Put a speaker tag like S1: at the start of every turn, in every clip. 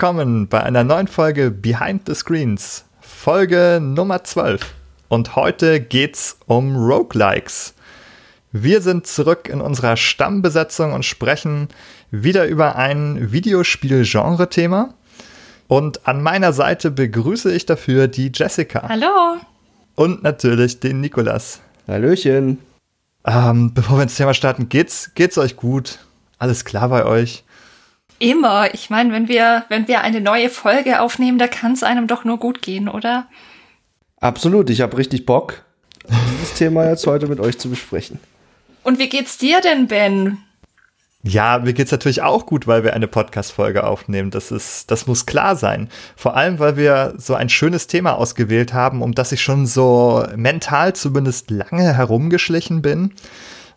S1: Willkommen bei einer neuen Folge Behind the Screens, Folge Nummer 12. Und heute geht's um Roguelikes. Wir sind zurück in unserer Stammbesetzung und sprechen wieder über ein Videospiel-Genre-Thema. Und an meiner Seite begrüße ich dafür die Jessica.
S2: Hallo.
S1: Und natürlich den Nikolas.
S3: Hallöchen.
S1: Ähm, bevor wir ins Thema starten, geht's, geht's euch gut? Alles klar bei euch?
S2: Immer. Ich meine, wenn wir, wenn wir eine neue Folge aufnehmen, da kann es einem doch nur gut gehen, oder?
S3: Absolut. Ich habe richtig Bock, dieses Thema jetzt heute mit euch zu besprechen.
S2: Und wie geht's dir denn, Ben?
S1: Ja, mir geht's natürlich auch gut, weil wir eine Podcast-Folge aufnehmen. Das ist, das muss klar sein. Vor allem, weil wir so ein schönes Thema ausgewählt haben, um das ich schon so mental zumindest lange herumgeschlichen bin.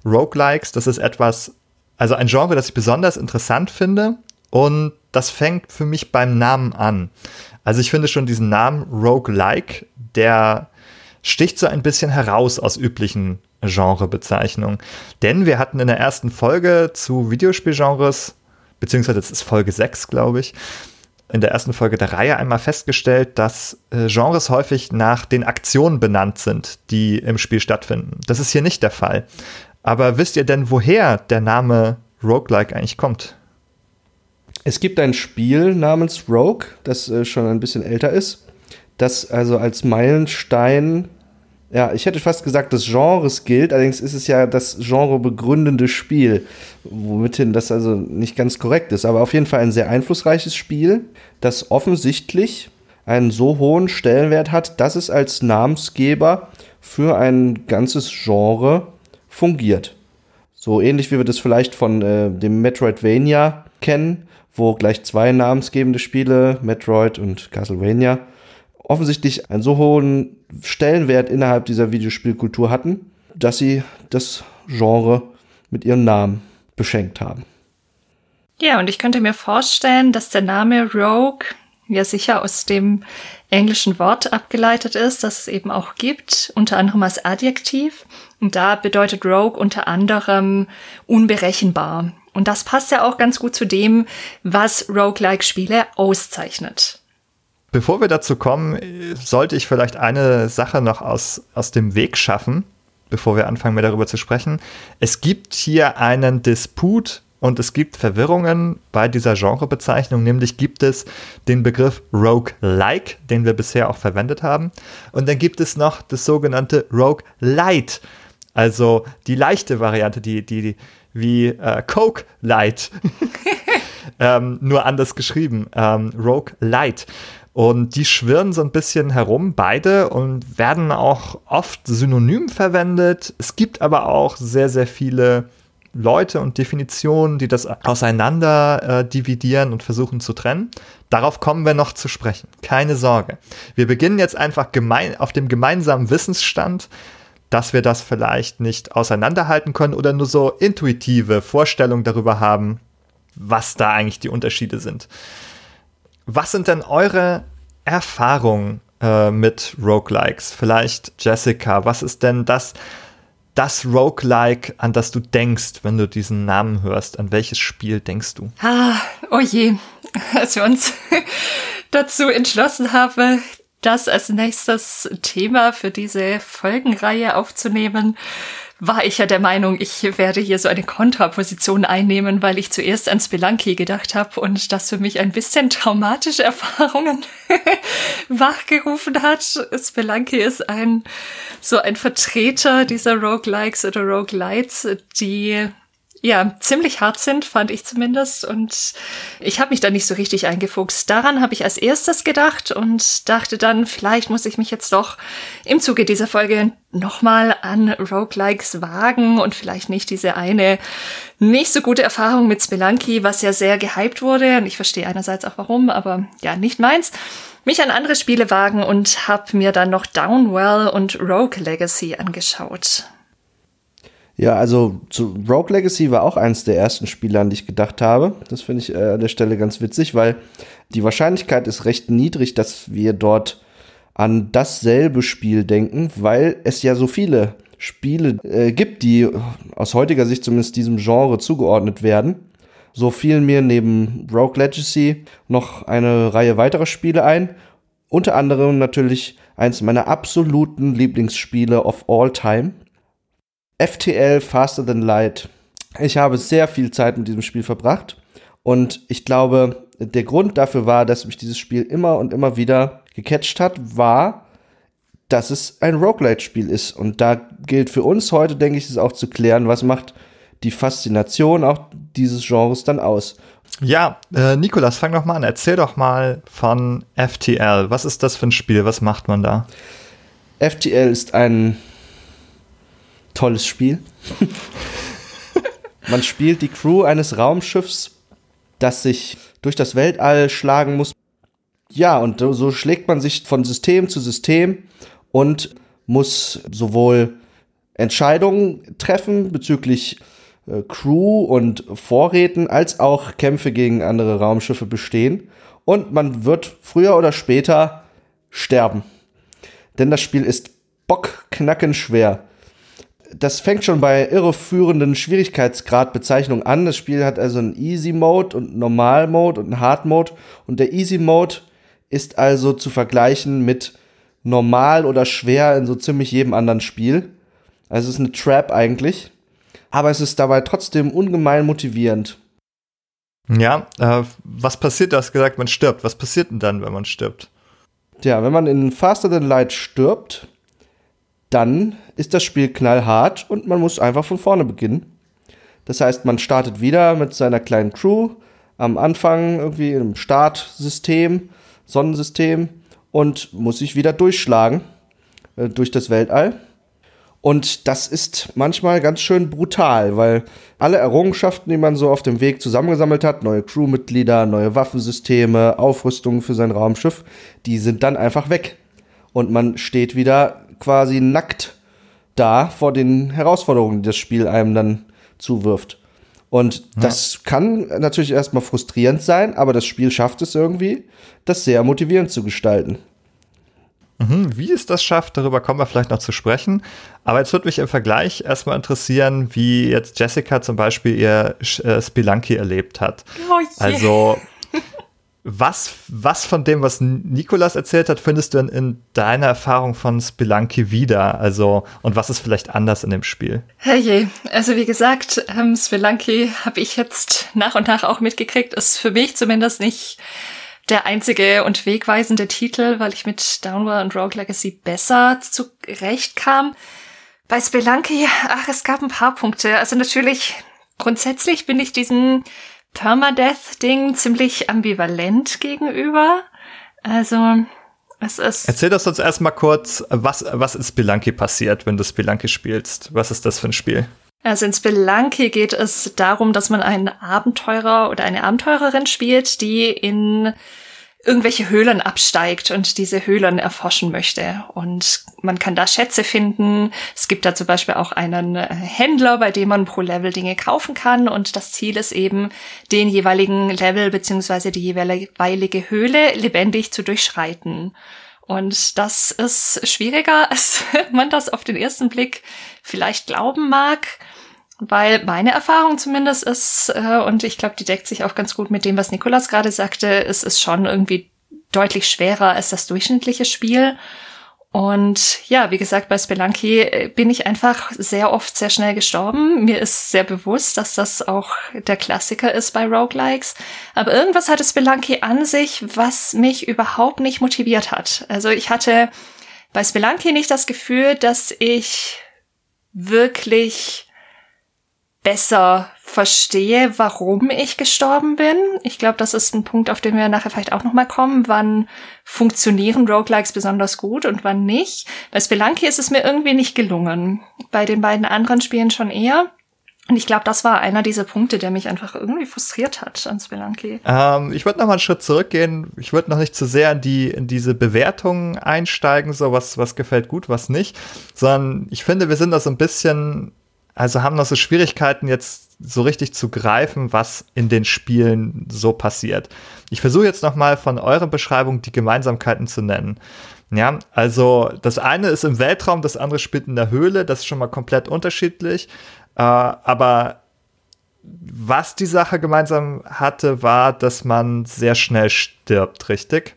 S1: Roguelikes, das ist etwas, also ein Genre, das ich besonders interessant finde und das fängt für mich beim Namen an. Also ich finde schon diesen Namen Roguelike, der sticht so ein bisschen heraus aus üblichen Genrebezeichnungen. Denn wir hatten in der ersten Folge zu Videospielgenres, beziehungsweise das ist Folge 6, glaube ich, in der ersten Folge der Reihe einmal festgestellt, dass äh, Genres häufig nach den Aktionen benannt sind, die im Spiel stattfinden. Das ist hier nicht der Fall. Aber wisst ihr denn, woher der Name Roguelike eigentlich kommt?
S3: Es gibt ein Spiel namens Rogue, das äh, schon ein bisschen älter ist, das also als Meilenstein, ja, ich hätte fast gesagt, des Genres gilt, allerdings ist es ja das Genre begründende Spiel, womit das also nicht ganz korrekt ist, aber auf jeden Fall ein sehr einflussreiches Spiel, das offensichtlich einen so hohen Stellenwert hat, dass es als Namensgeber für ein ganzes Genre fungiert. So ähnlich wie wir das vielleicht von äh, dem Metroidvania kennen, wo gleich zwei namensgebende Spiele, Metroid und Castlevania, offensichtlich einen so hohen Stellenwert innerhalb dieser Videospielkultur hatten, dass sie das Genre mit ihrem Namen beschenkt haben.
S2: Ja, und ich könnte mir vorstellen, dass der Name Rogue ja sicher aus dem englischen Wort abgeleitet ist, das es eben auch gibt, unter anderem als Adjektiv. Und da bedeutet Rogue unter anderem unberechenbar. Und das passt ja auch ganz gut zu dem, was Roguelike-Spiele auszeichnet.
S1: Bevor wir dazu kommen, sollte ich vielleicht eine Sache noch aus, aus dem Weg schaffen, bevor wir anfangen, mehr darüber zu sprechen. Es gibt hier einen Disput und es gibt Verwirrungen bei dieser Genrebezeichnung, nämlich gibt es den Begriff Rogue-like, den wir bisher auch verwendet haben, und dann gibt es noch das sogenannte Rogue-light, also die leichte Variante, die, die, wie äh, Coke Light. ähm, nur anders geschrieben. Ähm, Rogue Light. Und die schwirren so ein bisschen herum, beide, und werden auch oft synonym verwendet. Es gibt aber auch sehr, sehr viele Leute und Definitionen, die das auseinander äh, dividieren und versuchen zu trennen. Darauf kommen wir noch zu sprechen. Keine Sorge. Wir beginnen jetzt einfach gemein auf dem gemeinsamen Wissensstand dass wir das vielleicht nicht auseinanderhalten können oder nur so intuitive Vorstellungen darüber haben, was da eigentlich die Unterschiede sind. Was sind denn eure Erfahrungen äh, mit Roguelikes? Vielleicht Jessica, was ist denn das, das Roguelike, an das du denkst, wenn du diesen Namen hörst? An welches Spiel denkst du?
S2: Ah, oh je, als wir uns dazu entschlossen haben, das als nächstes Thema für diese Folgenreihe aufzunehmen, war ich ja der Meinung, ich werde hier so eine Kontraposition einnehmen, weil ich zuerst an Spelunky gedacht habe und das für mich ein bisschen traumatische Erfahrungen wachgerufen hat. Spelunky ist ein so ein Vertreter dieser Roguelikes oder Roguelites, die ja, ziemlich hart sind, fand ich zumindest. Und ich habe mich da nicht so richtig eingefuchst. Daran habe ich als erstes gedacht und dachte dann, vielleicht muss ich mich jetzt doch im Zuge dieser Folge nochmal an Roguelikes wagen und vielleicht nicht diese eine nicht so gute Erfahrung mit Spelunky, was ja sehr gehypt wurde. Und ich verstehe einerseits auch warum, aber ja, nicht meins mich an andere Spiele wagen und habe mir dann noch Downwell und Rogue Legacy angeschaut.
S3: Ja, also zu Rogue Legacy war auch eins der ersten Spiele, an die ich gedacht habe. Das finde ich äh, an der Stelle ganz witzig, weil die Wahrscheinlichkeit ist recht niedrig, dass wir dort an dasselbe Spiel denken, weil es ja so viele Spiele äh, gibt, die aus heutiger Sicht zumindest diesem Genre zugeordnet werden. So fielen mir neben Rogue Legacy noch eine Reihe weiterer Spiele ein. Unter anderem natürlich eins meiner absoluten Lieblingsspiele of all time. FTL Faster Than Light. Ich habe sehr viel Zeit mit diesem Spiel verbracht und ich glaube, der Grund dafür war, dass mich dieses Spiel immer und immer wieder gecatcht hat, war, dass es ein Roguelite-Spiel ist. Und da gilt für uns heute, denke ich, es auch zu klären, was macht die Faszination auch dieses Genres dann aus.
S1: Ja, äh, Nikolas, fang doch mal an. Erzähl doch mal von FTL. Was ist das für ein Spiel? Was macht man da?
S3: FTL ist ein tolles Spiel. man spielt die Crew eines Raumschiffs, das sich durch das Weltall schlagen muss. Ja, und so schlägt man sich von System zu System und muss sowohl Entscheidungen treffen bezüglich äh, Crew und Vorräten als auch Kämpfe gegen andere Raumschiffe bestehen. Und man wird früher oder später sterben. Denn das Spiel ist bockknackenschwer. Das fängt schon bei irreführenden Schwierigkeitsgradbezeichnungen an. Das Spiel hat also einen Easy Mode und Normal Mode und einen Hard Mode. Und der Easy Mode ist also zu vergleichen mit normal oder schwer in so ziemlich jedem anderen Spiel. Also es ist eine Trap eigentlich aber es ist dabei trotzdem ungemein motivierend.
S1: Ja, äh, was passiert? Du hast gesagt, man stirbt. Was passiert denn dann, wenn man stirbt?
S3: Tja, wenn man in Faster Than Light stirbt, dann ist das Spiel knallhart und man muss einfach von vorne beginnen. Das heißt, man startet wieder mit seiner kleinen Crew am Anfang irgendwie im Startsystem, Sonnensystem und muss sich wieder durchschlagen äh, durch das Weltall. Und das ist manchmal ganz schön brutal, weil alle Errungenschaften, die man so auf dem Weg zusammengesammelt hat, neue Crewmitglieder, neue Waffensysteme, Aufrüstungen für sein Raumschiff, die sind dann einfach weg. Und man steht wieder quasi nackt da vor den Herausforderungen, die das Spiel einem dann zuwirft. Und ja. das kann natürlich erstmal frustrierend sein, aber das Spiel schafft es irgendwie, das sehr motivierend zu gestalten.
S1: Mhm, wie es das schafft, darüber kommen wir vielleicht noch zu sprechen. Aber jetzt würde mich im Vergleich erstmal interessieren, wie jetzt Jessica zum Beispiel ihr äh, Spelunky erlebt hat. Oh je. Also, was, was von dem, was Nikolas erzählt hat, findest du in, in deiner Erfahrung von Spelunky wieder? Also, und was ist vielleicht anders in dem Spiel?
S2: Herrje, also wie gesagt, ähm, Spelunky habe ich jetzt nach und nach auch mitgekriegt, ist für mich zumindest nicht der einzige und wegweisende Titel, weil ich mit Downward und Rogue Legacy besser zurechtkam. Bei Spelunky, ach, es gab ein paar Punkte. Also natürlich, grundsätzlich bin ich diesem Permadeath-Ding ziemlich ambivalent gegenüber. Also, es ist.
S1: Erzähl das uns erstmal kurz, was, was in Spelunky passiert, wenn du Spelunky spielst. Was ist das für ein Spiel?
S2: Also in Spelunky geht es darum, dass man einen Abenteurer oder eine Abenteurerin spielt, die in irgendwelche Höhlen absteigt und diese Höhlen erforschen möchte. Und man kann da Schätze finden. Es gibt da zum Beispiel auch einen äh, Händler, bei dem man pro Level Dinge kaufen kann. Und das Ziel ist eben, den jeweiligen Level beziehungsweise die jeweilige Höhle lebendig zu durchschreiten. Und das ist schwieriger, als man das auf den ersten Blick vielleicht glauben mag. Weil meine Erfahrung zumindest ist, äh, und ich glaube, die deckt sich auch ganz gut mit dem, was Nikolas gerade sagte, es ist schon irgendwie deutlich schwerer als das durchschnittliche Spiel. Und ja, wie gesagt, bei Spelunky äh, bin ich einfach sehr oft sehr schnell gestorben. Mir ist sehr bewusst, dass das auch der Klassiker ist bei Roguelikes. Aber irgendwas hatte Spelunky an sich, was mich überhaupt nicht motiviert hat. Also ich hatte bei Spelunky nicht das Gefühl, dass ich wirklich besser verstehe, warum ich gestorben bin. Ich glaube, das ist ein Punkt, auf den wir nachher vielleicht auch nochmal kommen. Wann funktionieren Roguelikes besonders gut und wann nicht? Bei Spelunky ist es mir irgendwie nicht gelungen. Bei den beiden anderen Spielen schon eher. Und ich glaube, das war einer dieser Punkte, der mich einfach irgendwie frustriert hat an Spelunky.
S1: Ähm, ich würde noch mal einen Schritt zurückgehen. Ich würde noch nicht zu sehr in, die, in diese Bewertungen einsteigen, so was, was gefällt gut, was nicht, sondern ich finde, wir sind da so ein bisschen also haben noch so Schwierigkeiten jetzt so richtig zu greifen, was in den Spielen so passiert. Ich versuche jetzt noch mal von eurer Beschreibung die Gemeinsamkeiten zu nennen. Ja, also das eine ist im Weltraum, das andere spielt in der Höhle, das ist schon mal komplett unterschiedlich. Äh, aber was die Sache gemeinsam hatte, war, dass man sehr schnell stirbt, richtig?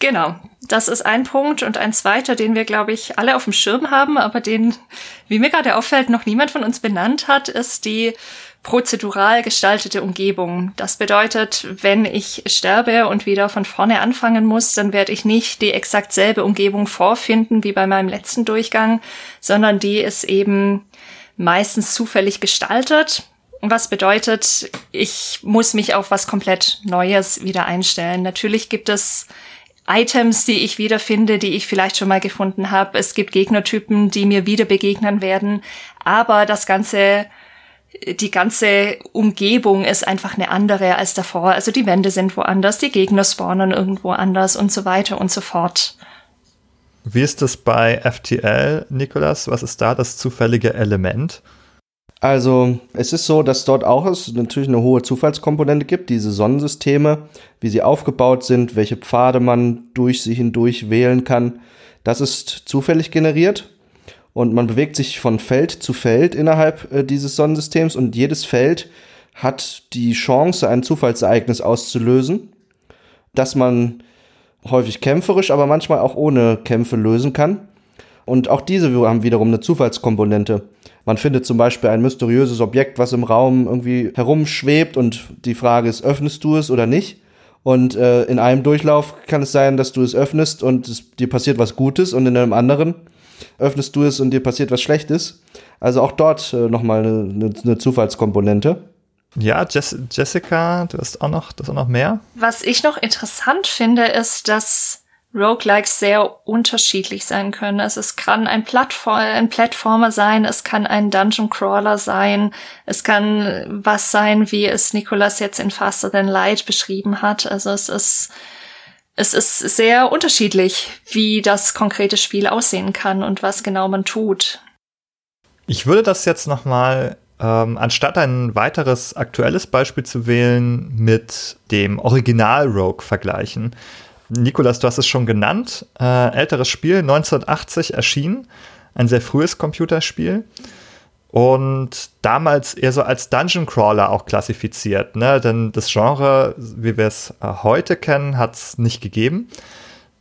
S2: Genau, das ist ein Punkt und ein zweiter, den wir, glaube ich, alle auf dem Schirm haben, aber den, wie mir gerade auffällt, noch niemand von uns benannt hat, ist die prozedural gestaltete Umgebung. Das bedeutet, wenn ich sterbe und wieder von vorne anfangen muss, dann werde ich nicht die exakt selbe Umgebung vorfinden wie bei meinem letzten Durchgang, sondern die ist eben meistens zufällig gestaltet. Was bedeutet, ich muss mich auf was komplett Neues wieder einstellen. Natürlich gibt es Items, die ich wiederfinde, die ich vielleicht schon mal gefunden habe. Es gibt Gegnertypen, die mir wieder begegnen werden. Aber das ganze die ganze Umgebung ist einfach eine andere als davor. Also die Wände sind woanders, die Gegner spawnen irgendwo anders und so weiter und so fort.
S1: Wie ist das bei FTL, Nikolas? Was ist da das zufällige Element?
S3: Also, es ist so, dass dort auch es natürlich eine hohe Zufallskomponente gibt, diese Sonnensysteme, wie sie aufgebaut sind, welche Pfade man durch sie hindurch wählen kann. Das ist zufällig generiert und man bewegt sich von Feld zu Feld innerhalb äh, dieses Sonnensystems und jedes Feld hat die Chance, ein Zufallsereignis auszulösen, das man häufig kämpferisch, aber manchmal auch ohne Kämpfe lösen kann. Und auch diese haben wiederum eine Zufallskomponente. Man findet zum Beispiel ein mysteriöses Objekt, was im Raum irgendwie herumschwebt und die Frage ist, öffnest du es oder nicht? Und äh, in einem Durchlauf kann es sein, dass du es öffnest und es, dir passiert was Gutes und in einem anderen öffnest du es und dir passiert was Schlechtes. Also auch dort äh, nochmal eine, eine, eine Zufallskomponente.
S1: Ja, Jess Jessica, du hast auch noch, das auch noch mehr.
S2: Was ich noch interessant finde, ist, dass Roguelikes sehr unterschiedlich sein können. Also es kann ein, Plattform, ein Plattformer sein, es kann ein Dungeon Crawler sein, es kann was sein, wie es Nicolas jetzt in Faster Than Light beschrieben hat. Also es ist es ist sehr unterschiedlich, wie das konkrete Spiel aussehen kann und was genau man tut.
S1: Ich würde das jetzt noch mal ähm, anstatt ein weiteres aktuelles Beispiel zu wählen, mit dem Original Rogue vergleichen. Nikolas, du hast es schon genannt. Äh, älteres Spiel, 1980 erschienen. Ein sehr frühes Computerspiel und damals eher so als Dungeon Crawler auch klassifiziert. Ne? Denn das Genre, wie wir es äh, heute kennen, hat es nicht gegeben.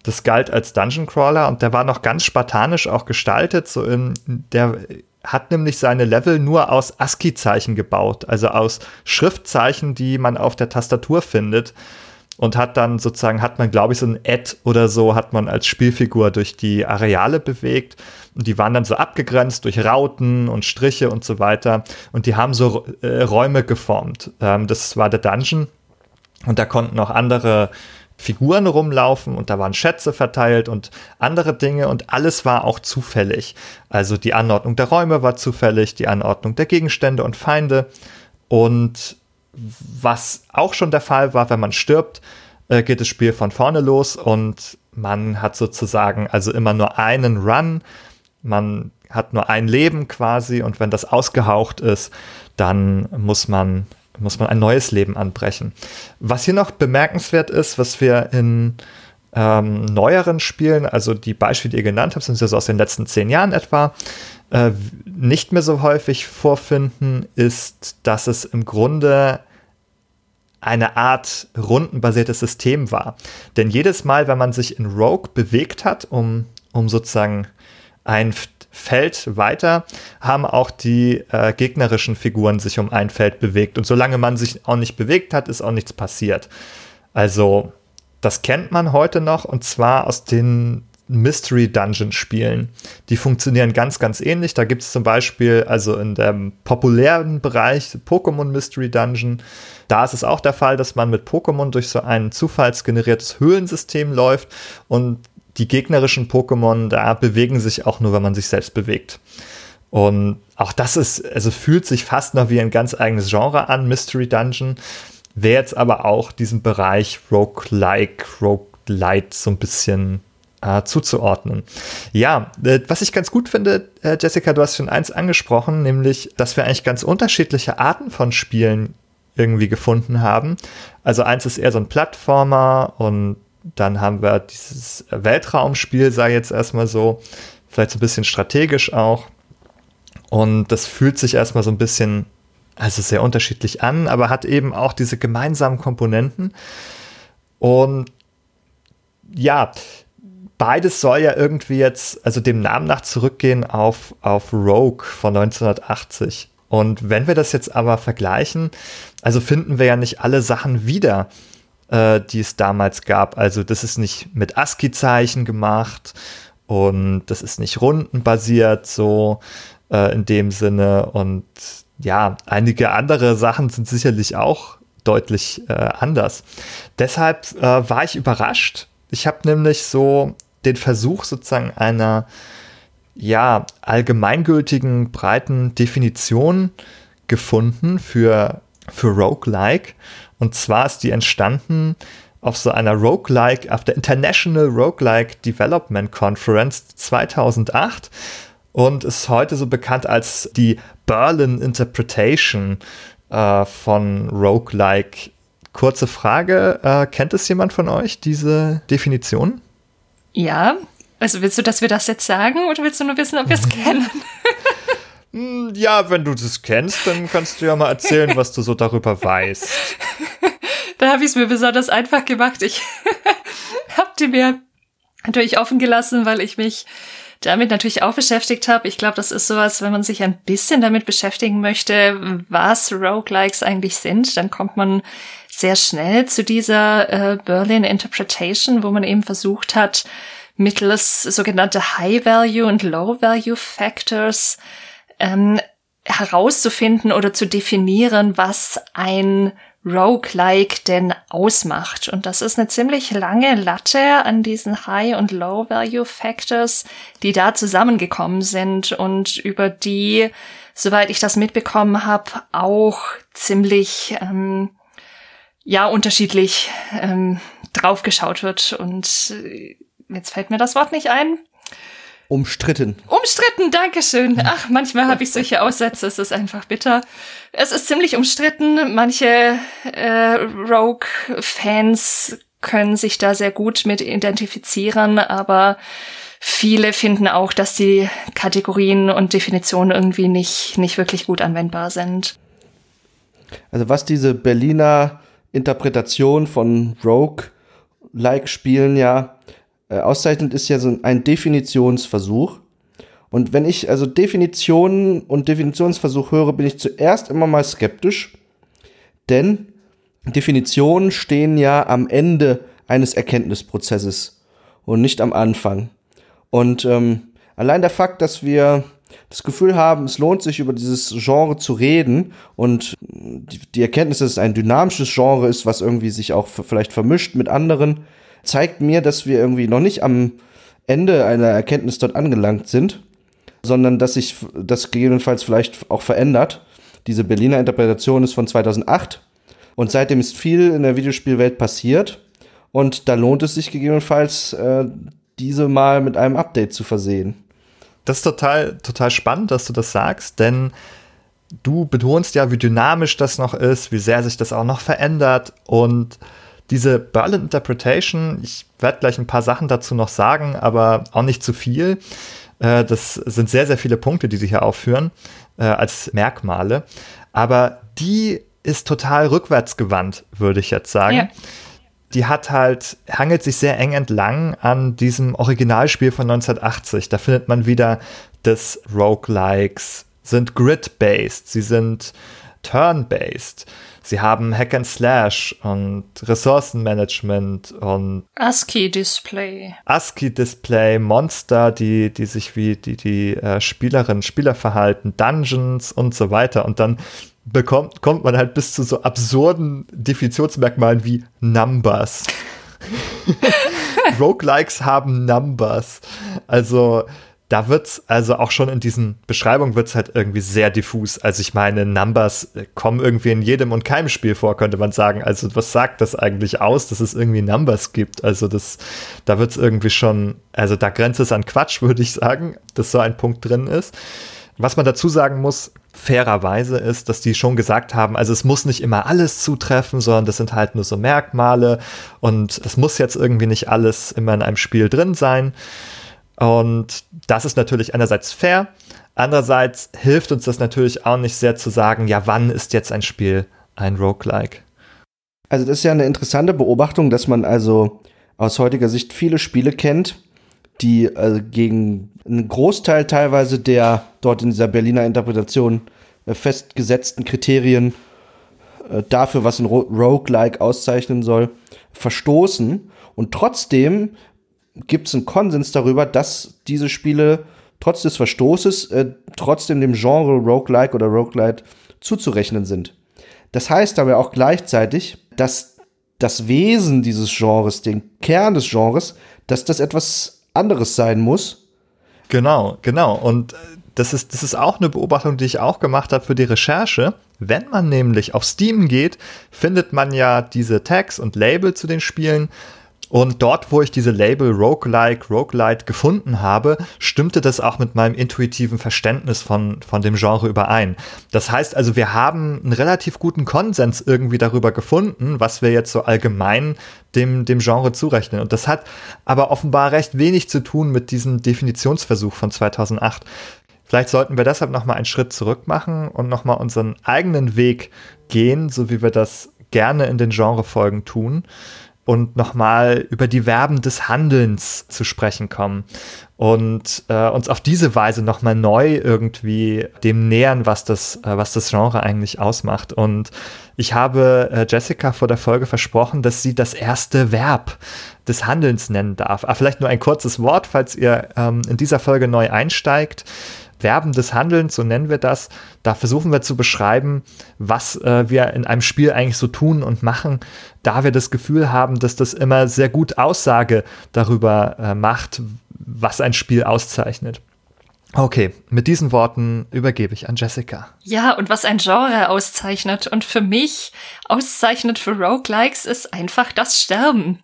S1: Das galt als Dungeon Crawler und der war noch ganz spartanisch auch gestaltet. So in, der hat nämlich seine Level nur aus ASCII-Zeichen gebaut, also aus Schriftzeichen, die man auf der Tastatur findet. Und hat dann sozusagen, hat man, glaube ich, so ein Ad oder so, hat man als Spielfigur durch die Areale bewegt und die waren dann so abgegrenzt durch Rauten und Striche und so weiter. Und die haben so äh, Räume geformt. Ähm, das war der Dungeon. Und da konnten auch andere Figuren rumlaufen und da waren Schätze verteilt und andere Dinge und alles war auch zufällig. Also die Anordnung der Räume war zufällig, die Anordnung der Gegenstände und Feinde. Und was auch schon der Fall war, wenn man stirbt, äh, geht das Spiel von vorne los und man hat sozusagen also immer nur einen Run man hat nur ein Leben quasi und wenn das ausgehaucht ist, dann muss man, muss man ein neues Leben anbrechen. Was hier noch bemerkenswert ist, was wir in ähm, neueren Spielen, also die Beispiele, die ihr genannt habt, sind ja so aus den letzten zehn Jahren etwa, äh, nicht mehr so häufig vorfinden, ist, dass es im Grunde eine Art rundenbasiertes System war. Denn jedes Mal, wenn man sich in Rogue bewegt hat, um, um sozusagen ein Feld weiter haben auch die äh, gegnerischen Figuren sich um ein Feld bewegt. Und solange man sich auch nicht bewegt hat, ist auch nichts passiert. Also, das kennt man heute noch und zwar aus den Mystery Dungeon Spielen. Die funktionieren ganz, ganz ähnlich. Da gibt es zum Beispiel, also in dem populären Bereich Pokémon Mystery Dungeon, da ist es auch der Fall, dass man mit Pokémon durch so ein zufallsgeneriertes Höhlensystem läuft und die gegnerischen Pokémon da bewegen sich auch nur, wenn man sich selbst bewegt. Und auch das ist, also fühlt sich fast noch wie ein ganz eigenes Genre an, Mystery Dungeon. Wäre jetzt aber auch diesem Bereich Roguelike, Roguelite so ein bisschen äh, zuzuordnen. Ja, äh, was ich ganz gut finde, äh, Jessica, du hast schon eins angesprochen, nämlich, dass wir eigentlich ganz unterschiedliche Arten von Spielen irgendwie gefunden haben. Also eins ist eher so ein Plattformer und dann haben wir dieses Weltraumspiel, sei jetzt erstmal so, vielleicht so ein bisschen strategisch auch. Und das fühlt sich erstmal so ein bisschen also sehr unterschiedlich an, aber hat eben auch diese gemeinsamen Komponenten. Und ja, beides soll ja irgendwie jetzt, also dem Namen nach zurückgehen auf, auf Rogue von 1980. Und wenn wir das jetzt aber vergleichen, also finden wir ja nicht alle Sachen wieder, äh, die es damals gab. Also das ist nicht mit ASCII-Zeichen gemacht und das ist nicht rundenbasiert so äh, in dem Sinne. Und ja, einige andere Sachen sind sicherlich auch deutlich äh, anders. Deshalb äh, war ich überrascht. Ich habe nämlich so den Versuch sozusagen einer ja, allgemeingültigen, breiten Definition gefunden für, für Roguelike. Und zwar ist die entstanden auf so einer Roguelike, auf der International Roguelike Development Conference 2008 und ist heute so bekannt als die Berlin Interpretation äh, von Roguelike. Kurze Frage, äh, kennt es jemand von euch, diese Definition?
S2: Ja, also willst du, dass wir das jetzt sagen oder willst du nur wissen, ob wir es kennen?
S1: Hm, ja, wenn du das kennst, dann kannst du ja mal erzählen, was du so darüber weißt.
S2: da habe ich es mir besonders einfach gemacht. Ich habe die mir natürlich offen gelassen, weil ich mich damit natürlich auch beschäftigt habe. Ich glaube, das ist sowas, wenn man sich ein bisschen damit beschäftigen möchte, was Roguelikes eigentlich sind, dann kommt man sehr schnell zu dieser äh, Berlin Interpretation, wo man eben versucht hat, mittels sogenannte High-Value und Low-Value Factors ähm, herauszufinden oder zu definieren, was ein Roguelike denn ausmacht. Und das ist eine ziemlich lange Latte an diesen High- und Low-Value Factors, die da zusammengekommen sind und über die, soweit ich das mitbekommen habe, auch ziemlich ähm, ja unterschiedlich ähm, draufgeschaut wird. Und äh, jetzt fällt mir das Wort nicht ein.
S3: Umstritten.
S2: Umstritten, Dankeschön. Ach, manchmal habe ich solche Aussätze, es ist einfach bitter. Es ist ziemlich umstritten. Manche äh, Rogue-Fans können sich da sehr gut mit identifizieren, aber viele finden auch, dass die Kategorien und Definitionen irgendwie nicht, nicht wirklich gut anwendbar sind.
S3: Also was diese Berliner Interpretation von Rogue-like-Spielen ja äh, auszeichnet, ist ja so ein Definitionsversuch. Und wenn ich also Definitionen und Definitionsversuch höre, bin ich zuerst immer mal skeptisch, denn Definitionen stehen ja am Ende eines Erkenntnisprozesses und nicht am Anfang. Und ähm, allein der Fakt, dass wir das Gefühl haben, es lohnt sich über dieses Genre zu reden und die Erkenntnis, dass es ein dynamisches Genre ist, was irgendwie sich auch vielleicht vermischt mit anderen, zeigt mir, dass wir irgendwie noch nicht am Ende einer Erkenntnis dort angelangt sind, sondern dass sich das gegebenenfalls vielleicht auch verändert. Diese Berliner Interpretation ist von 2008 und seitdem ist viel in der Videospielwelt passiert und da lohnt es sich gegebenenfalls, äh, diese mal mit einem Update zu versehen.
S1: Das ist total, total spannend, dass du das sagst, denn du betonst ja, wie dynamisch das noch ist, wie sehr sich das auch noch verändert und diese Berlin Interpretation, ich werde gleich ein paar Sachen dazu noch sagen, aber auch nicht zu viel. Äh, das sind sehr, sehr viele Punkte, die sie hier aufführen äh, als Merkmale. Aber die ist total rückwärtsgewandt, würde ich jetzt sagen. Ja. Die hat halt, hangelt sich sehr eng entlang an diesem Originalspiel von 1980. Da findet man wieder das Roguelikes, sind grid-based, sie sind turn-based. Sie haben Hack and Slash und Ressourcenmanagement und
S2: ASCII-Display.
S1: ASCII-Display, Monster, die, die sich wie die, die äh, Spielerinnen Spieler verhalten, Dungeons und so weiter. Und dann bekommt, kommt man halt bis zu so absurden Definitionsmerkmalen wie Numbers. Roguelikes haben Numbers. Also da wird's also auch schon in diesen Beschreibungen wird's halt irgendwie sehr diffus. Also ich meine, Numbers kommen irgendwie in jedem und keinem Spiel vor, könnte man sagen. Also was sagt das eigentlich aus, dass es irgendwie Numbers gibt? Also das, da wird's irgendwie schon, also da grenzt es an Quatsch, würde ich sagen, dass so ein Punkt drin ist. Was man dazu sagen muss, fairerweise ist, dass die schon gesagt haben, also es muss nicht immer alles zutreffen, sondern das sind halt nur so Merkmale und es muss jetzt irgendwie nicht alles immer in einem Spiel drin sein. Und das ist natürlich einerseits fair, andererseits hilft uns das natürlich auch nicht sehr zu sagen, ja, wann ist jetzt ein Spiel ein Roguelike?
S3: Also das ist ja eine interessante Beobachtung, dass man also aus heutiger Sicht viele Spiele kennt, die also gegen einen Großteil teilweise der dort in dieser Berliner Interpretation äh, festgesetzten Kriterien äh, dafür, was ein Roguelike auszeichnen soll, verstoßen. Und trotzdem gibt es einen Konsens darüber, dass diese Spiele trotz des Verstoßes äh, trotzdem dem Genre Roguelike oder Roguelite zuzurechnen sind. Das heißt aber auch gleichzeitig, dass das Wesen dieses Genres, den Kern des Genres, dass das etwas anderes sein muss.
S1: Genau, genau. Und äh, das ist, das ist auch eine Beobachtung, die ich auch gemacht habe für die Recherche. Wenn man nämlich auf Steam geht, findet man ja diese Tags und Label zu den Spielen und dort, wo ich diese Label Roguelike, Roguelite gefunden habe, stimmte das auch mit meinem intuitiven Verständnis von, von dem Genre überein. Das heißt also, wir haben einen relativ guten Konsens irgendwie darüber gefunden, was wir jetzt so allgemein dem, dem Genre zurechnen. Und das hat aber offenbar recht wenig zu tun mit diesem Definitionsversuch von 2008. Vielleicht sollten wir deshalb nochmal einen Schritt zurück machen und nochmal unseren eigenen Weg gehen, so wie wir das gerne in den Genrefolgen tun und nochmal über die Verben des Handelns zu sprechen kommen und äh, uns auf diese Weise nochmal neu irgendwie dem nähern, was das, äh, was das Genre eigentlich ausmacht. Und ich habe äh, Jessica vor der Folge versprochen, dass sie das erste Verb des Handelns nennen darf. Aber ah, vielleicht nur ein kurzes Wort, falls ihr ähm, in dieser Folge neu einsteigt. Verben des Handelns, so nennen wir das. Da versuchen wir zu beschreiben, was äh, wir in einem Spiel eigentlich so tun und machen, da wir das Gefühl haben, dass das immer sehr gut Aussage darüber äh, macht, was ein Spiel auszeichnet. Okay, mit diesen Worten übergebe ich an Jessica.
S2: Ja, und was ein Genre auszeichnet und für mich auszeichnet für Roguelikes ist einfach das Sterben.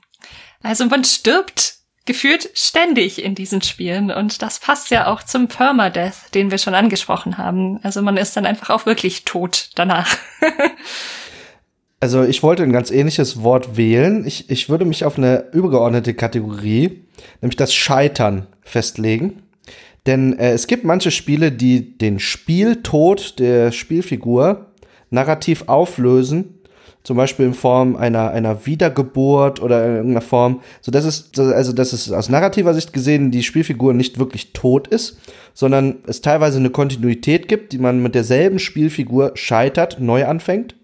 S2: Also man stirbt gefühlt ständig in diesen Spielen. Und das passt ja auch zum Permadeath, den wir schon angesprochen haben. Also man ist dann einfach auch wirklich tot danach.
S3: also ich wollte ein ganz ähnliches Wort wählen. Ich, ich würde mich auf eine übergeordnete Kategorie, nämlich das Scheitern, festlegen. Denn äh, es gibt manche Spiele, die den Spieltod der Spielfigur narrativ auflösen zum Beispiel in Form einer, einer Wiedergeburt oder in irgendeiner Form, so dass es, also dass es aus narrativer Sicht gesehen die Spielfigur nicht wirklich tot ist, sondern es teilweise eine Kontinuität gibt, die man mit derselben Spielfigur scheitert, neu anfängt.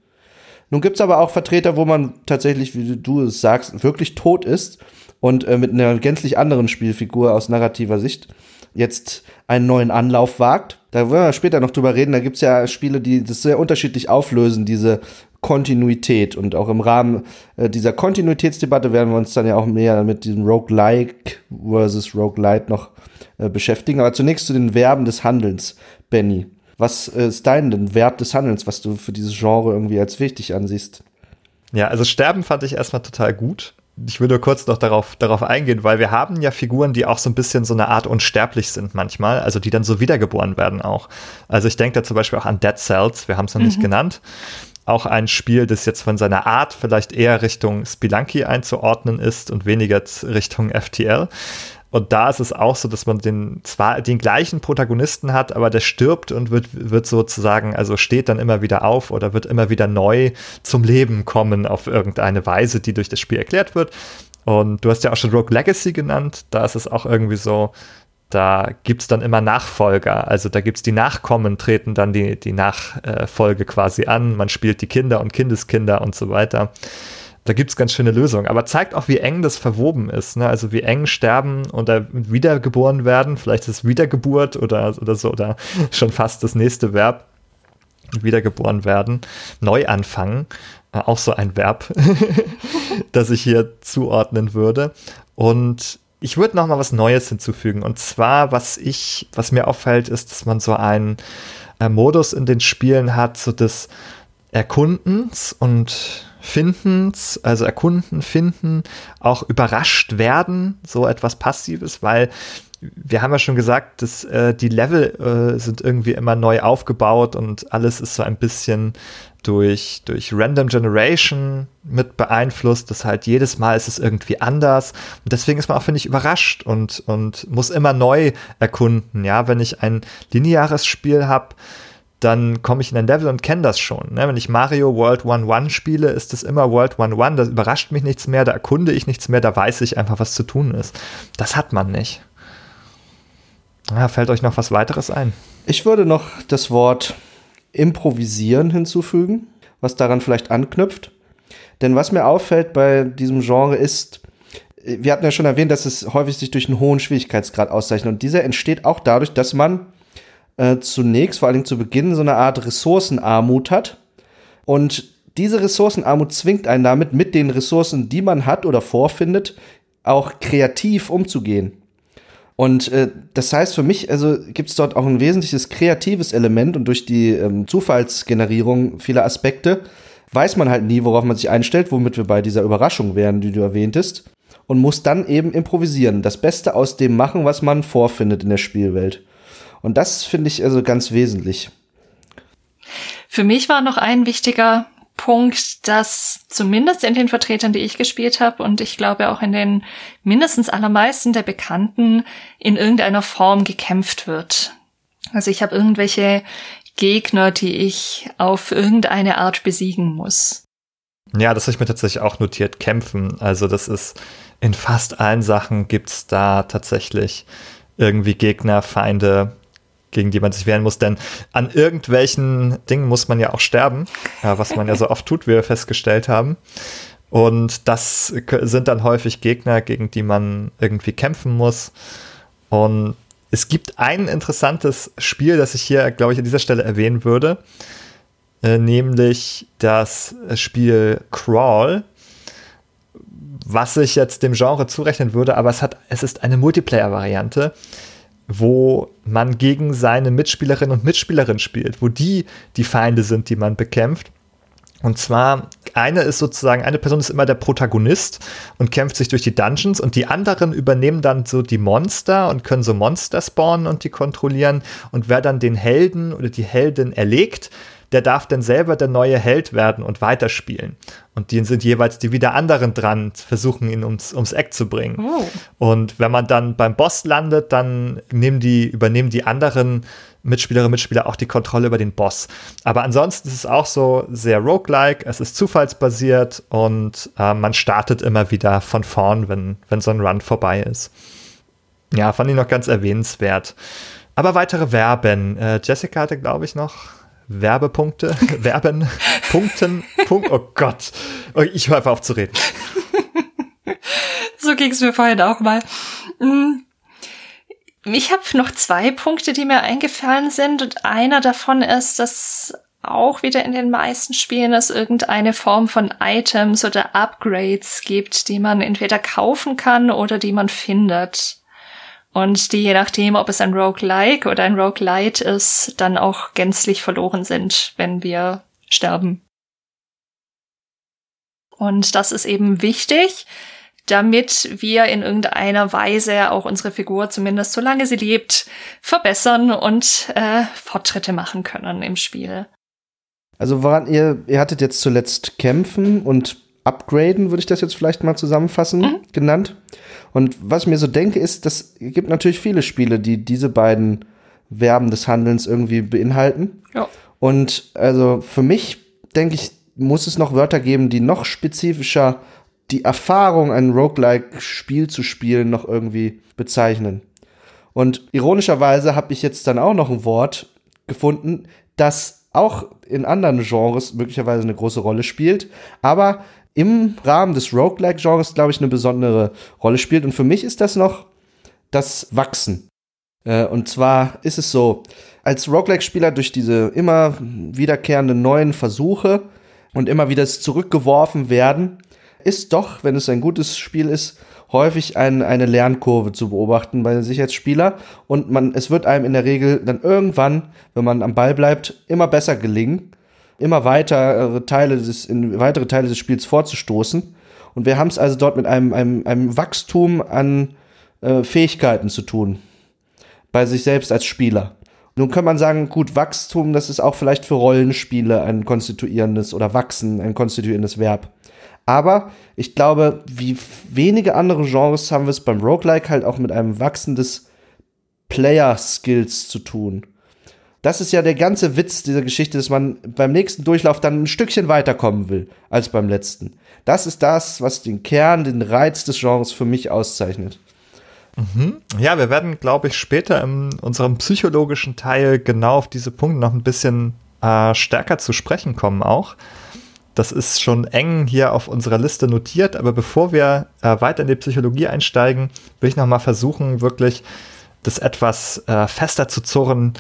S3: Nun gibt es aber auch Vertreter, wo man tatsächlich, wie du es sagst, wirklich tot ist und äh, mit einer gänzlich anderen Spielfigur aus narrativer Sicht jetzt einen neuen Anlauf wagt. Da wollen wir später noch drüber reden. Da gibt es ja Spiele, die das sehr unterschiedlich auflösen, diese Kontinuität. Und auch im Rahmen äh, dieser Kontinuitätsdebatte werden wir uns dann ja auch mehr mit diesem Roguelike versus Roguelite noch äh, beschäftigen. Aber zunächst zu den Verben des Handelns, Benny. Was äh, ist dein denn Verb des Handelns, was du für dieses Genre irgendwie als wichtig ansiehst?
S1: Ja, also Sterben fand ich erstmal total gut. Ich würde kurz noch darauf, darauf eingehen, weil wir haben ja Figuren, die auch so ein bisschen so eine Art unsterblich sind manchmal, also die dann so wiedergeboren werden auch. Also ich denke da zum Beispiel auch an Dead Cells, wir haben es noch mhm. nicht genannt auch ein Spiel, das jetzt von seiner Art vielleicht eher Richtung Spelunky einzuordnen ist und weniger Richtung FTL. Und da ist es auch so, dass man den zwar den gleichen Protagonisten hat, aber der stirbt und wird, wird sozusagen, also steht dann immer wieder auf oder wird immer wieder neu zum Leben kommen auf irgendeine Weise, die durch das Spiel erklärt wird. Und du hast ja auch schon Rogue Legacy genannt, da ist es auch irgendwie so, da gibt es dann immer Nachfolger. Also da gibt es die Nachkommen, treten dann die, die Nachfolge quasi an. Man spielt die Kinder und Kindeskinder und so weiter. Da gibt es ganz schöne Lösungen. Aber zeigt auch, wie eng das verwoben ist. Ne? Also wie eng sterben oder wiedergeboren werden. Vielleicht ist Wiedergeburt oder, oder so. Oder schon fast das nächste Verb. Wiedergeboren werden. Neu anfangen. Äh, auch so ein Verb, das ich hier zuordnen würde. Und ich würde noch mal was Neues hinzufügen. Und zwar, was ich, was mir auffällt, ist, dass man so einen äh, Modus in den Spielen hat, so des Erkundens und Findens, also erkunden, finden, auch überrascht werden, so etwas Passives, weil wir haben ja schon gesagt, dass äh, die Level äh, sind irgendwie immer neu aufgebaut und alles ist so ein bisschen durch, durch Random Generation mit beeinflusst, dass halt jedes Mal ist es irgendwie anders. Und deswegen ist man auch, finde ich, überrascht und, und muss immer neu erkunden. Ja, wenn ich ein lineares Spiel habe, dann komme ich in ein Level und kenne das schon. Ne? Wenn ich Mario World 1-1 spiele, ist es immer World 1-1, da überrascht mich nichts mehr, da erkunde ich nichts mehr, da weiß ich einfach, was zu tun ist. Das hat man nicht. Ja, fällt euch noch was weiteres ein?
S3: Ich würde noch das Wort improvisieren hinzufügen, was daran vielleicht anknüpft. Denn was mir auffällt bei diesem Genre ist, wir hatten ja schon erwähnt, dass es häufig sich durch einen hohen Schwierigkeitsgrad auszeichnet. Und dieser entsteht auch dadurch, dass man äh, zunächst, vor allem zu Beginn, so eine Art Ressourcenarmut hat. Und diese Ressourcenarmut zwingt einen damit, mit den Ressourcen, die man hat oder vorfindet, auch kreativ umzugehen. Und äh, das heißt für mich, also gibt es dort auch ein wesentliches kreatives Element und durch die ähm, Zufallsgenerierung vieler Aspekte weiß man halt nie, worauf man sich einstellt, womit wir bei dieser Überraschung wären, die du erwähntest, und muss dann eben improvisieren, das Beste aus dem machen, was man vorfindet in der Spielwelt. Und das finde ich also ganz wesentlich.
S2: Für mich war noch ein wichtiger Punkt, dass zumindest in den Vertretern, die ich gespielt habe und ich glaube auch in den mindestens allermeisten der Bekannten in irgendeiner Form gekämpft wird. Also ich habe irgendwelche Gegner, die ich auf irgendeine Art besiegen muss.
S1: Ja, das habe ich mir tatsächlich auch notiert, kämpfen. Also das ist in fast allen Sachen gibt's da tatsächlich irgendwie Gegner, Feinde, gegen die man sich wehren muss, denn an irgendwelchen Dingen muss man ja auch sterben, ja, was man ja so oft tut, wie wir festgestellt haben. Und das sind dann häufig Gegner, gegen die man irgendwie kämpfen muss. Und es gibt ein interessantes Spiel, das ich hier, glaube ich, an dieser Stelle erwähnen würde, äh, nämlich das Spiel Crawl, was ich jetzt dem Genre zurechnen würde, aber es, hat, es ist eine Multiplayer-Variante wo man gegen seine Mitspielerinnen und Mitspielerinnen spielt, wo die die Feinde sind, die man bekämpft. Und zwar, eine ist sozusagen, eine Person ist immer der Protagonist und kämpft sich durch die Dungeons und die anderen übernehmen dann so die Monster und können so Monster spawnen und die kontrollieren. Und wer dann den Helden oder die Heldin erlegt, der darf dann selber der neue Held werden und weiterspielen. Und die sind jeweils die wieder anderen dran, versuchen ihn ums, ums Eck zu bringen. Oh. Und wenn man dann beim Boss landet, dann nehmen die, übernehmen die anderen Mitspielerinnen und Mitspieler auch die Kontrolle über den Boss. Aber ansonsten ist es auch so sehr roguelike, es ist zufallsbasiert und äh, man startet immer wieder von vorn, wenn, wenn so ein Run vorbei ist. Ja, fand ich noch ganz erwähnenswert. Aber weitere Verben. Äh, Jessica hatte, glaube ich, noch Werbepunkte, Werben, Punkten, Punkt, oh Gott. Ich höre einfach auf zu reden.
S2: so ging es mir vorhin auch mal. Mm. Ich habe noch zwei Punkte, die mir eingefallen sind und einer davon ist, dass auch wieder in den meisten Spielen es irgendeine Form von Items oder Upgrades gibt, die man entweder kaufen kann oder die man findet und die je nachdem, ob es ein Roguelike oder ein Roguelite ist, dann auch gänzlich verloren sind, wenn wir sterben. Und das ist eben wichtig, damit wir in irgendeiner Weise auch unsere Figur, zumindest solange sie lebt, verbessern und äh, Fortschritte machen können im Spiel.
S3: Also woran ihr, ihr hattet jetzt zuletzt kämpfen und upgraden, würde ich das jetzt vielleicht mal zusammenfassen, mhm. genannt. Und was ich mir so denke, ist, das gibt natürlich viele Spiele, die diese beiden Verben des Handelns irgendwie beinhalten. Ja. Und also für mich, denke ich, muss es noch Wörter geben, die noch spezifischer die Erfahrung, ein Roguelike-Spiel zu spielen, noch irgendwie bezeichnen. Und ironischerweise habe ich jetzt dann auch noch ein Wort gefunden, das auch in anderen Genres möglicherweise eine große Rolle spielt, aber im Rahmen des Roguelike-Genres, glaube ich, eine besondere Rolle spielt. Und für mich ist das noch das Wachsen. Äh, und zwar ist es so, als Roguelike-Spieler durch diese immer wiederkehrenden neuen Versuche und immer wieder zurückgeworfen werden, ist doch, wenn es ein gutes Spiel ist, häufig ein, eine Lernkurve zu beobachten bei sich als. Und man, es wird einem in der Regel dann irgendwann, wenn man am Ball bleibt, immer besser gelingen immer weitere Teile des, in weitere Teile des Spiels vorzustoßen. Und wir haben es also dort mit einem, einem, einem Wachstum an äh, Fähigkeiten zu tun. bei sich selbst als Spieler. Nun kann man sagen, gut, Wachstum, das ist auch vielleicht für Rollenspiele ein konstituierendes oder wachsen ein konstituierendes Verb. Aber ich glaube, wie wenige andere Genres haben wir es beim Roguelike halt auch mit einem Wachsen des Player-Skills zu tun. Das ist ja der ganze Witz dieser Geschichte, dass man beim nächsten Durchlauf dann ein Stückchen weiterkommen will als beim letzten. Das ist das, was den Kern, den Reiz des Genres für mich auszeichnet.
S1: Mhm. Ja, wir werden, glaube ich, später in unserem psychologischen Teil genau auf diese Punkte noch ein bisschen äh, stärker zu sprechen kommen auch. Das ist schon eng hier auf unserer Liste notiert, aber bevor wir äh, weiter in die Psychologie einsteigen, will ich noch mal versuchen, wirklich das etwas äh, fester zu zurren,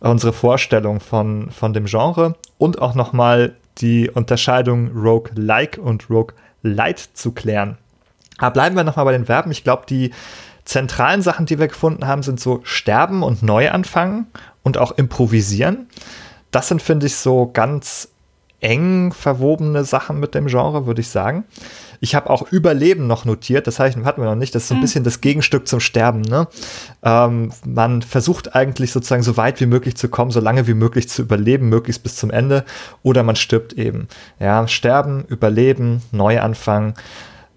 S1: unsere Vorstellung von, von dem Genre und auch noch mal die Unterscheidung Rogue-like und Rogue-light zu klären. Aber bleiben wir noch mal bei den Verben. Ich glaube, die zentralen Sachen, die wir gefunden haben, sind so Sterben und Neuanfangen und auch Improvisieren. Das sind, finde ich, so ganz eng verwobene Sachen mit dem Genre, würde ich sagen. Ich habe auch Überleben noch notiert, das hatten wir noch nicht. Das ist so ein mhm. bisschen das Gegenstück zum Sterben. Ne? Ähm, man versucht eigentlich sozusagen so weit wie möglich zu kommen, so lange wie möglich zu überleben, möglichst bis zum Ende. Oder man stirbt eben. Ja, Sterben, Überleben, Neuanfang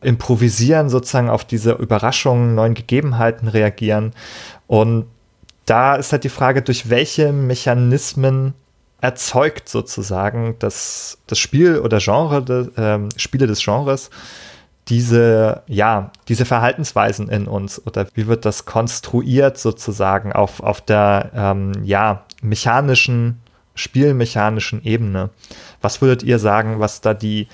S1: improvisieren, sozusagen auf diese Überraschungen, neuen Gegebenheiten reagieren. Und da ist halt die Frage, durch welche Mechanismen erzeugt sozusagen das, das Spiel oder Genre, de, äh, Spiele des Genres diese, ja, diese Verhaltensweisen in uns oder wie wird das konstruiert sozusagen auf, auf der, ähm, ja, mechanischen, spielmechanischen Ebene. Was würdet ihr sagen, was da die,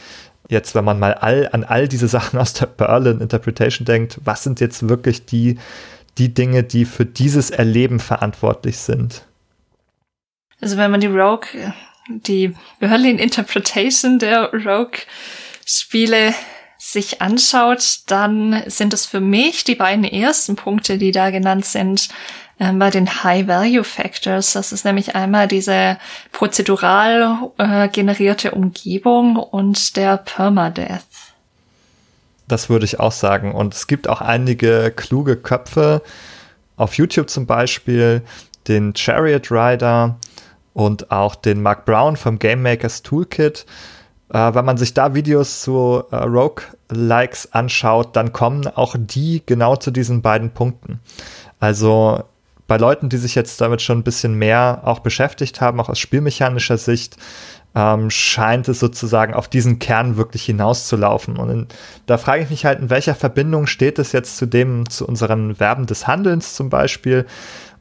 S1: jetzt, wenn man mal all, an all diese Sachen aus der Berlin Interpretation denkt, was sind jetzt wirklich die, die Dinge, die für dieses Erleben verantwortlich sind?
S2: Also wenn man die Rogue, die Berlin Interpretation der Rogue Spiele sich anschaut, dann sind es für mich die beiden ersten Punkte, die da genannt sind, ähm, bei den High Value Factors. Das ist nämlich einmal diese prozedural äh, generierte Umgebung und der Permadeath.
S1: Das würde ich auch sagen. Und es gibt auch einige kluge Köpfe, auf YouTube zum Beispiel, den Chariot Rider und auch den Mark Brown vom Game Makers Toolkit. Äh, wenn man sich da Videos zu äh, Rogue-Likes anschaut, dann kommen auch die genau zu diesen beiden Punkten. Also bei Leuten, die sich jetzt damit schon ein bisschen mehr auch beschäftigt haben, auch aus spielmechanischer Sicht, ähm, scheint es sozusagen auf diesen Kern wirklich hinauszulaufen. Und in, da frage ich mich halt, in welcher Verbindung steht es jetzt zu dem, zu unseren Verben des Handelns zum Beispiel?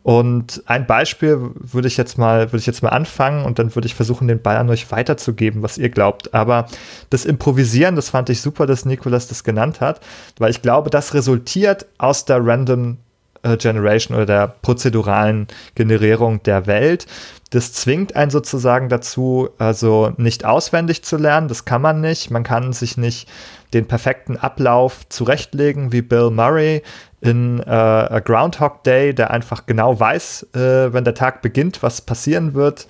S1: Und ein Beispiel würde ich jetzt mal, würde ich jetzt mal anfangen und dann würde ich versuchen, den Ball an euch weiterzugeben, was ihr glaubt. Aber das Improvisieren, das fand ich super, dass Nikolas das genannt hat, weil ich glaube, das resultiert aus der Random äh, Generation oder der prozeduralen Generierung der Welt. Das zwingt einen sozusagen dazu, also nicht auswendig zu lernen. Das kann man nicht. Man kann sich nicht den perfekten Ablauf zurechtlegen wie Bill Murray in äh, Groundhog Day, der einfach genau weiß, äh, wenn der Tag beginnt, was passieren wird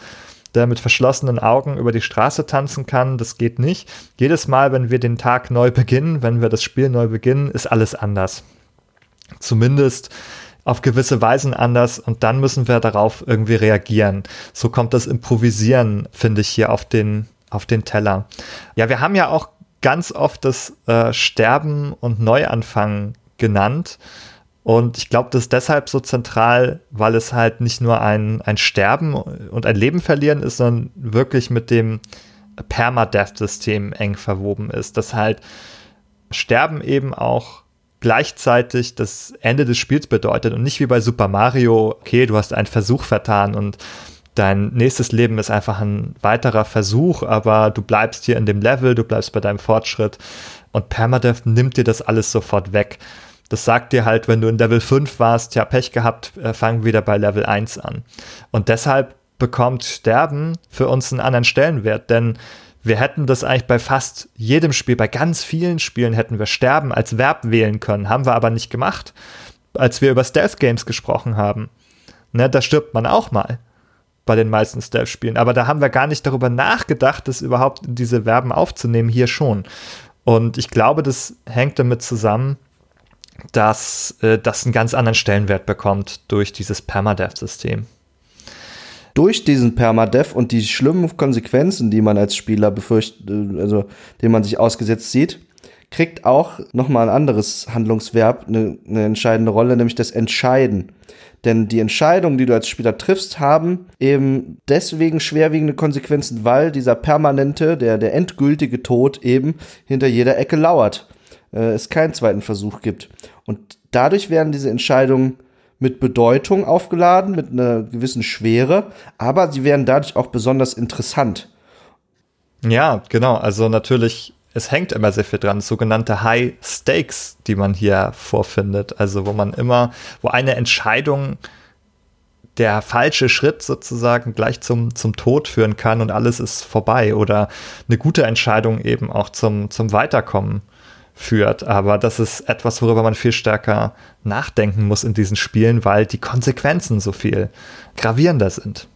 S1: der mit verschlossenen Augen über die Straße tanzen kann. Das geht nicht. Jedes Mal, wenn wir den Tag neu beginnen, wenn wir das Spiel neu beginnen, ist alles anders. Zumindest auf gewisse Weisen anders und dann müssen wir darauf irgendwie reagieren. So kommt das Improvisieren, finde ich, hier auf den, auf den Teller. Ja, wir haben ja auch ganz oft das äh, Sterben und Neuanfangen genannt. Und ich glaube, das ist deshalb so zentral, weil es halt nicht nur ein, ein Sterben und ein Leben verlieren ist, sondern wirklich mit dem Permadeath-System eng verwoben ist. Dass halt Sterben eben auch gleichzeitig das Ende des Spiels bedeutet und nicht wie bei Super Mario, okay, du hast einen Versuch vertan und dein nächstes Leben ist einfach ein weiterer Versuch, aber du bleibst hier in dem Level, du bleibst bei deinem Fortschritt und Permadeath nimmt dir das alles sofort weg. Das sagt dir halt, wenn du in Level 5 warst, ja, Pech gehabt, äh, fang wieder bei Level 1 an. Und deshalb bekommt Sterben für uns einen anderen Stellenwert, denn wir hätten das eigentlich bei fast jedem Spiel, bei ganz vielen Spielen hätten wir Sterben als Verb wählen können, haben wir aber nicht gemacht. Als wir über Stealth Games gesprochen haben, ne, da stirbt man auch mal bei den meisten Stealth-Spielen. Aber da haben wir gar nicht darüber nachgedacht, das überhaupt in diese Verben aufzunehmen, hier schon. Und ich glaube, das hängt damit zusammen, dass äh, das einen ganz anderen Stellenwert bekommt durch dieses Permadeath-System.
S3: Durch diesen Permadeath und die schlimmen Konsequenzen, die man als Spieler befürchtet, äh, also denen man sich ausgesetzt sieht, kriegt auch nochmal ein anderes Handlungsverb eine, eine entscheidende Rolle, nämlich das Entscheiden. Denn die Entscheidungen, die du als Spieler triffst, haben eben deswegen schwerwiegende Konsequenzen, weil dieser permanente, der, der endgültige Tod eben hinter jeder Ecke lauert. Äh, es keinen zweiten Versuch gibt. Und dadurch werden diese Entscheidungen mit Bedeutung aufgeladen, mit einer gewissen Schwere, aber sie werden dadurch auch besonders interessant.
S1: Ja, genau. Also natürlich es hängt immer sehr viel dran, sogenannte High Stakes, die man hier vorfindet. Also wo man immer, wo eine Entscheidung der falsche Schritt sozusagen gleich zum, zum Tod führen kann und alles ist vorbei oder eine gute Entscheidung eben auch zum, zum Weiterkommen führt. Aber das ist etwas, worüber man viel stärker nachdenken muss in diesen Spielen, weil die Konsequenzen so viel gravierender sind.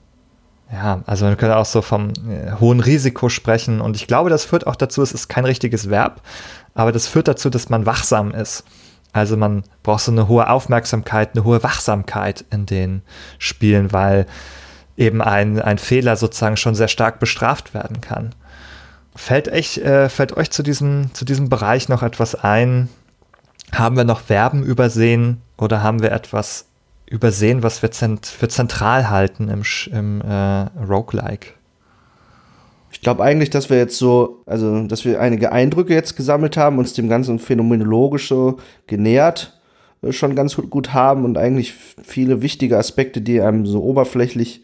S1: Ja, also man könnte auch so vom äh, hohen Risiko sprechen und ich glaube, das führt auch dazu, es ist kein richtiges Verb, aber das führt dazu, dass man wachsam ist. Also man braucht so eine hohe Aufmerksamkeit, eine hohe Wachsamkeit in den Spielen, weil eben ein, ein Fehler sozusagen schon sehr stark bestraft werden kann. Fällt, echt, äh, fällt euch zu diesem, zu diesem Bereich noch etwas ein? Haben wir noch Verben übersehen oder haben wir etwas übersehen, was wir zent für zentral halten im, im äh, Roguelike.
S3: Ich glaube eigentlich, dass wir jetzt so, also dass wir einige Eindrücke jetzt gesammelt haben, uns dem ganzen phänomenologisch so genähert äh, schon ganz gut haben und eigentlich viele wichtige Aspekte, die einem so oberflächlich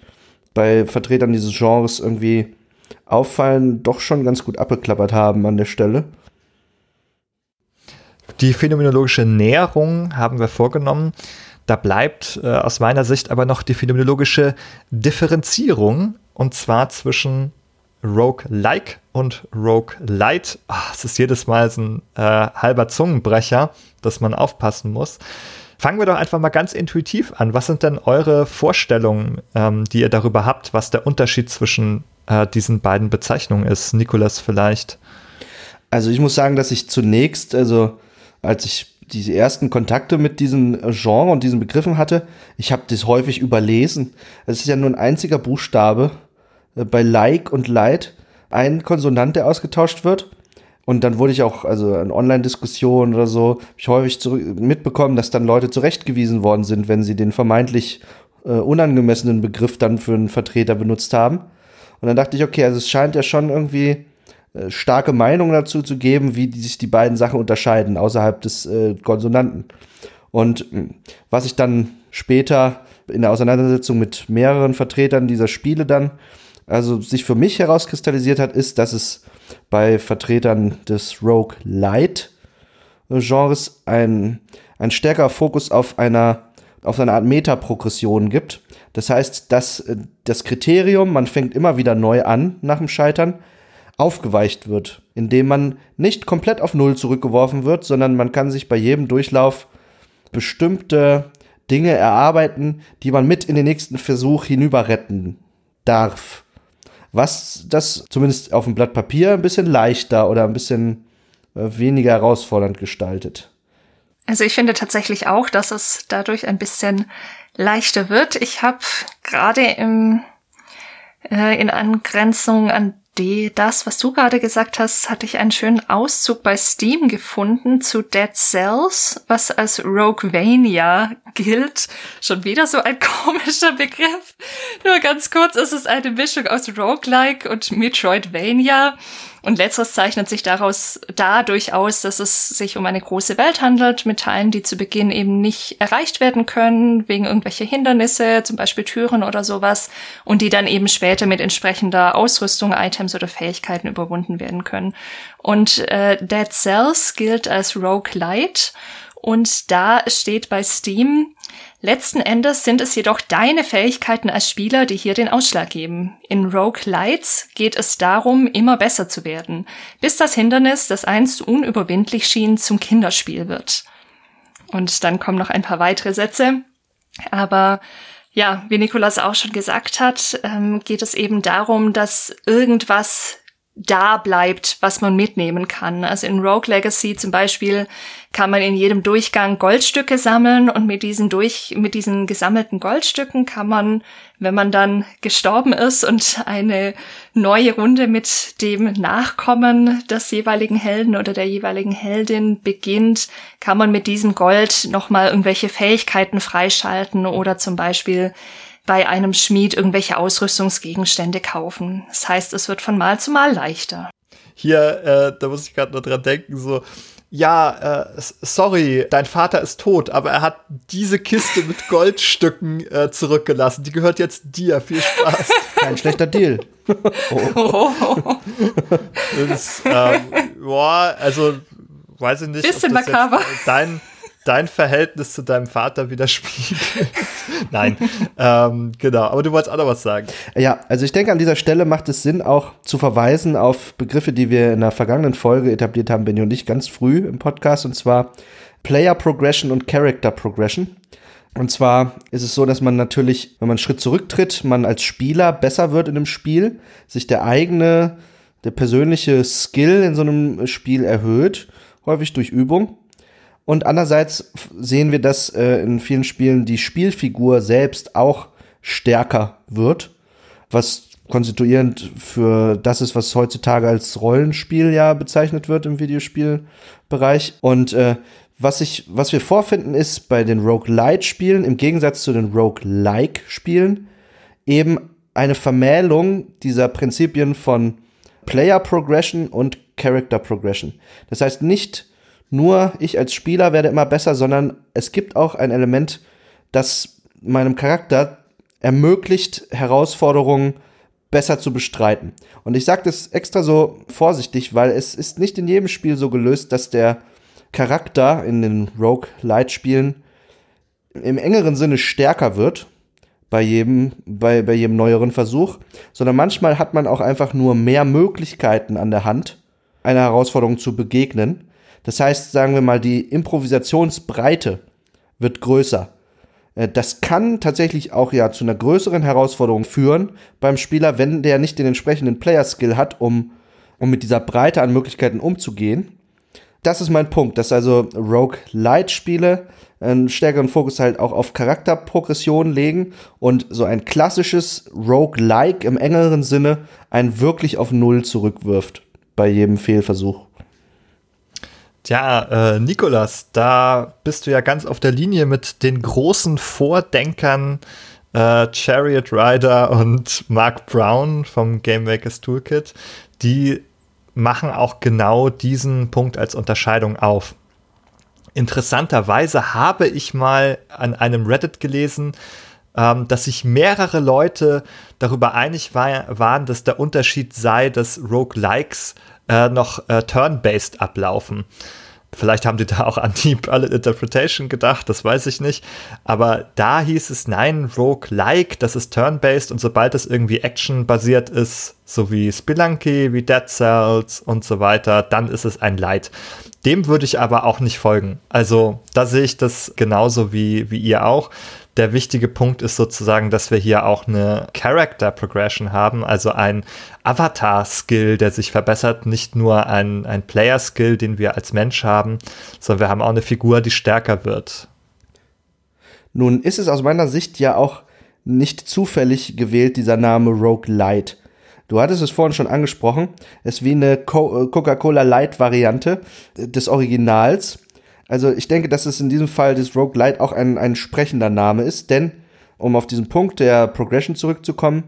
S3: bei Vertretern dieses Genres irgendwie auffallen, doch schon ganz gut abgeklappert haben an der Stelle.
S1: Die phänomenologische Näherung haben wir vorgenommen. Da bleibt äh, aus meiner Sicht aber noch die phänomenologische Differenzierung und zwar zwischen Rogue-like und Rogue-light. Oh, es ist jedes Mal so ein äh, halber Zungenbrecher, dass man aufpassen muss. Fangen wir doch einfach mal ganz intuitiv an. Was sind denn eure Vorstellungen, ähm, die ihr darüber habt, was der Unterschied zwischen äh, diesen beiden Bezeichnungen ist? Nikolas vielleicht.
S3: Also ich muss sagen, dass ich zunächst, also als ich diese ersten Kontakte mit diesen Genre und diesen Begriffen hatte, ich habe das häufig überlesen. Es ist ja nur ein einziger Buchstabe äh, bei Like und Light, ein Konsonant, der ausgetauscht wird. Und dann wurde ich auch, also in Online-Diskussionen oder so, ich häufig mitbekommen, dass dann Leute zurechtgewiesen worden sind, wenn sie den vermeintlich äh, unangemessenen Begriff dann für einen Vertreter benutzt haben. Und dann dachte ich, okay, also es scheint ja schon irgendwie starke Meinung dazu zu geben, wie die, sich die beiden Sachen unterscheiden außerhalb des äh, Konsonanten. Und hm, was ich dann später in der Auseinandersetzung mit mehreren Vertretern dieser Spiele dann, also sich für mich herauskristallisiert hat, ist, dass es bei Vertretern des Rogue Light Genres ein, ein stärkerer Fokus auf einer auf eine Art Metaprogression gibt. Das heißt, dass äh, das Kriterium, man fängt immer wieder neu an nach dem Scheitern, aufgeweicht wird, indem man nicht komplett auf Null zurückgeworfen wird, sondern man kann sich bei jedem Durchlauf bestimmte Dinge erarbeiten, die man mit in den nächsten Versuch hinüber retten darf. Was das zumindest auf dem Blatt Papier ein bisschen leichter oder ein bisschen äh, weniger herausfordernd gestaltet.
S2: Also ich finde tatsächlich auch, dass es dadurch ein bisschen leichter wird. Ich habe gerade im äh, in Angrenzung an die, das, was du gerade gesagt hast, hatte ich einen schönen Auszug bei Steam gefunden zu Dead Cells, was als Roguevania gilt. Schon wieder so ein komischer Begriff. Nur ganz kurz, es ist eine Mischung aus Roguelike und Metroidvania. Und letzteres zeichnet sich daraus dadurch aus, dass es sich um eine große Welt handelt, mit Teilen, die zu Beginn eben nicht erreicht werden können, wegen irgendwelcher Hindernisse, zum Beispiel Türen oder sowas, und die dann eben später mit entsprechender Ausrüstung, Items oder Fähigkeiten überwunden werden können. Und äh, Dead Cells gilt als Rogue Light. Und da steht bei Steam, Letzten Endes sind es jedoch deine Fähigkeiten als Spieler, die hier den Ausschlag geben. In Rogue Lights geht es darum, immer besser zu werden, bis das Hindernis, das einst unüberwindlich schien, zum Kinderspiel wird. Und dann kommen noch ein paar weitere Sätze. Aber ja, wie Nikolas auch schon gesagt hat, ähm, geht es eben darum, dass irgendwas da bleibt, was man mitnehmen kann. Also in Rogue Legacy zum Beispiel kann man in jedem Durchgang Goldstücke sammeln und mit diesen durch, mit diesen gesammelten Goldstücken kann man, wenn man dann gestorben ist und eine neue Runde mit dem Nachkommen des jeweiligen Helden oder der jeweiligen Heldin beginnt, kann man mit diesem Gold nochmal irgendwelche Fähigkeiten freischalten oder zum Beispiel bei einem Schmied irgendwelche Ausrüstungsgegenstände kaufen. Das heißt, es wird von Mal zu Mal leichter.
S1: Hier, äh, da muss ich gerade nur dran denken, so, ja, äh, sorry, dein Vater ist tot, aber er hat diese Kiste mit Goldstücken äh, zurückgelassen. Die gehört jetzt dir. Viel Spaß.
S3: Kein schlechter Deal.
S2: Oh.
S1: Das, ähm, boah, also weiß ich nicht,
S2: Bisschen
S1: ob das
S2: makaber.
S1: jetzt dein, dein Verhältnis zu deinem Vater widerspiegelt. Nein, ähm, genau. Aber du wolltest auch noch was sagen.
S3: Ja, also ich denke, an dieser Stelle macht es Sinn, auch zu verweisen auf Begriffe, die wir in der vergangenen Folge etabliert haben, Benny und ich, ganz früh im Podcast, und zwar Player Progression und Character Progression. Und zwar ist es so, dass man natürlich, wenn man einen Schritt zurücktritt, man als Spieler besser wird in einem Spiel, sich der eigene, der persönliche Skill in so einem Spiel erhöht, häufig durch Übung. Und andererseits sehen wir, dass äh, in vielen Spielen die Spielfigur selbst auch stärker wird, was konstituierend für das ist, was heutzutage als Rollenspiel ja bezeichnet wird im Videospielbereich. Und äh, was ich, was wir vorfinden, ist bei den Roguelite-Spielen im Gegensatz zu den Roguelike-Spielen eben eine Vermählung dieser Prinzipien von Player Progression und Character Progression. Das heißt nicht nur ich als Spieler werde immer besser, sondern es gibt auch ein Element, das meinem Charakter ermöglicht, Herausforderungen besser zu bestreiten. Und ich sage das extra so vorsichtig, weil es ist nicht in jedem Spiel so gelöst, dass der Charakter in den Rogue-Light-Spielen im engeren Sinne stärker wird bei jedem, bei, bei jedem neueren Versuch, sondern manchmal hat man auch einfach nur mehr Möglichkeiten an der Hand, einer Herausforderung zu begegnen. Das heißt, sagen wir mal, die Improvisationsbreite wird größer. Äh, Das kann tatsächlich auch ja zu einer größeren Herausforderung führen beim Spieler, wenn der nicht den entsprechenden Player-Skill hat, um, um mit dieser Breite an Möglichkeiten umzugehen. Das ist mein Punkt, dass also Rogue-Light-Spiele einen stärkeren Fokus halt auch auf Charakterprogression legen und so ein klassisches Rogue-like im engeren Sinne einen wirklich auf Null zurückwirft bei jedem Fehlversuch.
S1: Tja, äh, Nikolas, da bist du ja ganz auf der Linie mit den großen Vordenkern äh, Chariot Rider und Mark Brown vom Game Makers Toolkit. Die machen auch genau diesen Punkt als Unterscheidung auf. Interessanterweise habe ich mal an einem Reddit gelesen, ähm, dass sich mehrere Leute darüber einig war, waren, dass der Unterschied sei, dass Roguelikes äh, noch äh, turn-based ablaufen. Vielleicht haben die da auch an die Bullet Interpretation gedacht, das weiß ich nicht. Aber da hieß es, nein, Rogue-like, das ist turn-based und sobald es irgendwie Action-basiert ist, so wie Spelunky, wie Dead Cells und so weiter, dann ist es ein Light. Dem würde ich aber auch nicht folgen. Also da sehe ich das genauso wie, wie ihr auch. Der wichtige Punkt ist sozusagen, dass wir hier auch eine Character Progression haben, also ein Avatar-Skill, der sich verbessert, nicht nur ein, ein Player-Skill, den wir als Mensch haben, sondern wir haben auch eine Figur, die stärker wird.
S3: Nun ist es aus meiner Sicht ja auch nicht zufällig gewählt, dieser Name Rogue Light. Du hattest es vorhin schon angesprochen, es ist wie eine Co- Coca-Cola Light-Variante des Originals. Also ich denke, dass es in diesem Fall des Rogue Light auch ein, ein sprechender Name ist, denn, um auf diesen Punkt der Progression zurückzukommen,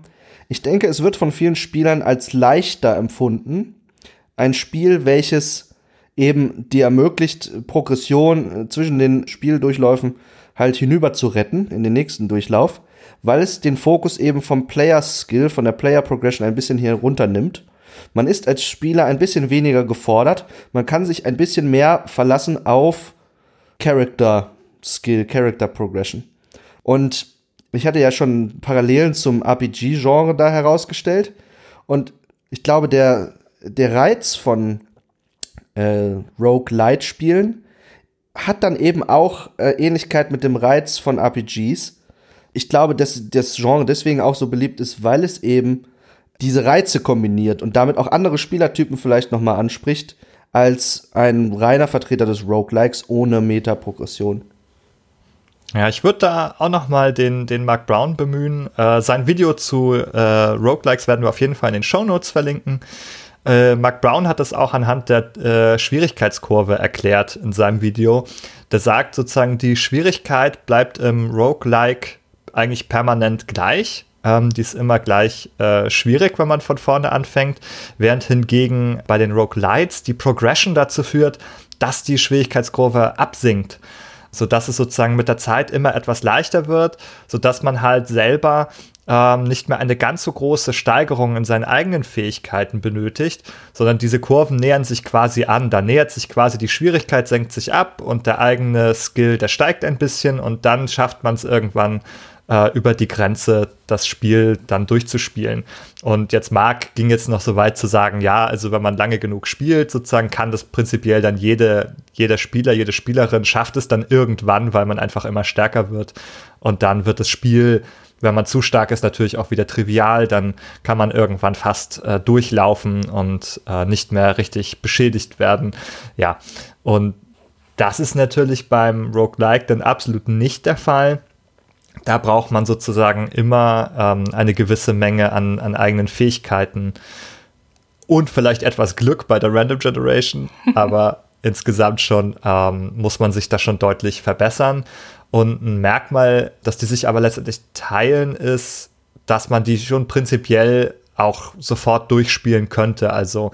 S3: ich denke, es wird von vielen Spielern als leichter empfunden, ein Spiel, welches eben dir ermöglicht, Progression äh, zwischen den Spieldurchläufen halt hinüber zu retten in den nächsten Durchlauf, weil es den Fokus eben vom Player Skill, von der Player Progression ein bisschen hier runternimmt. Man ist als Spieler ein bisschen weniger gefordert. Man kann sich ein bisschen mehr verlassen auf Character Skill, Character Progression. Und ich hatte ja schon Parallelen zum RPG-Genre da herausgestellt. Und ich glaube, der, der Reiz von äh, Rogue-Light-Spielen hat dann eben auch äh, Ähnlichkeit mit dem Reiz von RPGs. Ich glaube, dass das Genre deswegen auch so beliebt ist, weil es eben diese Reize kombiniert und damit auch andere Spielertypen vielleicht nochmal anspricht, als ein reiner Vertreter des Roguelikes ohne Meta-Progression.
S1: Ja, ich würde da auch noch mal den, den Mark Brown bemühen. Äh, sein Video zu äh, Roguelikes werden wir auf jeden Fall in den Show Notes verlinken. Äh, Mark Brown hat das auch anhand der äh, Schwierigkeitskurve erklärt in seinem Video. Der sagt sozusagen, die Schwierigkeit bleibt im Roguelike eigentlich permanent gleich. Ähm, die ist immer gleich äh, schwierig, wenn man von vorne anfängt, während hingegen bei den Roguelites die Progression dazu führt, dass die Schwierigkeitskurve absinkt sodass es sozusagen mit der Zeit immer etwas leichter wird, sodass man halt selber ähm, nicht mehr eine ganz so große Steigerung in seinen eigenen Fähigkeiten benötigt, sondern diese Kurven nähern sich quasi an. Da nähert sich quasi die Schwierigkeit, senkt sich ab und der eigene Skill, der steigt ein bisschen und dann schafft man es irgendwann äh, über die Grenze das Spiel dann durchzuspielen. Und jetzt Marc ging jetzt noch so weit zu sagen, ja, also wenn man lange genug spielt, sozusagen kann das prinzipiell dann jede, jeder Spieler, jede Spielerin schafft es dann irgendwann, weil man einfach immer stärker wird. Und dann wird das Spiel wenn man zu stark ist, natürlich auch wieder trivial, dann kann man irgendwann fast äh, durchlaufen und äh, nicht mehr richtig beschädigt werden. Ja, und das ist natürlich beim Roguelike dann absolut nicht der Fall da braucht man sozusagen immer ähm, eine gewisse Menge an, an eigenen Fähigkeiten und vielleicht etwas Glück bei der Random Generation, aber insgesamt schon ähm, muss man sich da schon deutlich verbessern. Und ein Merkmal, dass die sich aber letztendlich teilen, ist, dass man die schon prinzipiell auch sofort durchspielen könnte. Also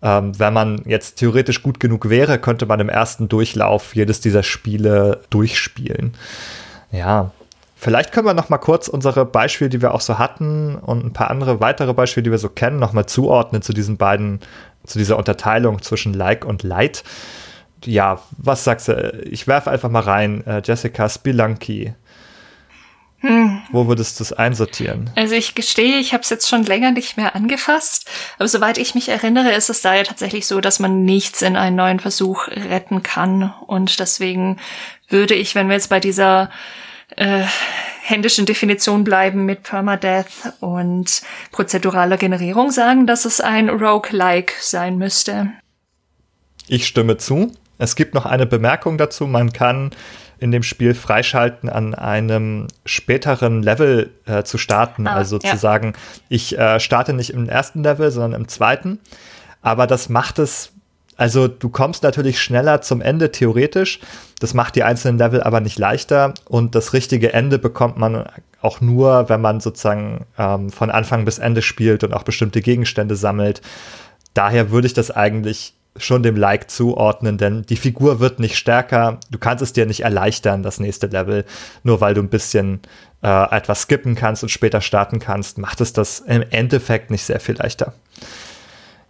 S1: ähm, wenn man jetzt theoretisch gut genug wäre, könnte man im ersten Durchlauf jedes dieser Spiele durchspielen. Ja, Vielleicht können wir noch mal kurz unsere Beispiele, die wir auch so hatten und ein paar andere weitere Beispiele, die wir so kennen, noch mal zuordnen zu diesen beiden, zu dieser Unterteilung zwischen Like und Light. Ja, was sagst du? Ich werfe einfach mal rein. Äh, Jessica Spelunky. Hm. Wo würdest du es einsortieren?
S2: Also ich gestehe, ich habe es jetzt schon länger nicht mehr angefasst, aber soweit ich mich erinnere, ist es da ja tatsächlich so, dass man nichts in einen neuen Versuch retten kann. Und deswegen würde ich, wenn wir jetzt bei dieser äh, händischen Definition bleiben mit Permadeath und prozeduraler Generierung sagen, dass es ein Roguelike sein müsste.
S1: Ich stimme zu. Es gibt noch eine Bemerkung dazu. Man kann in dem Spiel freischalten, an einem späteren Level äh, zu starten. Ah, also ja. zu sagen, ich äh, starte nicht im ersten Level, sondern im zweiten. Aber das macht es also du kommst natürlich schneller zum Ende theoretisch. Das macht die einzelnen Level aber nicht leichter. Und das richtige Ende bekommt man auch nur, wenn man sozusagen ähm, von Anfang bis Ende spielt und auch bestimmte Gegenstände sammelt. Daher würde ich das eigentlich schon dem Like zuordnen, denn die Figur wird nicht stärker. Du kannst es dir nicht erleichtern, das nächste Level, nur weil du ein bisschen äh, etwas skippen kannst und später starten kannst, macht es das im Endeffekt nicht sehr viel leichter.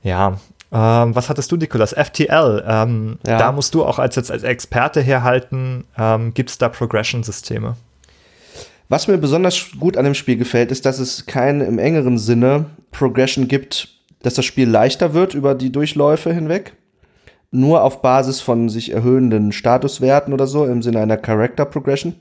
S1: Ja, ähm, was hattest du, Nikolas? FTL. Ähm, ja. Da musst du auch als, als Experte herhalten. Ähm, Gibt es da Progression-Systeme?
S3: Was mir besonders gut an dem Spiel gefällt, ist, dass es kein im engeren Sinne Progression gibt, dass das Spiel leichter wird über die Durchläufe hinweg. Nur auf Basis von sich erhöhenden Statuswerten oder so, im Sinne einer Character Progression.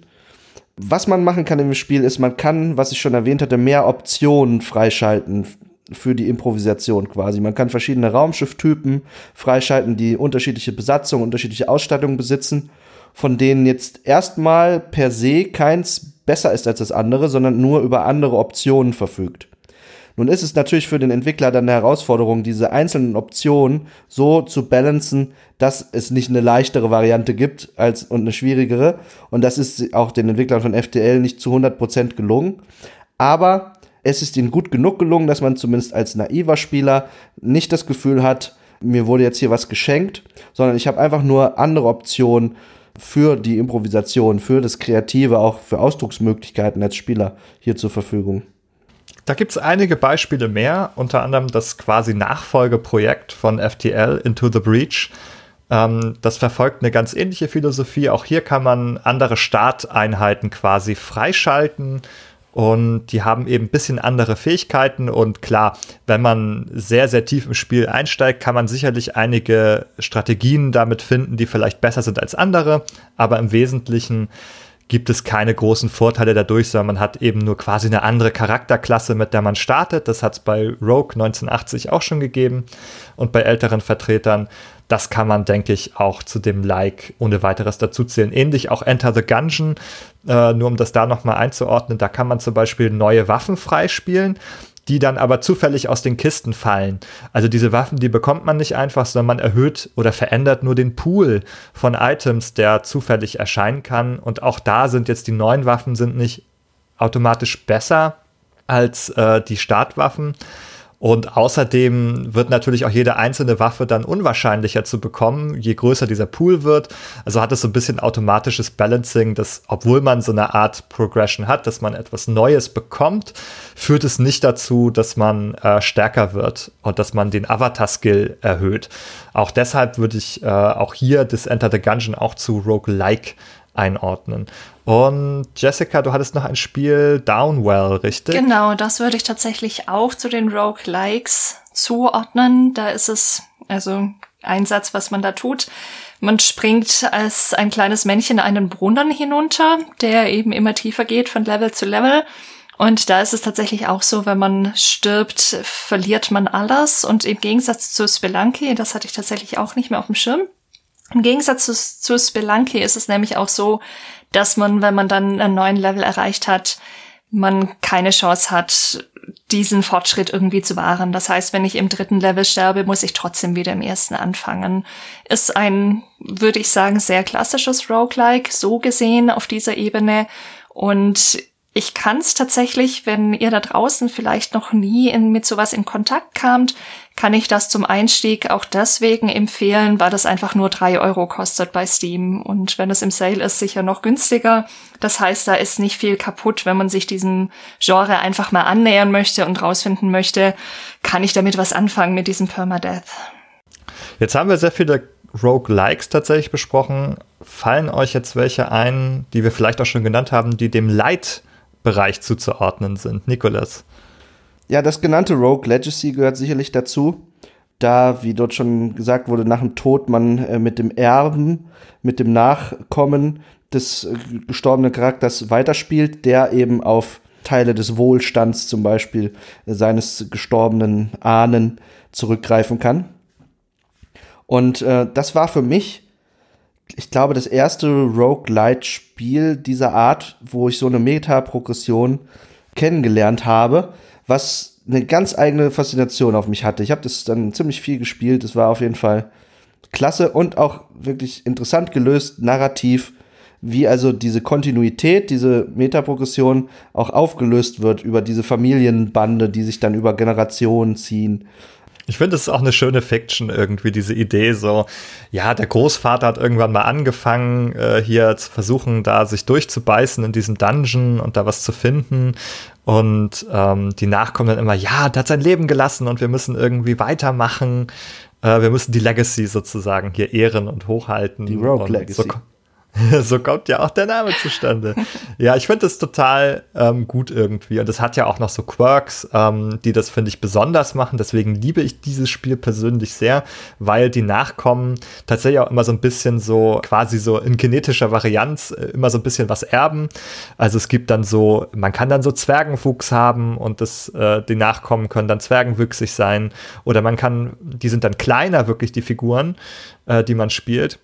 S3: Was man machen kann im Spiel ist, man kann, was ich schon erwähnt hatte, mehr Optionen freischalten für die Improvisation quasi. Man kann verschiedene Raumschifftypen freischalten, die unterschiedliche Besatzung, unterschiedliche Ausstattungen besitzen, von denen jetzt erstmal per se keins besser ist als das andere, sondern nur über andere Optionen verfügt. Nun ist es natürlich für den Entwickler dann eine Herausforderung, diese einzelnen Optionen so zu balancen, dass es nicht eine leichtere Variante gibt als und eine schwierigere. Und das ist auch den Entwicklern von FTL nicht zu 100% gelungen. Aber es ist ihnen gut genug gelungen, dass man zumindest als naiver Spieler nicht das Gefühl hat, mir wurde jetzt hier was geschenkt, sondern ich habe einfach nur andere Optionen für die Improvisation, für das Kreative, auch für Ausdrucksmöglichkeiten als Spieler hier zur Verfügung.
S1: Da gibt es einige Beispiele mehr, unter anderem das quasi Nachfolgeprojekt von FTL Into the Breach. Ähm, das verfolgt eine ganz ähnliche Philosophie. Auch hier kann man andere Starteinheiten quasi freischalten und die haben eben ein bisschen andere Fähigkeiten. Und klar, wenn man sehr, sehr tief im Spiel einsteigt, kann man sicherlich einige Strategien damit finden, die vielleicht besser sind als andere. Aber im Wesentlichen gibt es keine großen Vorteile dadurch, sondern man hat eben nur quasi eine andere Charakterklasse, mit der man startet. Das hat es bei Rogue 1980 auch schon gegeben und bei älteren Vertretern. Das kann man, denke ich, auch zu dem Like ohne weiteres dazuzählen. Ähnlich auch Enter the Gungeon, äh, nur um das da nochmal einzuordnen. Da kann man zum Beispiel neue Waffen freispielen die dann aber zufällig aus den Kisten fallen. Also diese Waffen, die bekommt man nicht einfach, sondern man erhöht oder verändert nur den Pool von Items, der zufällig erscheinen kann. Und auch da sind jetzt die neuen Waffen sind nicht automatisch besser als äh, die Startwaffen, und außerdem wird natürlich auch jede einzelne Waffe dann unwahrscheinlicher zu bekommen, je größer dieser Pool wird. Also hat es so ein bisschen automatisches Balancing, dass obwohl man so eine Art Progression hat, dass man etwas Neues bekommt, führt es nicht dazu, dass man äh, stärker wird und dass man den Avatar-Skill erhöht. Auch deshalb würde ich äh, auch hier das Enter the Gungeon auch zu Roguelike einordnen. Und Jessica, du hattest noch ein Spiel Downwell, richtig?
S2: Genau, das würde ich tatsächlich auch zu den Roguelikes zuordnen. Da ist es, also ein Satz, was man da tut. Man springt als ein kleines Männchen einen Brunnen hinunter, der eben immer tiefer geht von Level zu Level. Und da ist es tatsächlich auch so, wenn man stirbt, verliert man alles. Und im Gegensatz zu Spelunky, das hatte ich tatsächlich auch nicht mehr auf dem Schirm. Im Gegensatz zu, zu Spelunky ist es nämlich auch so, dass man, wenn man dann einen neuen Level erreicht hat, man keine Chance hat, diesen Fortschritt irgendwie zu wahren. Das heißt, wenn ich im dritten Level sterbe, muss ich trotzdem wieder im ersten anfangen. Ist ein, würde ich sagen, sehr klassisches Roguelike, so gesehen auf dieser Ebene. Und ich kann es tatsächlich, wenn ihr da draußen vielleicht noch nie in, mit sowas in Kontakt kamt, kann ich das zum Einstieg auch deswegen empfehlen, weil das einfach nur drei Euro kostet bei Steam. Und wenn es im Sale ist, sicher noch günstiger. Das heißt, da ist nicht viel kaputt, wenn man sich diesem Genre einfach mal annähern möchte und rausfinden möchte, kann ich damit was anfangen mit diesem Permadeath.
S1: Jetzt haben wir sehr viele Roguelikes tatsächlich besprochen. Fallen euch jetzt welche ein, die wir vielleicht auch schon genannt haben, die dem Light Bereich zuzuordnen sind. Nikolas.
S3: Ja, das genannte Rogue Legacy gehört sicherlich dazu. Da, wie dort schon gesagt wurde, nach dem Tod man äh, mit dem Erben, mit dem Nachkommen des äh, gestorbenen Charakters weiterspielt, der eben auf Teile des Wohlstands zum Beispiel äh, seines gestorbenen Ahnen zurückgreifen kann. Und äh, das war für mich ich glaube, das erste Roguelite-Spiel dieser Art, wo ich so eine Meta-Progression kennengelernt habe, was eine ganz eigene Faszination auf mich hatte. Ich habe das dann ziemlich viel gespielt. Es war auf jeden Fall klasse und auch wirklich interessant gelöst, narrativ, wie also diese Kontinuität, diese Metaprogression auch aufgelöst wird über diese Familienbande, die sich dann über Generationen ziehen.
S1: Ich finde, es ist auch eine schöne Fiction irgendwie, diese Idee so, ja, der Großvater hat irgendwann mal angefangen, äh, hier zu versuchen, da sich durchzubeißen in diesem Dungeon und da was zu finden. Und ähm, die Nachkommen dann immer, ja, der hat sein Leben gelassen und wir müssen irgendwie weitermachen. Äh, wir müssen die Legacy sozusagen hier ehren und hochhalten.
S3: Die Rogue Legacy.
S1: So, so kommt ja auch der Name zustande. ja, ich finde das total ähm, gut irgendwie. Und es hat ja auch noch so Quirks, ähm, die das, finde ich, besonders machen. Deswegen liebe ich dieses Spiel persönlich sehr, weil die Nachkommen tatsächlich auch immer so ein bisschen so, quasi so in genetischer Varianz, äh, immer so ein bisschen was erben. Also es gibt dann so, man kann dann so Zwergenwuchs haben und das, äh, die Nachkommen können dann zwergenwüchsig sein. Oder man kann, die sind dann kleiner, wirklich die Figuren, äh, die man spielt.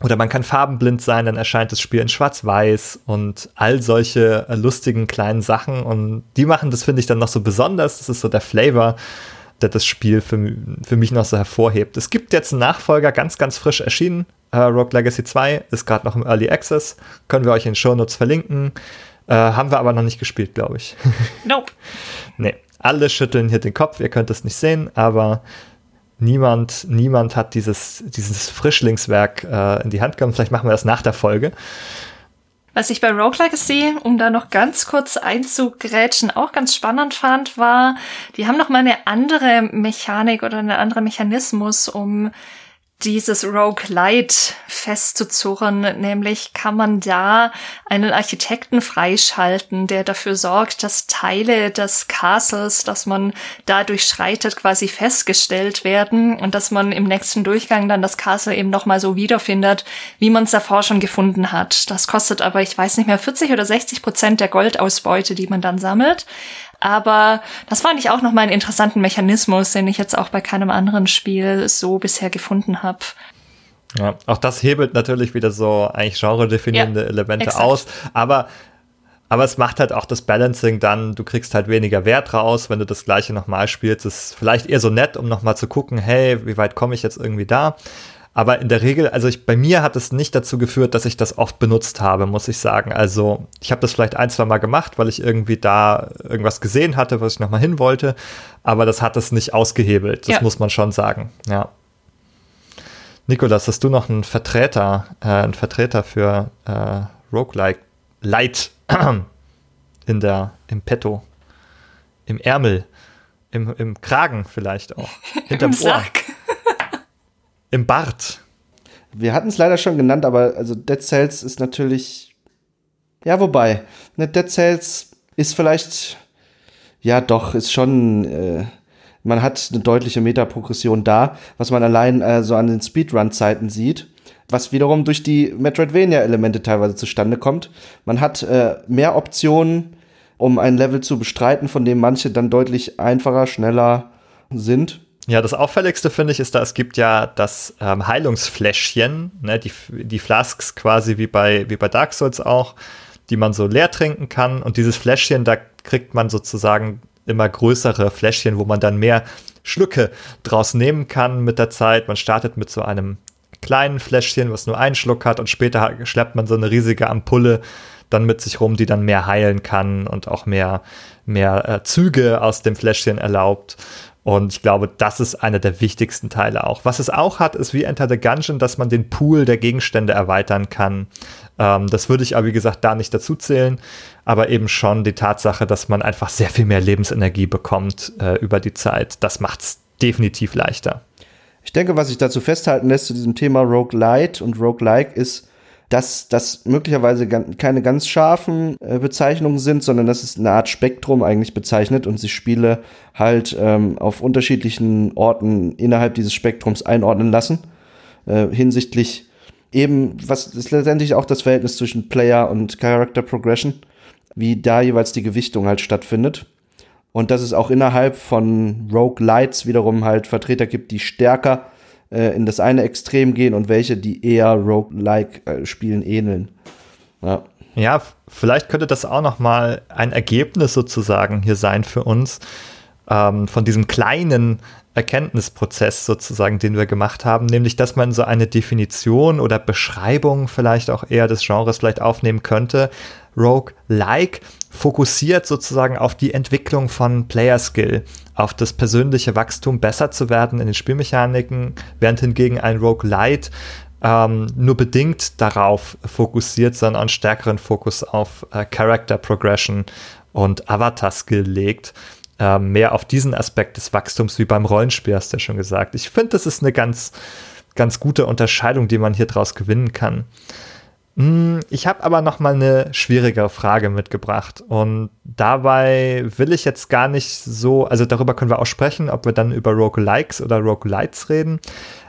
S1: Oder man kann farbenblind sein, dann erscheint das Spiel in Schwarz-Weiß und all solche äh, lustigen kleinen Sachen. Und die machen das, finde ich, dann noch so besonders. Das ist so der Flavor, der das Spiel für, für mich noch so hervorhebt. Es gibt jetzt einen Nachfolger, ganz, ganz frisch erschienen. Äh, Rogue Legacy 2 ist gerade noch im Early Access. Können wir euch in den Show Notes verlinken. Äh, haben wir aber noch nicht gespielt, glaube ich.
S2: Nope.
S1: nee, alle schütteln hier den Kopf. Ihr könnt es nicht sehen, aber niemand, niemand hat dieses, dieses Frischlingswerk äh, in die Hand genommen. Vielleicht machen wir das nach der Folge.
S2: Was ich bei Rogue Legacy, um da noch ganz kurz einzugrätschen, auch ganz spannend fand, war, die haben noch mal eine andere Mechanik oder einen anderen Mechanismus, um dieses Roguelite festzuzurren. Nämlich kann man da einen Architekten freischalten, der dafür sorgt, dass Teile des Castles, das man da durchschreitet, quasi festgestellt werden und dass man im nächsten Durchgang dann das Castle eben nochmal so wiederfindet, wie man es davor schon gefunden hat. Das kostet aber, ich weiß nicht mehr, 40 oder 60 Prozent der Goldausbeute, die man dann sammelt. Aber das fand ich auch noch mal einen interessanten Mechanismus, den ich jetzt auch bei keinem anderen Spiel so bisher gefunden habe.
S1: Ja, auch das hebelt natürlich wieder so eigentlich genre-definierende ja, Elemente exakt. aus. Aber aber es macht halt auch das Balancing dann, du kriegst halt weniger Wert raus, wenn du das gleiche nochmal spielst. Das ist vielleicht eher so nett, um nochmal zu gucken, hey, wie weit komme ich jetzt irgendwie da? Aber in der Regel, also ich, bei mir hat es nicht dazu geführt, dass ich das oft benutzt habe, muss ich sagen. Also ich habe das vielleicht ein, zwei Mal gemacht, weil ich irgendwie da irgendwas gesehen hatte, was ich nochmal hin wollte. Aber das hat es nicht ausgehebelt. Das ja. muss man schon sagen. Ja. Nikolas, hast du noch einen Vertreter, äh, einen Vertreter für äh, Roguelike Light in der, im Petto, im Ärmel, im, im Kragen vielleicht auch,
S2: hinterm Im Ohr. Sack
S1: im Bart.
S3: Wir hatten es leider schon genannt, aber also Dead Cells ist natürlich. Ja, wobei. Ne, Dead Cells ist vielleicht. Ja, doch, ist schon. Äh, man hat eine deutliche Metaprogression da, was man allein äh, so an den Speedrun-Zeiten sieht. Was wiederum durch die Metroidvania-Elemente teilweise zustande kommt. Man hat äh, mehr Optionen, um ein Level zu bestreiten, von dem manche dann deutlich einfacher, schneller sind.
S1: Ja, das Auffälligste finde ich ist da, es gibt ja das ähm, Heilungsfläschchen, ne, die, die Flasks quasi wie bei, wie bei Dark Souls auch, die man so leer trinken kann. Und dieses Fläschchen, da kriegt man sozusagen immer größere Fläschchen, wo man dann mehr Schlücke draus nehmen kann mit der Zeit. Man startet mit so einem kleinen Fläschchen, was nur einen Schluck hat und später schleppt man so eine riesige Ampulle dann mit sich rum, die dann mehr heilen kann und auch mehr, mehr äh, Züge aus dem Fläschchen erlaubt. Und ich glaube, das ist einer der wichtigsten Teile auch. Was es auch hat, ist wie Enter the Gungeon, dass man den Pool der Gegenstände erweitern kann. Ähm, das würde ich aber, wie gesagt, da nicht dazu zählen. Aber eben schon die Tatsache, dass man einfach sehr viel mehr Lebensenergie bekommt äh, über die Zeit. Das macht es definitiv leichter.
S3: Ich denke, was sich dazu festhalten lässt zu diesem Thema Roguelite und Roguelike ist, dass das möglicherweise keine ganz scharfen äh, Bezeichnungen sind, sondern dass es eine Art Spektrum eigentlich bezeichnet und sich Spiele halt ähm, auf unterschiedlichen Orten innerhalb dieses Spektrums einordnen lassen. Äh, hinsichtlich eben, was ist letztendlich auch das Verhältnis zwischen Player und Character Progression, wie da jeweils die Gewichtung halt stattfindet. Und dass es auch innerhalb von Rogue Lights wiederum halt Vertreter gibt, die stärker äh, in das eine Extrem gehen und welche, die eher Roguelike-Spielen äh, ähneln.
S1: Ja. ja, vielleicht könnte das auch noch mal ein Ergebnis sozusagen hier sein für uns ähm, von diesem kleinen Erkenntnisprozess sozusagen, den wir gemacht haben, nämlich dass man so eine Definition oder Beschreibung vielleicht auch eher des Genres vielleicht aufnehmen könnte. Rogue-like fokussiert sozusagen auf die Entwicklung von Player Skill, auf das persönliche Wachstum, besser zu werden in den Spielmechaniken, während hingegen ein Roguelite ähm, nur bedingt darauf fokussiert, sondern einen stärkeren Fokus auf äh, Character Progression und Avatar Skill legt. Äh, mehr auf diesen Aspekt des Wachstums wie beim Rollenspiel, hast du ja schon gesagt. Ich finde, das ist eine ganz, ganz gute Unterscheidung, die man hier draus gewinnen kann. Hm, ich habe aber noch mal eine schwierigere Frage mitgebracht. Und dabei will ich jetzt gar nicht so, also darüber können wir auch sprechen, ob wir dann über Roguelikes oder Roguelites reden,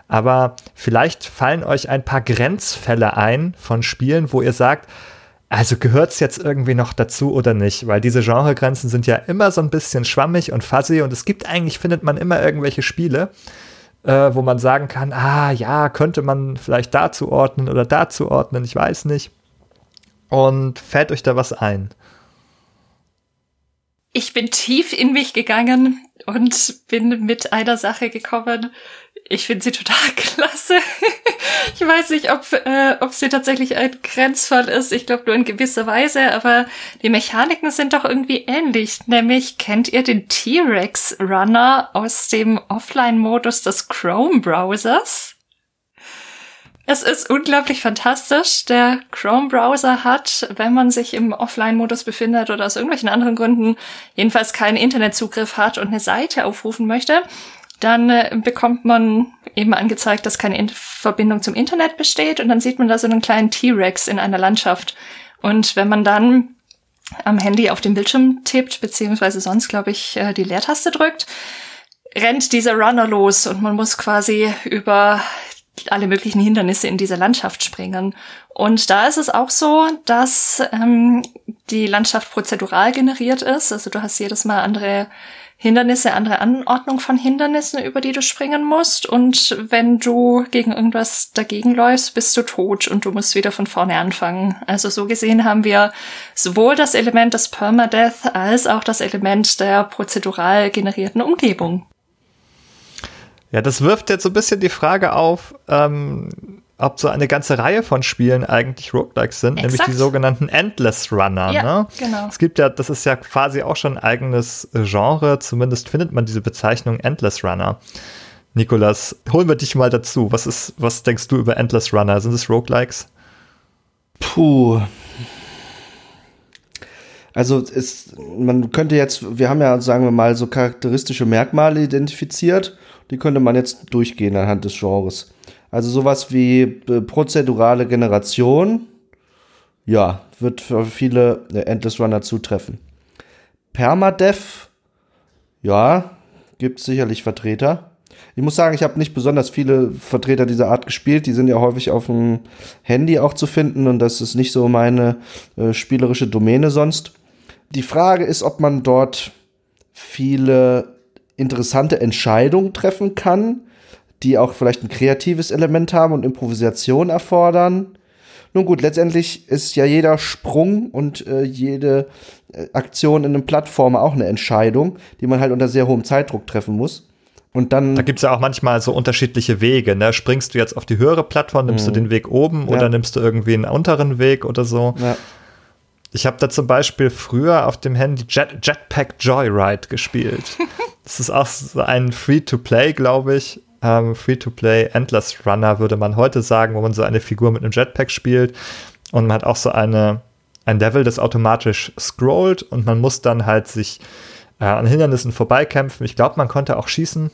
S1: aber vielleicht fallen euch ein paar Grenzfälle ein von Spielen, wo ihr sagt, also gehört es jetzt irgendwie noch dazu oder nicht? Weil diese Genregrenzen sind ja immer so ein bisschen schwammig und fuzzy und es gibt eigentlich, findet man immer irgendwelche Spiele, äh, wo man sagen kann, ah ja, könnte man vielleicht da zuordnen oder da zuordnen, ich weiß nicht. Und fällt euch da was ein?
S2: Ich bin tief in mich gegangen und bin mit einer Sache gekommen, ich finde sie total klasse. ich weiß nicht, ob, äh, ob sie tatsächlich ein Grenzfall ist. Ich glaube nur in gewisser Weise, aber die Mechaniken sind doch irgendwie ähnlich. Nämlich kennt ihr den T-Rex Runner aus dem Offline-Modus des Chrome-Browsers? Es ist unglaublich fantastisch. Der Chrome-Browser hat, wenn man sich im Offline-Modus befindet oder aus irgendwelchen anderen Gründen jedenfalls keinen Internetzugriff hat und eine Seite aufrufen möchte, dann äh, bekommt man eben angezeigt, dass keine in Verbindung zum Internet besteht und dann sieht man da so einen kleinen T-Rex in einer Landschaft. Und wenn man dann am Handy auf den Bildschirm tippt, beziehungsweise sonst, glaube ich, äh, die Leertaste drückt, rennt dieser Runner los und man muss quasi über alle möglichen Hindernisse in dieser Landschaft springen. Und da ist es auch so, dass ähm, die Landschaft prozedural generiert ist. Also du hast jedes Mal andere Hindernisse, andere Anordnung von Hindernissen, über die du springen musst. Und wenn du gegen irgendwas dagegen läufst, bist du tot und du musst wieder von vorne anfangen. Also so gesehen haben wir sowohl das Element des Permadeath als auch das Element der prozedural generierten Umgebung.
S1: Ja, das wirft jetzt so ein bisschen die Frage auf, ähm, ob so eine ganze Reihe von Spielen eigentlich Roguelikes sind, Exakt. nämlich die sogenannten Endless Runner. Ja, ne? genau. Es gibt ja, das ist ja quasi auch schon ein eigenes Genre, zumindest findet man diese Bezeichnung Endless Runner. Nikolas, holen wir dich mal dazu. Was ist, was denkst du über Endless Runner? Sind es Roguelikes?
S3: Puh. Also es, man könnte jetzt, wir haben ja, sagen wir mal, so charakteristische Merkmale identifiziert die könnte man jetzt durchgehen anhand des Genres. Also sowas wie äh, prozedurale Generation, ja, wird für viele Endless Runner zutreffen. Permadeath, ja, gibt sicherlich Vertreter. Ich muss sagen, ich habe nicht besonders viele Vertreter dieser Art gespielt. Die sind ja häufig auf dem Handy auch zu finden und das ist nicht so meine äh, spielerische Domäne sonst. Die Frage ist, ob man dort viele interessante Entscheidungen treffen kann, die auch vielleicht ein kreatives Element haben und Improvisation erfordern. Nun gut, letztendlich ist ja jeder Sprung und äh, jede äh, Aktion in einem Plattformer auch eine Entscheidung, die man halt unter sehr hohem Zeitdruck treffen muss. Und dann.
S1: Da gibt es ja auch manchmal so unterschiedliche Wege. Ne? Springst du jetzt auf die höhere Plattform, nimmst mhm. du den Weg oben ja. oder nimmst du irgendwie einen unteren Weg oder so? Ja. Ich habe da zum Beispiel früher auf dem Handy Jet Jetpack Joyride gespielt. das ist auch so ein Free-to-Play, glaube ich. Ähm, Free-to-Play Endless Runner würde man heute sagen, wo man so eine Figur mit einem Jetpack spielt. Und man hat auch so eine, ein Level, das automatisch scrollt und man muss dann halt sich äh, an Hindernissen vorbeikämpfen. Ich glaube, man konnte auch schießen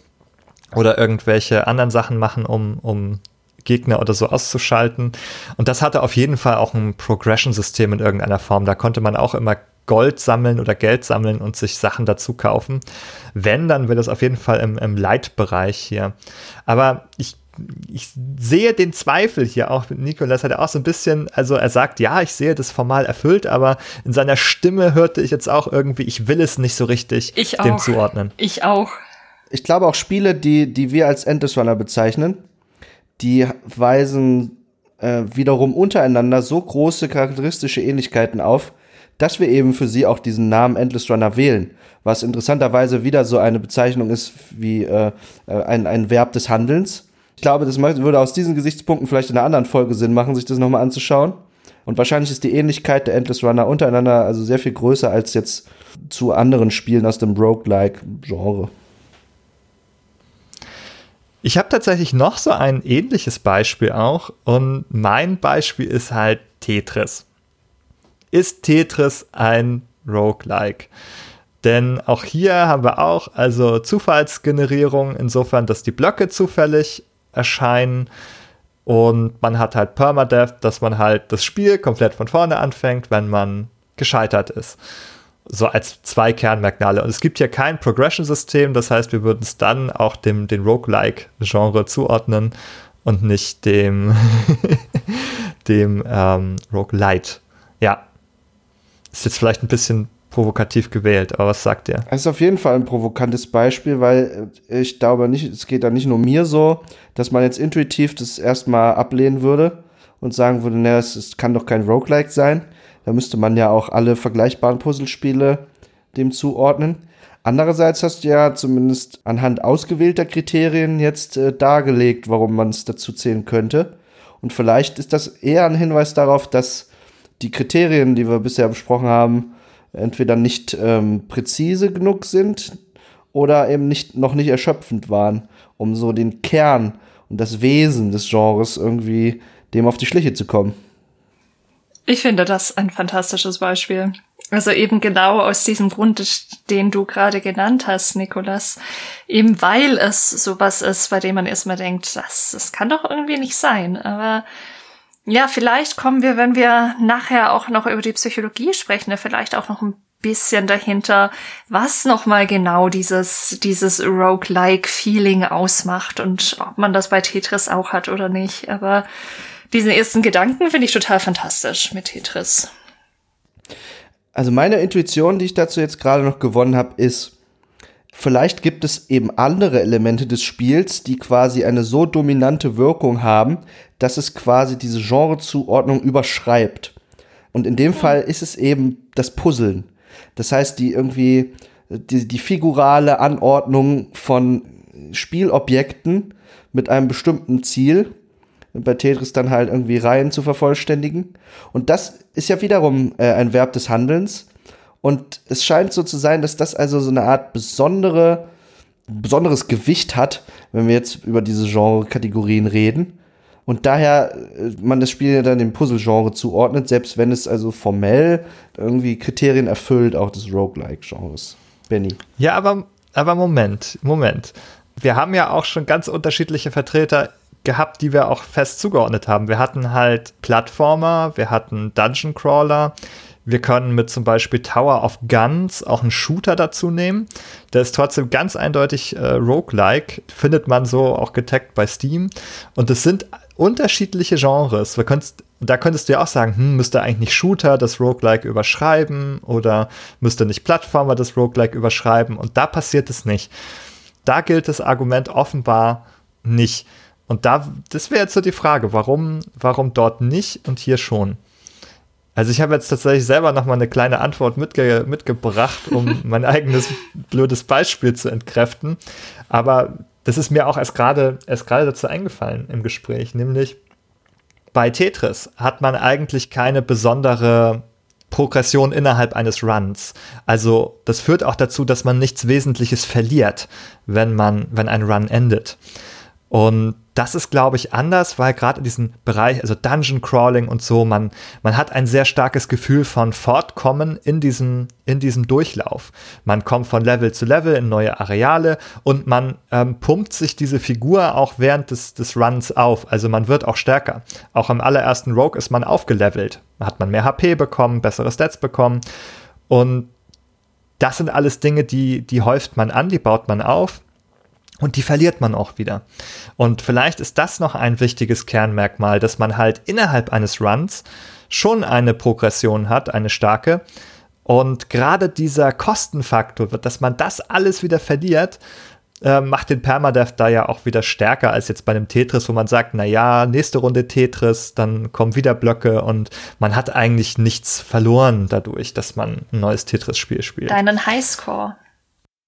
S1: oder irgendwelche anderen Sachen machen, um, um Gegner oder so auszuschalten. Und das hatte auf jeden Fall auch ein Progression-System in irgendeiner Form. Da konnte man auch immer Gold sammeln oder Geld sammeln und sich Sachen dazu kaufen. Wenn, dann wäre das auf jeden Fall im, im Light-Bereich hier. Aber ich ich sehe den Zweifel hier auch. Nikolas hat er auch so ein bisschen, also er sagt, ja, ich sehe das formal erfüllt, aber in seiner Stimme hörte ich jetzt auch irgendwie, ich will es nicht so richtig
S2: ich
S1: dem
S2: auch.
S1: zuordnen.
S2: Ich auch.
S3: Ich glaube auch Spiele, die, die wir als Endless Runner bezeichnen, die weisen äh, wiederum untereinander so große charakteristische Ähnlichkeiten auf, dass wir eben für sie auch diesen Namen Endless Runner wählen. Was interessanterweise wieder so eine Bezeichnung ist wie äh, äh ein, ein Verb des Handelns. Ich glaube, das würde aus diesen Gesichtspunkten vielleicht in einer anderen Folge Sinn machen, sich das nochmal anzuschauen. Und wahrscheinlich ist die Ähnlichkeit der Endless Runner untereinander also sehr viel größer als jetzt zu anderen Spielen aus dem Roguelike-Genre.
S1: Ich habe tatsächlich noch so ein ähnliches Beispiel auch und mein Beispiel ist halt Tetris. Ist Tetris ein Roguelike? Denn auch hier haben wir auch also Zufallsgenerierung insofern, dass die Blöcke zufällig erscheinen und man hat halt Permadeath, dass man halt das Spiel komplett von vorne anfängt, wenn man gescheitert ist so als zwei Kernmerkmale. Und es gibt hier kein Progression-System, das heißt, wir würden es dann auch dem den Roguelike-Genre zuordnen und nicht dem, dem ähm, Roguelite. Ja. Ist jetzt vielleicht ein bisschen provokativ gewählt, aber was sagt ihr?
S3: Es ist auf jeden Fall ein provokantes Beispiel, weil ich glaube nicht, es geht da nicht nur mir so, dass man jetzt intuitiv das erstmal ablehnen würde und sagen würde, naja, es kann doch kein Roguelike sein. Da müsste man ja auch alle vergleichbaren Puzzlespiele dem zuordnen. Andererseits hast du ja zumindest anhand ausgewählter Kriterien jetzt äh, dargelegt, warum man es dazu zählen könnte. Und vielleicht ist das eher ein Hinweis darauf, dass die Kriterien, die wir bisher besprochen haben, entweder nicht ähm, präzise genug sind oder eben nicht, noch nicht erschöpfend waren, um so den Kern und das Wesen des Genres irgendwie dem auf die Schliche zu kommen.
S2: Ich finde das ein fantastisches Beispiel. Also eben genau aus diesem Grund, den du gerade genannt hast, Nikolas. Eben weil es sowas ist, bei dem man erstmal denkt, das, das kann doch irgendwie nicht sein. Aber ja, vielleicht kommen wir, wenn wir nachher auch noch über die Psychologie sprechen, vielleicht auch noch ein bisschen dahinter, was nochmal genau dieses, dieses Roguelike-Feeling ausmacht und ob man das bei Tetris auch hat oder nicht. Aber diesen ersten Gedanken finde ich total fantastisch mit Tetris.
S3: Also meine Intuition, die ich dazu jetzt gerade noch gewonnen habe, ist, vielleicht gibt es eben andere Elemente des Spiels, die quasi eine so dominante Wirkung haben, dass es quasi diese Genrezuordnung überschreibt. Und in dem. Fall ist es eben das Puzzeln. Das heißt, die irgendwie die, die figurale Anordnung von Spielobjekten mit einem bestimmten Ziel bei Tetris dann halt irgendwie Reihen zu vervollständigen. Und das ist ja wiederum äh, ein Verb des Handelns. Und es scheint so zu sein, dass das also so eine Art besondere, besonderes Gewicht hat, wenn wir jetzt über diese Genre-Kategorien reden. Und daher äh, man das Spiel ja dann dem Puzzle-Genre zuordnet, selbst wenn es also formell irgendwie Kriterien erfüllt, auch des Roguelike-Genres. Benny.
S1: Ja, aber, aber Moment, Moment. Wir haben ja auch schon ganz unterschiedliche Vertreter gehabt, die wir auch fest zugeordnet haben. Wir hatten halt Plattformer, wir hatten Dungeon Crawler, wir können mit zum Beispiel Tower of Guns auch einen Shooter dazu nehmen. Der ist trotzdem ganz eindeutig äh, roguelike, findet man so auch getaggt bei Steam. Und es sind unterschiedliche Genres. Wir da könntest du ja auch sagen, hm, müsste eigentlich nicht Shooter das Roguelike überschreiben oder müsste nicht Plattformer das Roguelike überschreiben. Und da passiert es nicht. Da gilt das Argument offenbar nicht. Und da, das wäre jetzt so die Frage, warum, warum dort nicht und hier schon? Also ich habe jetzt tatsächlich selber noch mal eine kleine Antwort mitge mitgebracht, um mein eigenes blödes Beispiel zu entkräften. Aber das ist mir auch erst gerade erst gerade dazu eingefallen im Gespräch, nämlich bei Tetris hat man eigentlich keine besondere Progression innerhalb eines Runs. Also das führt auch dazu, dass man nichts Wesentliches verliert, wenn man wenn ein Run endet. Und das ist, glaube ich, anders, weil gerade in diesem Bereich, also Dungeon Crawling und so, man, man hat ein sehr starkes Gefühl von Fortkommen in diesem, in diesem Durchlauf. Man kommt von Level zu Level in neue Areale und man ähm, pumpt sich diese Figur auch während des, des Runs auf. Also man wird auch stärker. Auch im allerersten Rogue ist man aufgelevelt. Hat man mehr HP bekommen, bessere Stats bekommen. Und das sind alles Dinge, die, die häuft man an, die baut man auf und die verliert man auch wieder. Und vielleicht ist das noch ein wichtiges Kernmerkmal, dass man halt innerhalb eines Runs schon eine Progression hat, eine starke. Und gerade dieser Kostenfaktor, dass man das alles wieder verliert, äh, macht den Permadeath da ja auch wieder stärker als jetzt bei einem Tetris, wo man sagt, na ja, nächste Runde Tetris, dann kommen wieder Blöcke und man hat eigentlich nichts verloren dadurch, dass man ein neues Tetris-Spiel spielt.
S2: Deinen Highscore.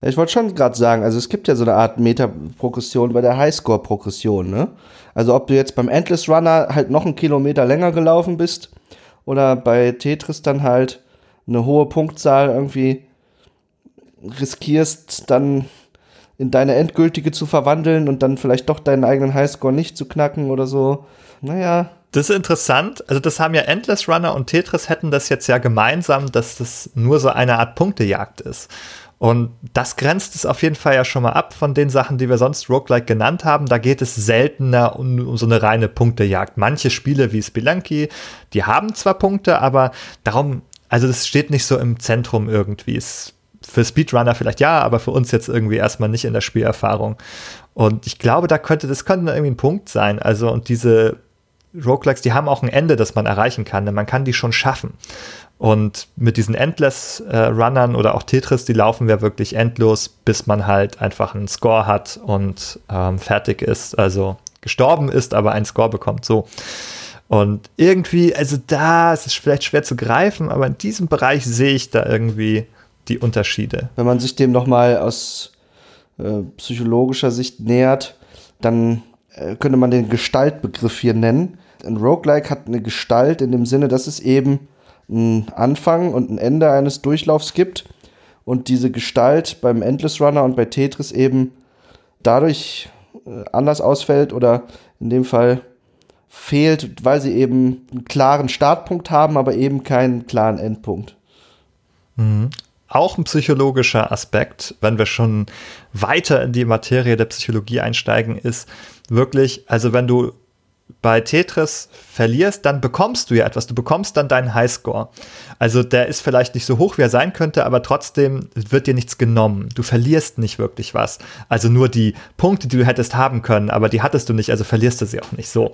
S3: Ich wollte schon gerade sagen, also es gibt ja so eine Art Meta-Progression bei der Highscore-Progression, ne? Also ob du jetzt beim Endless Runner halt noch einen Kilometer länger gelaufen bist oder bei Tetris dann halt eine hohe Punktzahl irgendwie riskierst, dann in deine endgültige zu verwandeln und dann vielleicht doch deinen eigenen Highscore nicht zu knacken oder so. Naja.
S1: Das ist interessant. Also das haben ja Endless Runner und Tetris hätten das jetzt ja gemeinsam, dass das nur so eine Art Punktejagd ist. Und das grenzt es auf jeden Fall ja schon mal ab von den Sachen, die wir sonst Roguelike genannt haben. Da geht es seltener um, um so eine reine Punktejagd. Manche Spiele wie Spelunky, die haben zwar Punkte, aber darum, also das steht nicht so im Zentrum irgendwie. Es, für Speedrunner vielleicht ja, aber für uns jetzt irgendwie erstmal nicht in der Spielerfahrung. Und ich glaube, da könnte, das könnte irgendwie ein Punkt sein. Also, und diese Roguelikes, die haben auch ein Ende, das man erreichen kann, denn man kann die schon schaffen. Und mit diesen Endless-Runnern äh, oder auch Tetris, die laufen wir wirklich endlos, bis man halt einfach einen Score hat und ähm, fertig ist. Also gestorben ist, aber einen Score bekommt. So. Und irgendwie, also da ist es vielleicht schwer zu greifen, aber in diesem Bereich sehe ich da irgendwie die Unterschiede.
S3: Wenn man sich dem nochmal aus äh, psychologischer Sicht nähert, dann äh, könnte man den Gestaltbegriff hier nennen. Ein Roguelike hat eine Gestalt in dem Sinne, dass es eben einen Anfang und ein Ende eines Durchlaufs gibt und diese Gestalt beim Endless Runner und bei Tetris eben dadurch äh, anders ausfällt oder in dem Fall fehlt, weil sie eben einen klaren Startpunkt haben, aber eben keinen klaren Endpunkt.
S1: Mhm. Auch ein psychologischer Aspekt, wenn wir schon weiter in die Materie der Psychologie einsteigen, ist wirklich, also wenn du bei Tetris verlierst, dann bekommst du ja etwas. Du bekommst dann deinen Highscore. Also der ist vielleicht nicht so hoch, wie er sein könnte, aber trotzdem wird dir nichts genommen. Du verlierst nicht wirklich was. Also nur die Punkte, die du hättest haben können, aber die hattest du nicht, also verlierst du sie auch nicht. So,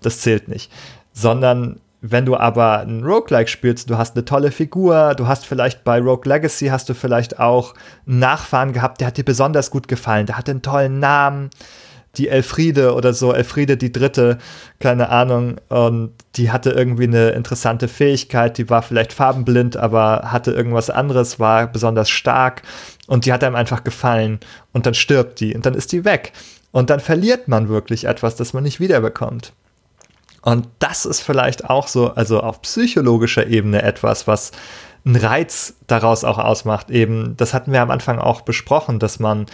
S1: das zählt nicht. Sondern wenn du aber ein Roguelike spielst, du hast eine tolle Figur, du hast vielleicht bei Rogue Legacy hast du vielleicht auch einen Nachfahren gehabt, der hat dir besonders gut gefallen, der hatte einen tollen Namen die Elfriede oder so, Elfriede die Dritte, keine Ahnung, und die hatte irgendwie eine interessante Fähigkeit, die war vielleicht farbenblind, aber hatte irgendwas anderes, war besonders stark und die hat einem einfach gefallen und dann stirbt die und dann ist die weg und dann verliert man wirklich etwas, das man nicht wiederbekommt. Und das ist vielleicht auch so, also auf psychologischer Ebene etwas, was einen Reiz daraus auch ausmacht. Eben, das hatten wir am Anfang auch besprochen, dass man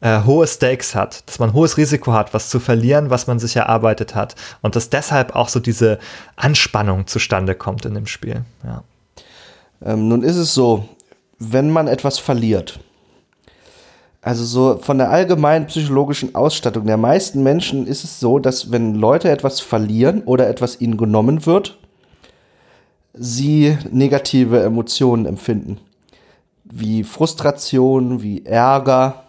S1: äh, hohe Stakes hat, dass man hohes Risiko hat, was zu verlieren, was man sich erarbeitet hat. Und dass deshalb auch so diese Anspannung zustande kommt in dem Spiel. Ja.
S3: Ähm, nun ist es so, wenn man etwas verliert, also so von der allgemeinen psychologischen Ausstattung der meisten Menschen ist es so, dass wenn Leute etwas verlieren oder etwas ihnen genommen wird, sie negative Emotionen empfinden. Wie Frustration, wie Ärger,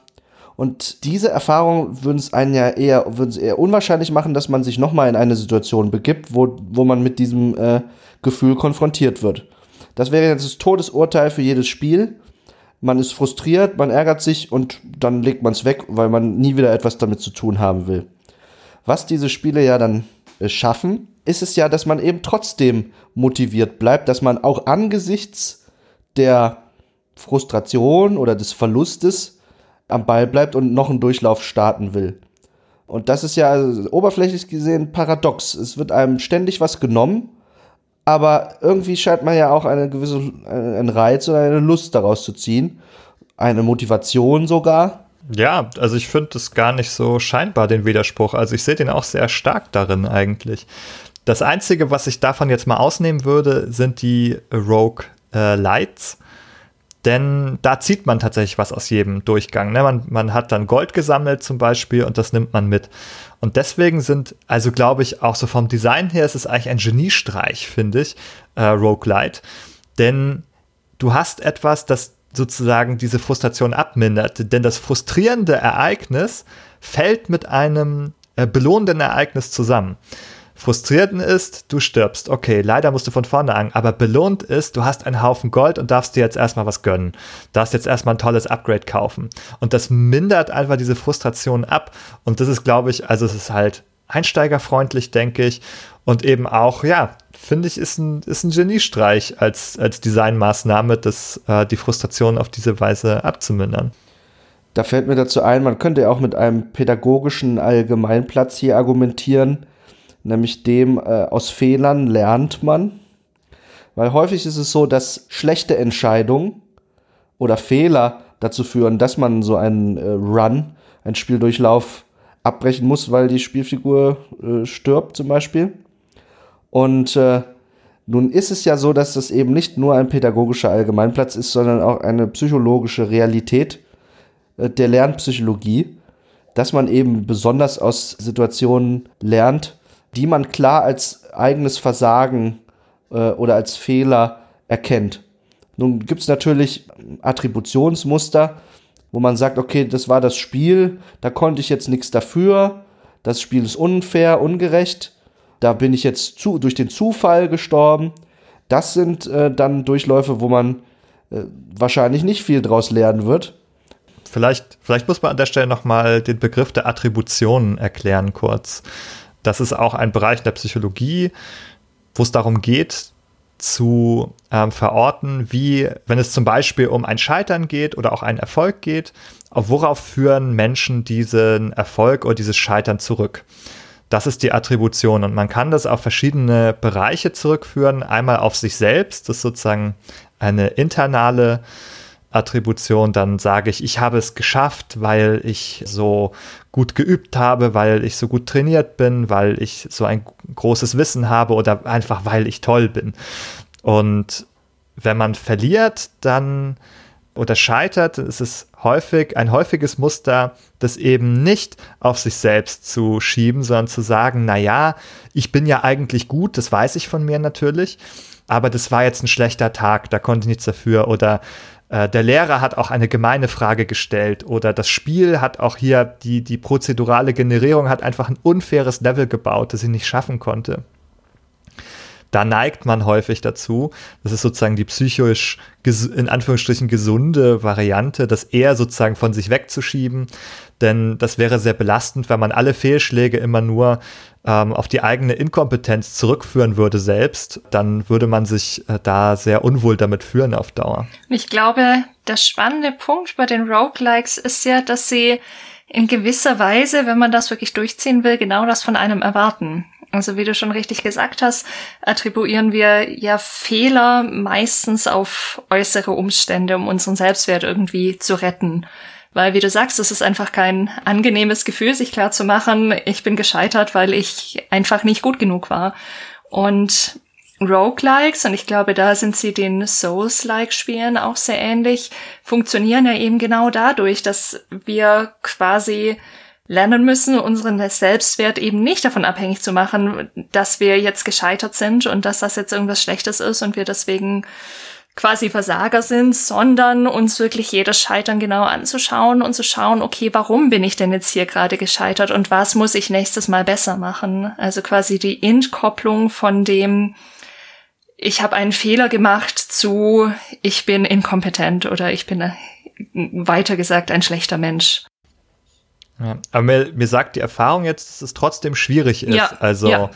S3: und diese Erfahrung würden es einen ja eher, würden es eher unwahrscheinlich machen, dass man sich nochmal in eine Situation begibt, wo, wo man mit diesem äh, Gefühl konfrontiert wird. Das wäre jetzt das Todesurteil für jedes Spiel. Man ist frustriert, man ärgert sich und dann legt man es weg, weil man nie wieder etwas damit zu tun haben will. Was diese Spiele ja dann äh, schaffen, ist es ja, dass man eben trotzdem motiviert bleibt, dass man auch angesichts der Frustration oder des Verlustes am Ball bleibt und noch einen Durchlauf starten will. Und das ist ja also, oberflächlich gesehen paradox. Es wird einem ständig was genommen, aber irgendwie scheint man ja auch eine gewisse, einen Reiz oder eine Lust daraus zu ziehen. Eine Motivation sogar.
S1: Ja, also ich finde das gar nicht so scheinbar, den Widerspruch. Also ich sehe den auch sehr stark darin eigentlich. Das Einzige, was ich davon jetzt mal ausnehmen würde, sind die Rogue äh, Lights. Denn da zieht man tatsächlich was aus jedem Durchgang. Ne? Man, man hat dann Gold gesammelt zum Beispiel und das nimmt man mit. Und deswegen sind, also glaube ich, auch so vom Design her ist es eigentlich ein Geniestreich, finde ich, äh, Roguelite. Denn du hast etwas, das sozusagen diese Frustration abmindert. Denn das frustrierende Ereignis fällt mit einem äh, belohnenden Ereignis zusammen. Frustrierten ist, du stirbst. Okay, leider musst du von vorne an. Aber belohnt ist, du hast einen Haufen Gold und darfst dir jetzt erstmal was gönnen. Darfst jetzt erstmal ein tolles Upgrade kaufen. Und das mindert einfach diese Frustration ab. Und das ist, glaube ich, also es ist halt einsteigerfreundlich, denke ich. Und eben auch, ja, finde ich, ist ein, ist ein Geniestreich als, als Designmaßnahme, das, äh, die Frustration auf diese Weise abzumindern.
S3: Da fällt mir dazu ein, man könnte ja auch mit einem pädagogischen Allgemeinplatz hier argumentieren nämlich dem äh, aus Fehlern lernt man. Weil häufig ist es so, dass schlechte Entscheidungen oder Fehler dazu führen, dass man so einen äh, Run, einen Spieldurchlauf abbrechen muss, weil die Spielfigur äh, stirbt zum Beispiel. Und äh, nun ist es ja so, dass das eben nicht nur ein pädagogischer Allgemeinplatz ist, sondern auch eine psychologische Realität äh, der Lernpsychologie, dass man eben besonders aus Situationen lernt, die man klar als eigenes Versagen äh, oder als Fehler erkennt. Nun gibt es natürlich Attributionsmuster, wo man sagt, okay, das war das Spiel, da konnte ich jetzt nichts dafür, das Spiel ist unfair, ungerecht, da bin ich jetzt zu, durch den Zufall gestorben. Das sind äh, dann Durchläufe, wo man äh, wahrscheinlich nicht viel draus lernen wird.
S1: Vielleicht, vielleicht muss man an der Stelle nochmal den Begriff der Attributionen erklären kurz. Das ist auch ein Bereich der Psychologie, wo es darum geht, zu ähm, verorten, wie, wenn es zum Beispiel um ein Scheitern geht oder auch einen Erfolg geht, auf worauf führen Menschen diesen Erfolg oder dieses Scheitern zurück. Das ist die Attribution und man kann das auf verschiedene Bereiche zurückführen. Einmal auf sich selbst, das ist sozusagen eine internale Attribution, dann sage ich, ich habe es geschafft, weil ich so gut geübt habe, weil ich so gut trainiert bin, weil ich so ein großes Wissen habe oder einfach weil ich toll bin. Und wenn man verliert, dann oder scheitert, ist es häufig ein häufiges Muster, das eben nicht auf sich selbst zu schieben, sondern zu sagen, na ja, ich bin ja eigentlich gut, das weiß ich von mir natürlich, aber das war jetzt ein schlechter Tag, da konnte ich nichts dafür oder äh, der Lehrer hat auch eine gemeine Frage gestellt oder das Spiel hat auch hier die, die prozedurale Generierung hat einfach ein unfaires Level gebaut, das ich nicht schaffen konnte da neigt man häufig dazu. Das ist sozusagen die psychisch in Anführungsstrichen gesunde Variante, das eher sozusagen von sich wegzuschieben. Denn das wäre sehr belastend, wenn man alle Fehlschläge immer nur ähm, auf die eigene Inkompetenz zurückführen würde selbst. Dann würde man sich äh, da sehr unwohl damit führen auf Dauer.
S2: Ich glaube, der spannende Punkt bei den Roguelikes ist ja, dass sie in gewisser Weise, wenn man das wirklich durchziehen will, genau das von einem erwarten. Also wie du schon richtig gesagt hast, attribuieren wir ja Fehler meistens auf äußere Umstände, um unseren Selbstwert irgendwie zu retten. Weil, wie du sagst, es ist einfach kein angenehmes Gefühl, sich klar zu machen, ich bin gescheitert, weil ich einfach nicht gut genug war. Und Roguelikes, und ich glaube, da sind sie den Souls-like-Spielen auch sehr ähnlich, funktionieren ja eben genau dadurch, dass wir quasi lernen müssen, unseren Selbstwert eben nicht davon abhängig zu machen, dass wir jetzt gescheitert sind und dass das jetzt irgendwas Schlechtes ist und wir deswegen quasi Versager sind, sondern uns wirklich jedes Scheitern genau anzuschauen und zu schauen, okay, warum bin ich denn jetzt hier gerade gescheitert und was muss ich nächstes Mal besser machen? Also quasi die Entkopplung von dem, ich habe einen Fehler gemacht zu, ich bin inkompetent oder ich bin äh, weiter gesagt ein schlechter Mensch.
S1: Ja, aber mir, mir sagt die Erfahrung jetzt, dass es trotzdem schwierig ist. Ja, also ja.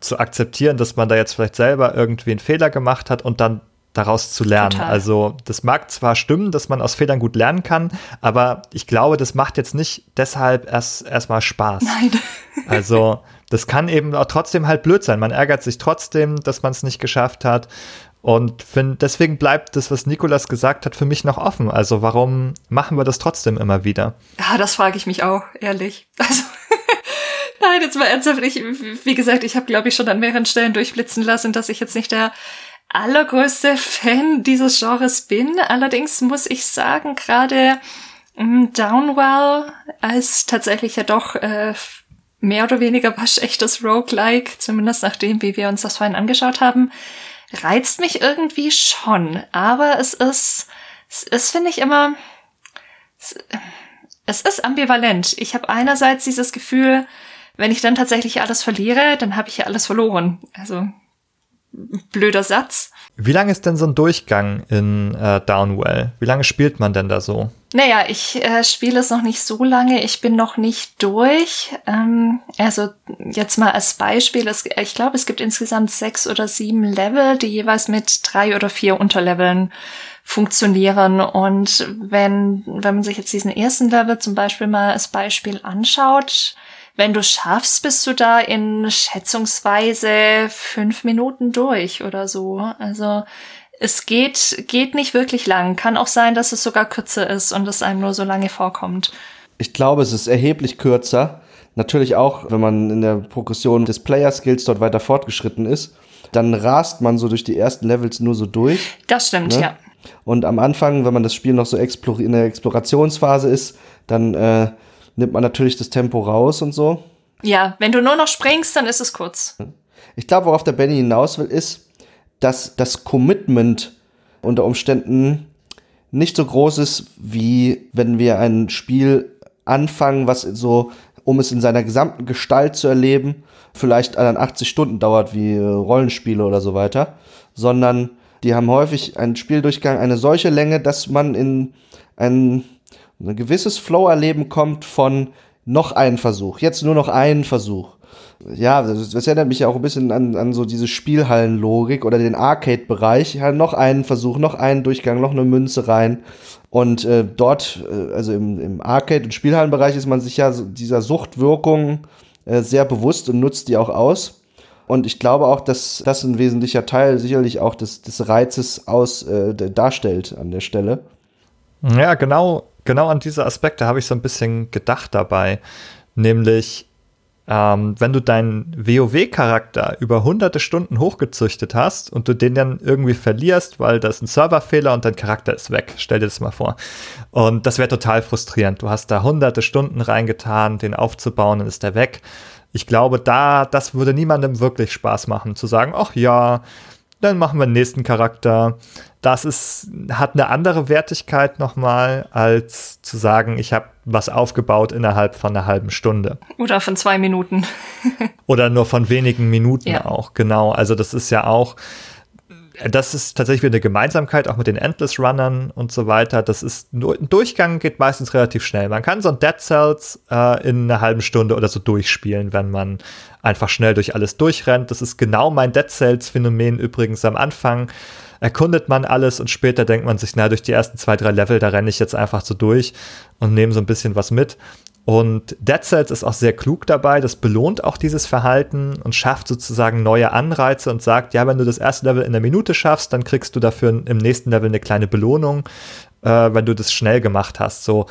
S1: zu akzeptieren, dass man da jetzt vielleicht selber irgendwie einen Fehler gemacht hat und dann daraus zu lernen. Total. Also das mag zwar stimmen, dass man aus Fehlern gut lernen kann, aber ich glaube, das macht jetzt nicht deshalb erst erstmal Spaß. Nein. also das kann eben auch trotzdem halt blöd sein. Man ärgert sich trotzdem, dass man es nicht geschafft hat. Und find, deswegen bleibt das, was Nikolas gesagt hat, für mich noch offen. Also warum machen wir das trotzdem immer wieder?
S2: Ja, das frage ich mich auch, ehrlich. Also Nein, jetzt mal ernsthaft. Ich, wie gesagt, ich habe, glaube ich, schon an mehreren Stellen durchblitzen lassen, dass ich jetzt nicht der allergrößte Fan dieses Genres bin. Allerdings muss ich sagen, gerade ähm, Downwell als tatsächlich ja doch äh, mehr oder weniger waschechtes Roguelike, zumindest nachdem, wie wir uns das vorhin angeschaut haben, reizt mich irgendwie schon. Aber es ist, es ist, finde ich, immer, es, es ist ambivalent. Ich habe einerseits dieses Gefühl, wenn ich dann tatsächlich alles verliere, dann habe ich ja alles verloren. Also blöder Satz.
S1: Wie lange ist denn so ein Durchgang in äh, Downwell? Wie lange spielt man denn da so?
S2: Naja, ich äh, spiele es noch nicht so lange. Ich bin noch nicht durch. Ähm, also jetzt mal als Beispiel. Es, ich glaube, es gibt insgesamt sechs oder sieben Level, die jeweils mit drei oder vier Unterleveln funktionieren. Und wenn, wenn man sich jetzt diesen ersten Level zum Beispiel mal als Beispiel anschaut, wenn du schaffst, bist du da in schätzungsweise fünf Minuten durch oder so. Also es geht, geht nicht wirklich lang. Kann auch sein, dass es sogar kürzer ist und es einem nur so lange vorkommt.
S3: Ich glaube, es ist erheblich kürzer. Natürlich auch, wenn man in der Progression des Player-Skills dort weiter fortgeschritten ist, dann rast man so durch die ersten Levels nur so durch.
S2: Das stimmt, ne? ja.
S3: Und am Anfang, wenn man das Spiel noch so in der Explorationsphase ist, dann äh, nimmt man natürlich das Tempo raus und so.
S2: Ja, wenn du nur noch springst, dann ist es kurz.
S3: Ich glaube, worauf der Benny hinaus will, ist, dass das Commitment unter Umständen nicht so groß ist, wie wenn wir ein Spiel anfangen, was so, um es in seiner gesamten Gestalt zu erleben, vielleicht dann 80 Stunden dauert, wie äh, Rollenspiele oder so weiter, sondern die haben häufig einen Spieldurchgang eine solche Länge, dass man in ein ein gewisses Flow-Erleben kommt von noch einen Versuch, jetzt nur noch einen Versuch. Ja, das, das erinnert mich ja auch ein bisschen an, an so diese Spielhallenlogik oder den Arcade-Bereich. Ja, noch einen Versuch, noch einen Durchgang, noch eine Münze rein. Und äh, dort, äh, also im, im Arcade- und Spielhallenbereich, ist man sich ja dieser Suchtwirkung äh, sehr bewusst und nutzt die auch aus. Und ich glaube auch, dass das ein wesentlicher Teil sicherlich auch des, des Reizes aus äh, darstellt an der Stelle.
S1: Ja, genau, genau an diese Aspekte habe ich so ein bisschen gedacht dabei. Nämlich, ähm, wenn du deinen WoW-Charakter über hunderte Stunden hochgezüchtet hast und du den dann irgendwie verlierst, weil das ein Serverfehler und dein Charakter ist weg. Stell dir das mal vor. Und das wäre total frustrierend. Du hast da hunderte Stunden reingetan, den aufzubauen, dann ist der weg. Ich glaube, da, das würde niemandem wirklich Spaß machen, zu sagen, ach ja, dann machen wir den nächsten Charakter. Das ist, hat eine andere Wertigkeit nochmal, als zu sagen, ich habe was aufgebaut innerhalb von einer halben Stunde.
S2: Oder von zwei Minuten.
S1: Oder nur von wenigen Minuten ja. auch, genau. Also das ist ja auch, das ist tatsächlich wieder eine Gemeinsamkeit, auch mit den Endless Runnern und so weiter. Das ist, ein Durchgang geht meistens relativ schnell. Man kann so ein Dead Cells äh, in einer halben Stunde oder so durchspielen, wenn man einfach schnell durch alles durchrennt. Das ist genau mein Dead Cells Phänomen übrigens am Anfang. Erkundet man alles und später denkt man sich, na, durch die ersten zwei, drei Level, da renne ich jetzt einfach so durch und nehme so ein bisschen was mit. Und Dead Cells ist auch sehr klug dabei, das belohnt auch dieses Verhalten und schafft sozusagen neue Anreize und sagt, ja, wenn du das erste Level in der Minute schaffst, dann kriegst du dafür im nächsten Level eine kleine Belohnung, äh, wenn du das schnell gemacht hast. So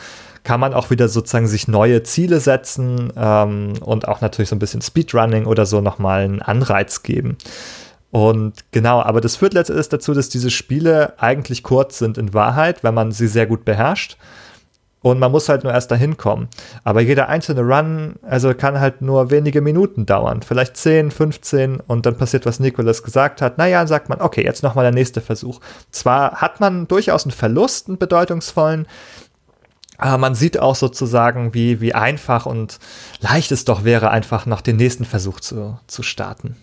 S1: kann man auch wieder sozusagen sich neue Ziele setzen ähm, und auch natürlich so ein bisschen Speedrunning oder so nochmal einen Anreiz geben. Und genau, aber das führt letztendlich dazu, dass diese Spiele eigentlich kurz sind in Wahrheit, wenn man sie sehr gut beherrscht. Und man muss halt nur erst dahin kommen. Aber jeder einzelne Run, also kann halt nur wenige Minuten dauern. Vielleicht 10, 15 und dann passiert, was Nikolas gesagt hat. Naja, dann sagt man, okay, jetzt nochmal der nächste Versuch. Zwar hat man durchaus einen Verlust, einen bedeutungsvollen, aber man sieht auch sozusagen, wie, wie einfach und leicht es doch wäre, einfach noch den nächsten Versuch zu, zu starten.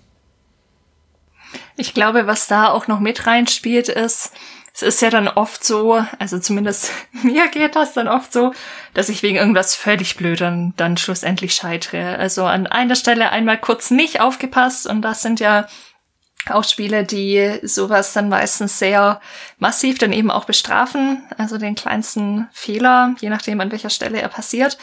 S2: Ich glaube, was da auch noch mit reinspielt, ist, es ist ja dann oft so, also zumindest mir geht das dann oft so, dass ich wegen irgendwas völlig blöd dann, dann schlussendlich scheitere. Also an einer Stelle einmal kurz nicht aufgepasst und das sind ja auch Spiele, die sowas dann meistens sehr massiv dann eben auch bestrafen, also den kleinsten Fehler, je nachdem an welcher Stelle er passiert.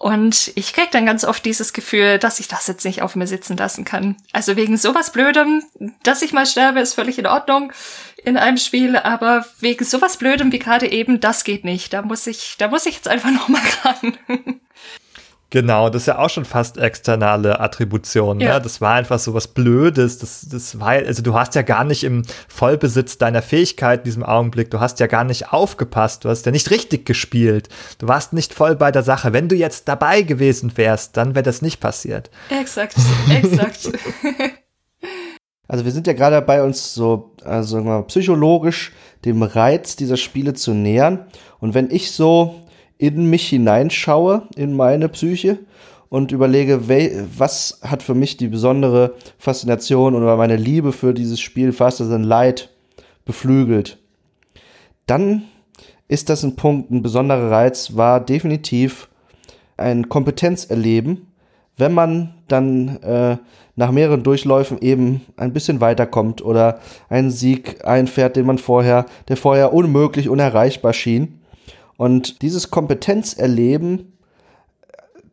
S2: Und ich krieg dann ganz oft dieses Gefühl, dass ich das jetzt nicht auf mir sitzen lassen kann. Also wegen sowas Blödem, dass ich mal sterbe, ist völlig in Ordnung in einem Spiel, aber wegen sowas Blödem wie gerade eben, das geht nicht. Da muss ich, da muss ich jetzt einfach noch mal ran.
S1: Genau, das ist ja auch schon fast externe Attribution. Ne? Ja. Ne? Das war einfach so was Blödes. Das, das war, also du hast ja gar nicht im Vollbesitz deiner Fähigkeit in diesem Augenblick. Du hast ja gar nicht aufgepasst. Du hast ja nicht richtig gespielt. Du warst nicht voll bei der Sache. Wenn du jetzt dabei gewesen wärst, dann wäre das nicht passiert.
S2: Exakt, exakt.
S3: also wir sind ja gerade dabei, uns so, also mal, psychologisch dem Reiz dieser Spiele zu nähern. Und wenn ich so in mich hineinschaue, in meine Psyche und überlege, was hat für mich die besondere Faszination oder meine Liebe für dieses Spiel Faster Than Light beflügelt, dann ist das ein Punkt, ein besonderer Reiz war definitiv ein Kompetenzerleben, wenn man dann äh, nach mehreren Durchläufen eben ein bisschen weiterkommt oder einen Sieg einfährt, den man vorher, der vorher unmöglich, unerreichbar schien. Und dieses Kompetenzerleben,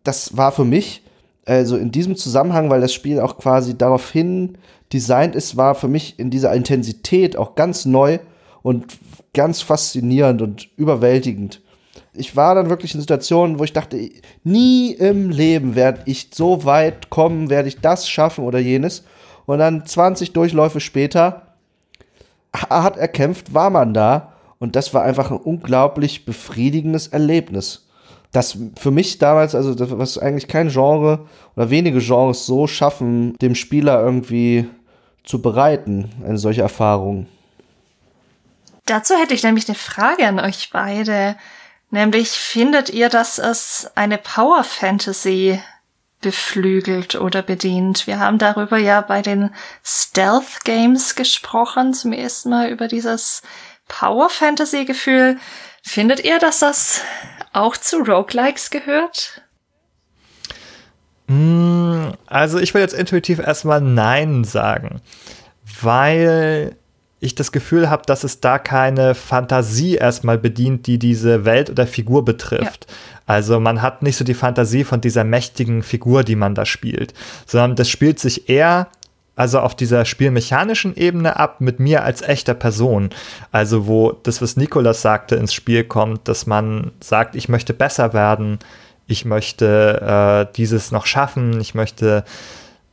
S3: das war für mich, also in diesem Zusammenhang, weil das Spiel auch quasi daraufhin designt ist, war für mich in dieser Intensität auch ganz neu und ganz faszinierend und überwältigend. Ich war dann wirklich in Situationen, wo ich dachte, nie im Leben werde ich so weit kommen, werde ich das schaffen oder jenes. Und dann 20 Durchläufe später hat er kämpft, war man da und das war einfach ein unglaublich befriedigendes Erlebnis. Das für mich damals, also das, was eigentlich kein Genre oder wenige Genres so schaffen, dem Spieler irgendwie zu bereiten, eine solche Erfahrung.
S2: Dazu hätte ich nämlich eine Frage an euch beide. Nämlich, findet ihr, dass es eine Power Fantasy beflügelt oder bedient? Wir haben darüber ja bei den Stealth Games gesprochen, zum ersten Mal über dieses Power-Fantasy-Gefühl. Findet ihr, dass das auch zu Roguelikes gehört?
S1: Mm, also ich will jetzt intuitiv erstmal Nein sagen, weil ich das Gefühl habe, dass es da keine Fantasie erstmal bedient, die diese Welt oder Figur betrifft. Ja. Also man hat nicht so die Fantasie von dieser mächtigen Figur, die man da spielt, sondern das spielt sich eher also auf dieser spielmechanischen Ebene ab mit mir als echter Person. Also wo das, was Nikolas sagte, ins Spiel kommt, dass man sagt, ich möchte besser werden, ich möchte äh, dieses noch schaffen, ich möchte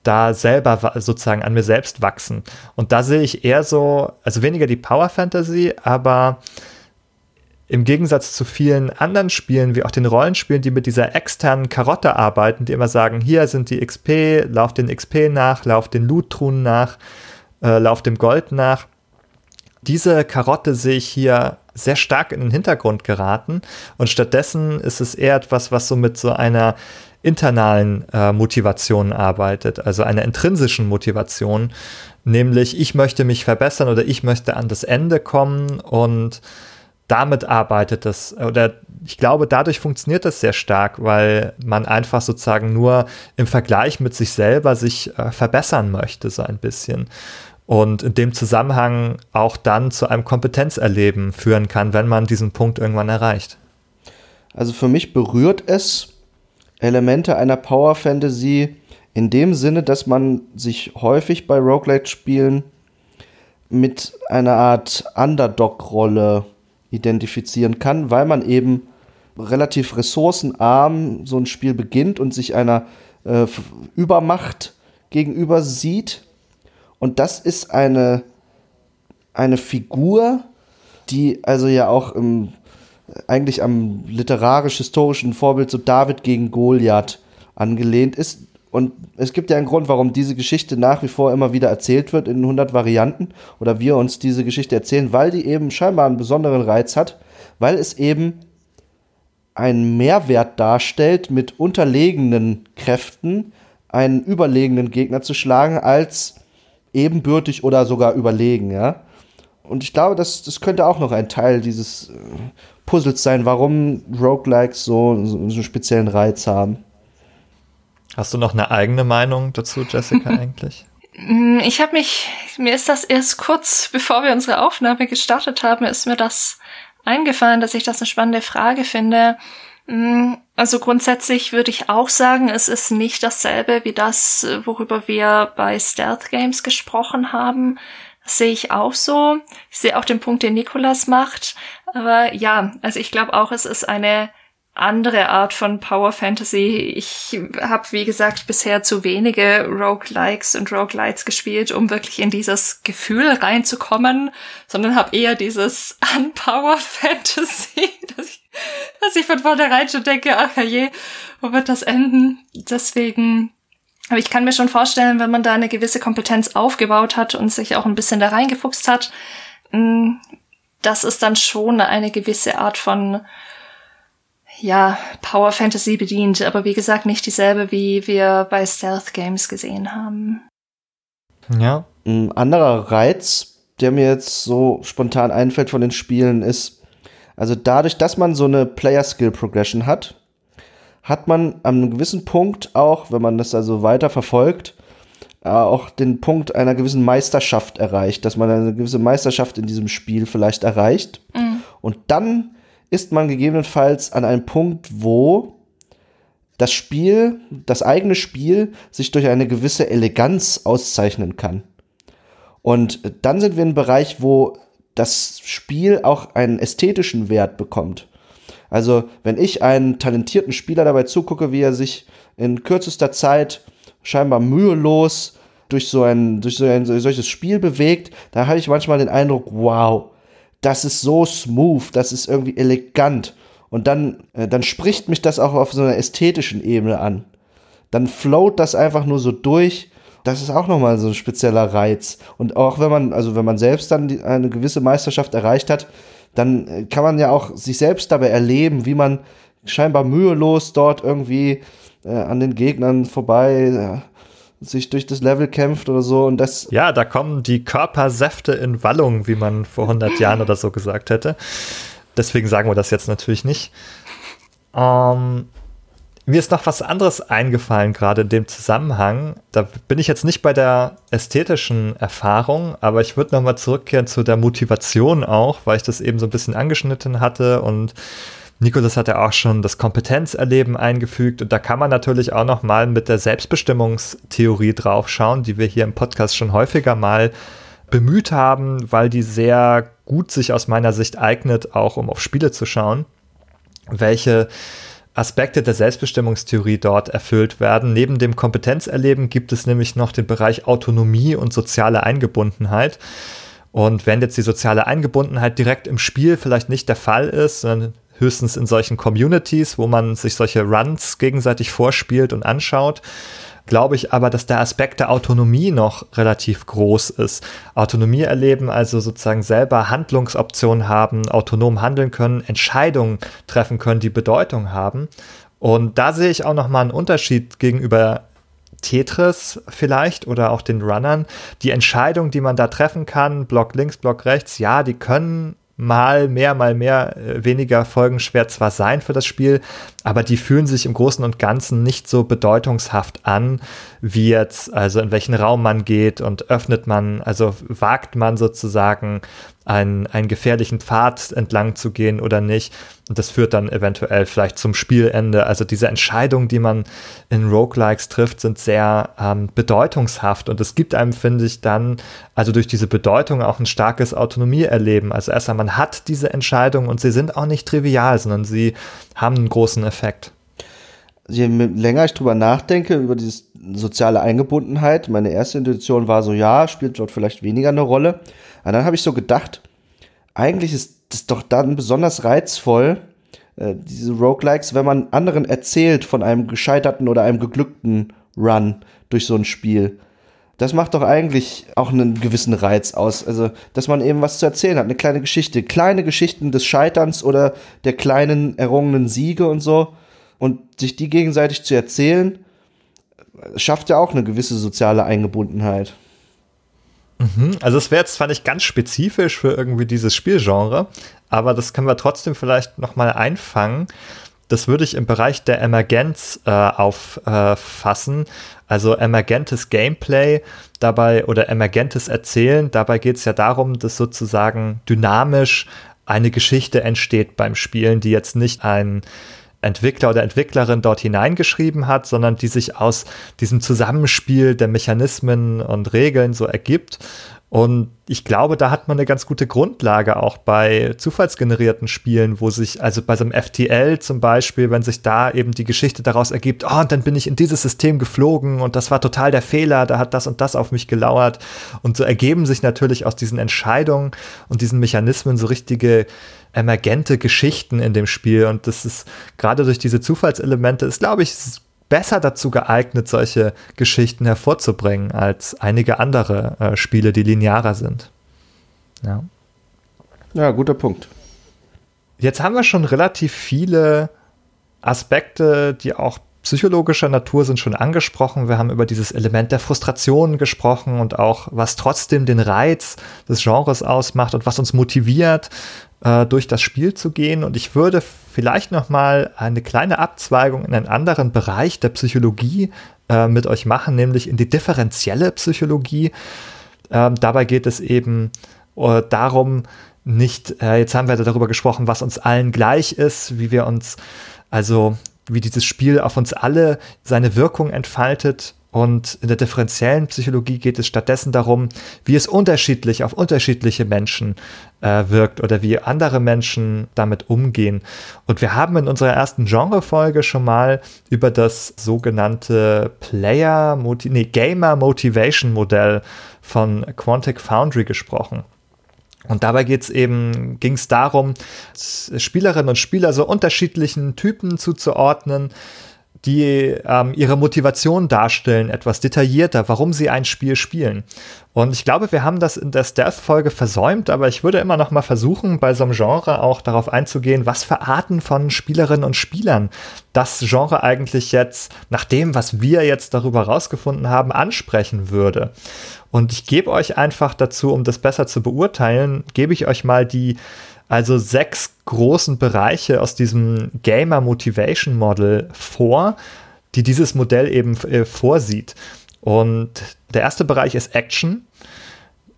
S1: da selber sozusagen an mir selbst wachsen. Und da sehe ich eher so, also weniger die Power Fantasy, aber im Gegensatz zu vielen anderen Spielen, wie auch den Rollenspielen, die mit dieser externen Karotte arbeiten, die immer sagen, hier sind die XP, lauf den XP nach, lauf den Loot-Truhen nach, äh, lauf dem Gold nach. Diese Karotte sehe ich hier sehr stark in den Hintergrund geraten und stattdessen ist es eher etwas, was so mit so einer internalen äh, Motivation arbeitet, also einer intrinsischen Motivation, nämlich ich möchte mich verbessern oder ich möchte an das Ende kommen und damit arbeitet das, oder ich glaube, dadurch funktioniert das sehr stark, weil man einfach sozusagen nur im Vergleich mit sich selber sich äh, verbessern möchte, so ein bisschen. Und in dem Zusammenhang auch dann zu einem Kompetenzerleben führen kann, wenn man diesen Punkt irgendwann erreicht.
S3: Also für mich berührt es Elemente einer Power Fantasy in dem Sinne, dass man sich häufig bei Roguelite-Spielen mit einer Art Underdog-Rolle identifizieren kann, weil man eben relativ ressourcenarm so ein Spiel beginnt und sich einer äh, Übermacht gegenüber sieht. Und das ist eine, eine Figur, die also ja auch im, eigentlich am literarisch-historischen Vorbild so David gegen Goliath angelehnt ist, und es gibt ja einen Grund, warum diese Geschichte nach wie vor immer wieder erzählt wird in 100 Varianten oder wir uns diese Geschichte erzählen, weil die eben scheinbar einen besonderen Reiz hat, weil es eben einen Mehrwert darstellt, mit unterlegenen Kräften einen überlegenen Gegner zu schlagen, als ebenbürtig oder sogar überlegen, ja. Und ich glaube, das, das könnte auch noch ein Teil dieses äh, Puzzles sein, warum Roguelikes so, so einen speziellen Reiz haben.
S1: Hast du noch eine eigene Meinung dazu, Jessica, eigentlich?
S2: Mm, ich habe mich, mir ist das erst kurz bevor wir unsere Aufnahme gestartet haben, ist mir das eingefallen, dass ich das eine spannende Frage finde. Mm, also grundsätzlich würde ich auch sagen, es ist nicht dasselbe wie das, worüber wir bei Stealth Games gesprochen haben. Das sehe ich auch so. Ich sehe auch den Punkt, den Nikolas macht. Aber ja, also ich glaube auch, es ist eine andere Art von Power Fantasy. Ich habe, wie gesagt, bisher zu wenige Roguelikes und Roguelites gespielt, um wirklich in dieses Gefühl reinzukommen, sondern habe eher dieses Unpower Fantasy, dass ich, dass ich von vornherein schon denke, ach je, wo wird das enden? Deswegen, aber ich kann mir schon vorstellen, wenn man da eine gewisse Kompetenz aufgebaut hat und sich auch ein bisschen da reingefuchst hat, mm, das ist dann schon eine gewisse Art von ja, Power Fantasy bedient, aber wie gesagt nicht dieselbe, wie wir bei Stealth Games gesehen haben.
S3: Ja. Ein anderer Reiz, der mir jetzt so spontan einfällt von den Spielen, ist, also dadurch, dass man so eine Player Skill Progression hat, hat man an einem gewissen Punkt auch, wenn man das also weiter verfolgt, äh, auch den Punkt einer gewissen Meisterschaft erreicht, dass man eine gewisse Meisterschaft in diesem Spiel vielleicht erreicht. Mhm. Und dann ist man gegebenenfalls an einem Punkt, wo das Spiel, das eigene Spiel, sich durch eine gewisse Eleganz auszeichnen kann. Und dann sind wir in einem Bereich, wo das Spiel auch einen ästhetischen Wert bekommt. Also, wenn ich einen talentierten Spieler dabei zugucke, wie er sich in kürzester Zeit scheinbar mühelos durch so ein, durch so ein solches Spiel bewegt, da habe ich manchmal den Eindruck, wow, das ist so smooth, das ist irgendwie elegant. Und dann, äh, dann spricht mich das auch auf so einer ästhetischen Ebene an. Dann float das einfach nur so durch. Das ist auch nochmal so ein spezieller Reiz. Und auch wenn man, also wenn man selbst dann die, eine gewisse Meisterschaft erreicht hat, dann äh, kann man ja auch sich selbst dabei erleben, wie man scheinbar mühelos dort irgendwie äh, an den Gegnern vorbei äh, sich durch das Level kämpft oder so und das.
S1: Ja, da kommen die Körpersäfte in Wallung, wie man vor 100 Jahren oder so gesagt hätte. Deswegen sagen wir das jetzt natürlich nicht. Ähm, mir ist noch was anderes eingefallen, gerade in dem Zusammenhang. Da bin ich jetzt nicht bei der ästhetischen Erfahrung, aber ich würde nochmal zurückkehren zu der Motivation auch, weil ich das eben so ein bisschen angeschnitten hatte und Nikolas hat ja auch schon das Kompetenzerleben eingefügt und da kann man natürlich auch noch mal mit der Selbstbestimmungstheorie draufschauen, die wir hier im Podcast schon häufiger mal bemüht haben, weil die sehr gut sich aus meiner Sicht eignet, auch um auf Spiele zu schauen, welche Aspekte der Selbstbestimmungstheorie dort erfüllt werden. Neben dem Kompetenzerleben gibt es nämlich noch den Bereich Autonomie und soziale Eingebundenheit. Und wenn jetzt die soziale Eingebundenheit direkt im Spiel vielleicht nicht der Fall ist, sondern höchstens in solchen Communities, wo man sich solche Runs gegenseitig vorspielt und anschaut, glaube ich aber, dass der Aspekt der Autonomie noch relativ groß ist. Autonomie erleben, also sozusagen selber Handlungsoptionen haben, autonom handeln können, Entscheidungen treffen können, die Bedeutung haben. Und da sehe ich auch noch mal einen Unterschied gegenüber Tetris vielleicht oder auch den Runnern. Die Entscheidung, die man da treffen kann, Block links, Block rechts, ja, die können mal mehr, mal mehr, äh, weniger Folgen schwer zwar sein für das Spiel, aber die fühlen sich im Großen und Ganzen nicht so bedeutungshaft an, wie jetzt, also in welchen Raum man geht und öffnet man, also wagt man sozusagen einen, einen gefährlichen Pfad entlang zu gehen oder nicht. Und das führt dann eventuell vielleicht zum Spielende. Also diese Entscheidungen, die man in Roguelikes trifft, sind sehr ähm, bedeutungshaft. Und es gibt einem, finde ich, dann, also durch diese Bedeutung auch ein starkes Autonomieerleben. Also erstmal, man hat diese Entscheidungen und sie sind auch nicht trivial, sondern sie haben einen großen Effekt.
S3: Je länger ich drüber nachdenke, über diese soziale Eingebundenheit, meine erste Intuition war so, ja, spielt dort vielleicht weniger eine Rolle. Und dann habe ich so gedacht, eigentlich ist das doch dann besonders reizvoll, äh, diese Roguelikes, wenn man anderen erzählt von einem gescheiterten oder einem geglückten Run durch so ein Spiel. Das macht doch eigentlich auch einen gewissen Reiz aus. Also, dass man eben was zu erzählen hat, eine kleine Geschichte. Kleine Geschichten des Scheiterns oder der kleinen errungenen Siege und so. Und sich die gegenseitig zu erzählen, schafft ja auch eine gewisse soziale Eingebundenheit.
S1: Mhm. Also es wäre jetzt zwar nicht ganz spezifisch für irgendwie dieses Spielgenre, aber das können wir trotzdem vielleicht nochmal einfangen. Das würde ich im Bereich der Emergenz äh, auffassen. Äh, also emergentes Gameplay dabei oder emergentes Erzählen. Dabei geht es ja darum, dass sozusagen dynamisch eine Geschichte entsteht beim Spielen, die jetzt nicht ein Entwickler oder Entwicklerin dort hineingeschrieben hat, sondern die sich aus diesem Zusammenspiel der Mechanismen und Regeln so ergibt. Und ich glaube, da hat man eine ganz gute Grundlage auch bei zufallsgenerierten Spielen, wo sich, also bei so einem FTL zum Beispiel, wenn sich da eben die Geschichte daraus ergibt, oh, und dann bin ich in dieses System geflogen und das war total der Fehler, da hat das und das auf mich gelauert. Und so ergeben sich natürlich aus diesen Entscheidungen und diesen Mechanismen so richtige emergente Geschichten in dem Spiel. Und das ist gerade durch diese Zufallselemente, ist, glaube ich, besser dazu geeignet, solche Geschichten hervorzubringen, als einige andere äh, Spiele, die linearer sind. Ja.
S3: Ja, guter Punkt.
S1: Jetzt haben wir schon relativ viele Aspekte, die auch psychologischer Natur sind schon angesprochen. Wir haben über dieses Element der Frustration gesprochen und auch, was trotzdem den Reiz des Genres ausmacht und was uns motiviert, äh, durch das Spiel zu gehen. Und ich würde vielleicht noch mal eine kleine Abzweigung in einen anderen Bereich der Psychologie äh, mit euch machen, nämlich in die differenzielle Psychologie. Ähm, dabei geht es eben äh, darum, nicht, äh, jetzt haben wir darüber gesprochen, was uns allen gleich ist, wie wir uns, also wie dieses Spiel auf uns alle seine Wirkung entfaltet und in der differenziellen Psychologie geht es stattdessen darum, wie es unterschiedlich auf unterschiedliche Menschen äh, wirkt oder wie andere Menschen damit umgehen. Und wir haben in unserer ersten Genrefolge schon mal über das sogenannte Player, nee, Gamer Motivation Modell von Quantic Foundry gesprochen. Und dabei geht's eben, ging es darum, Spielerinnen und Spieler so unterschiedlichen Typen zuzuordnen, die ähm, ihre Motivation darstellen, etwas detaillierter, warum sie ein Spiel spielen. Und ich glaube, wir haben das in der Stealth-Folge versäumt, aber ich würde immer noch mal versuchen, bei so einem Genre auch darauf einzugehen, was für Arten von Spielerinnen und Spielern das Genre eigentlich jetzt, nach dem, was wir jetzt darüber rausgefunden haben, ansprechen würde. Und ich gebe euch einfach dazu, um das besser zu beurteilen, gebe ich euch mal die also sechs großen Bereiche aus diesem Gamer Motivation Model vor, die dieses Modell eben äh, vorsieht. Und der erste Bereich ist Action.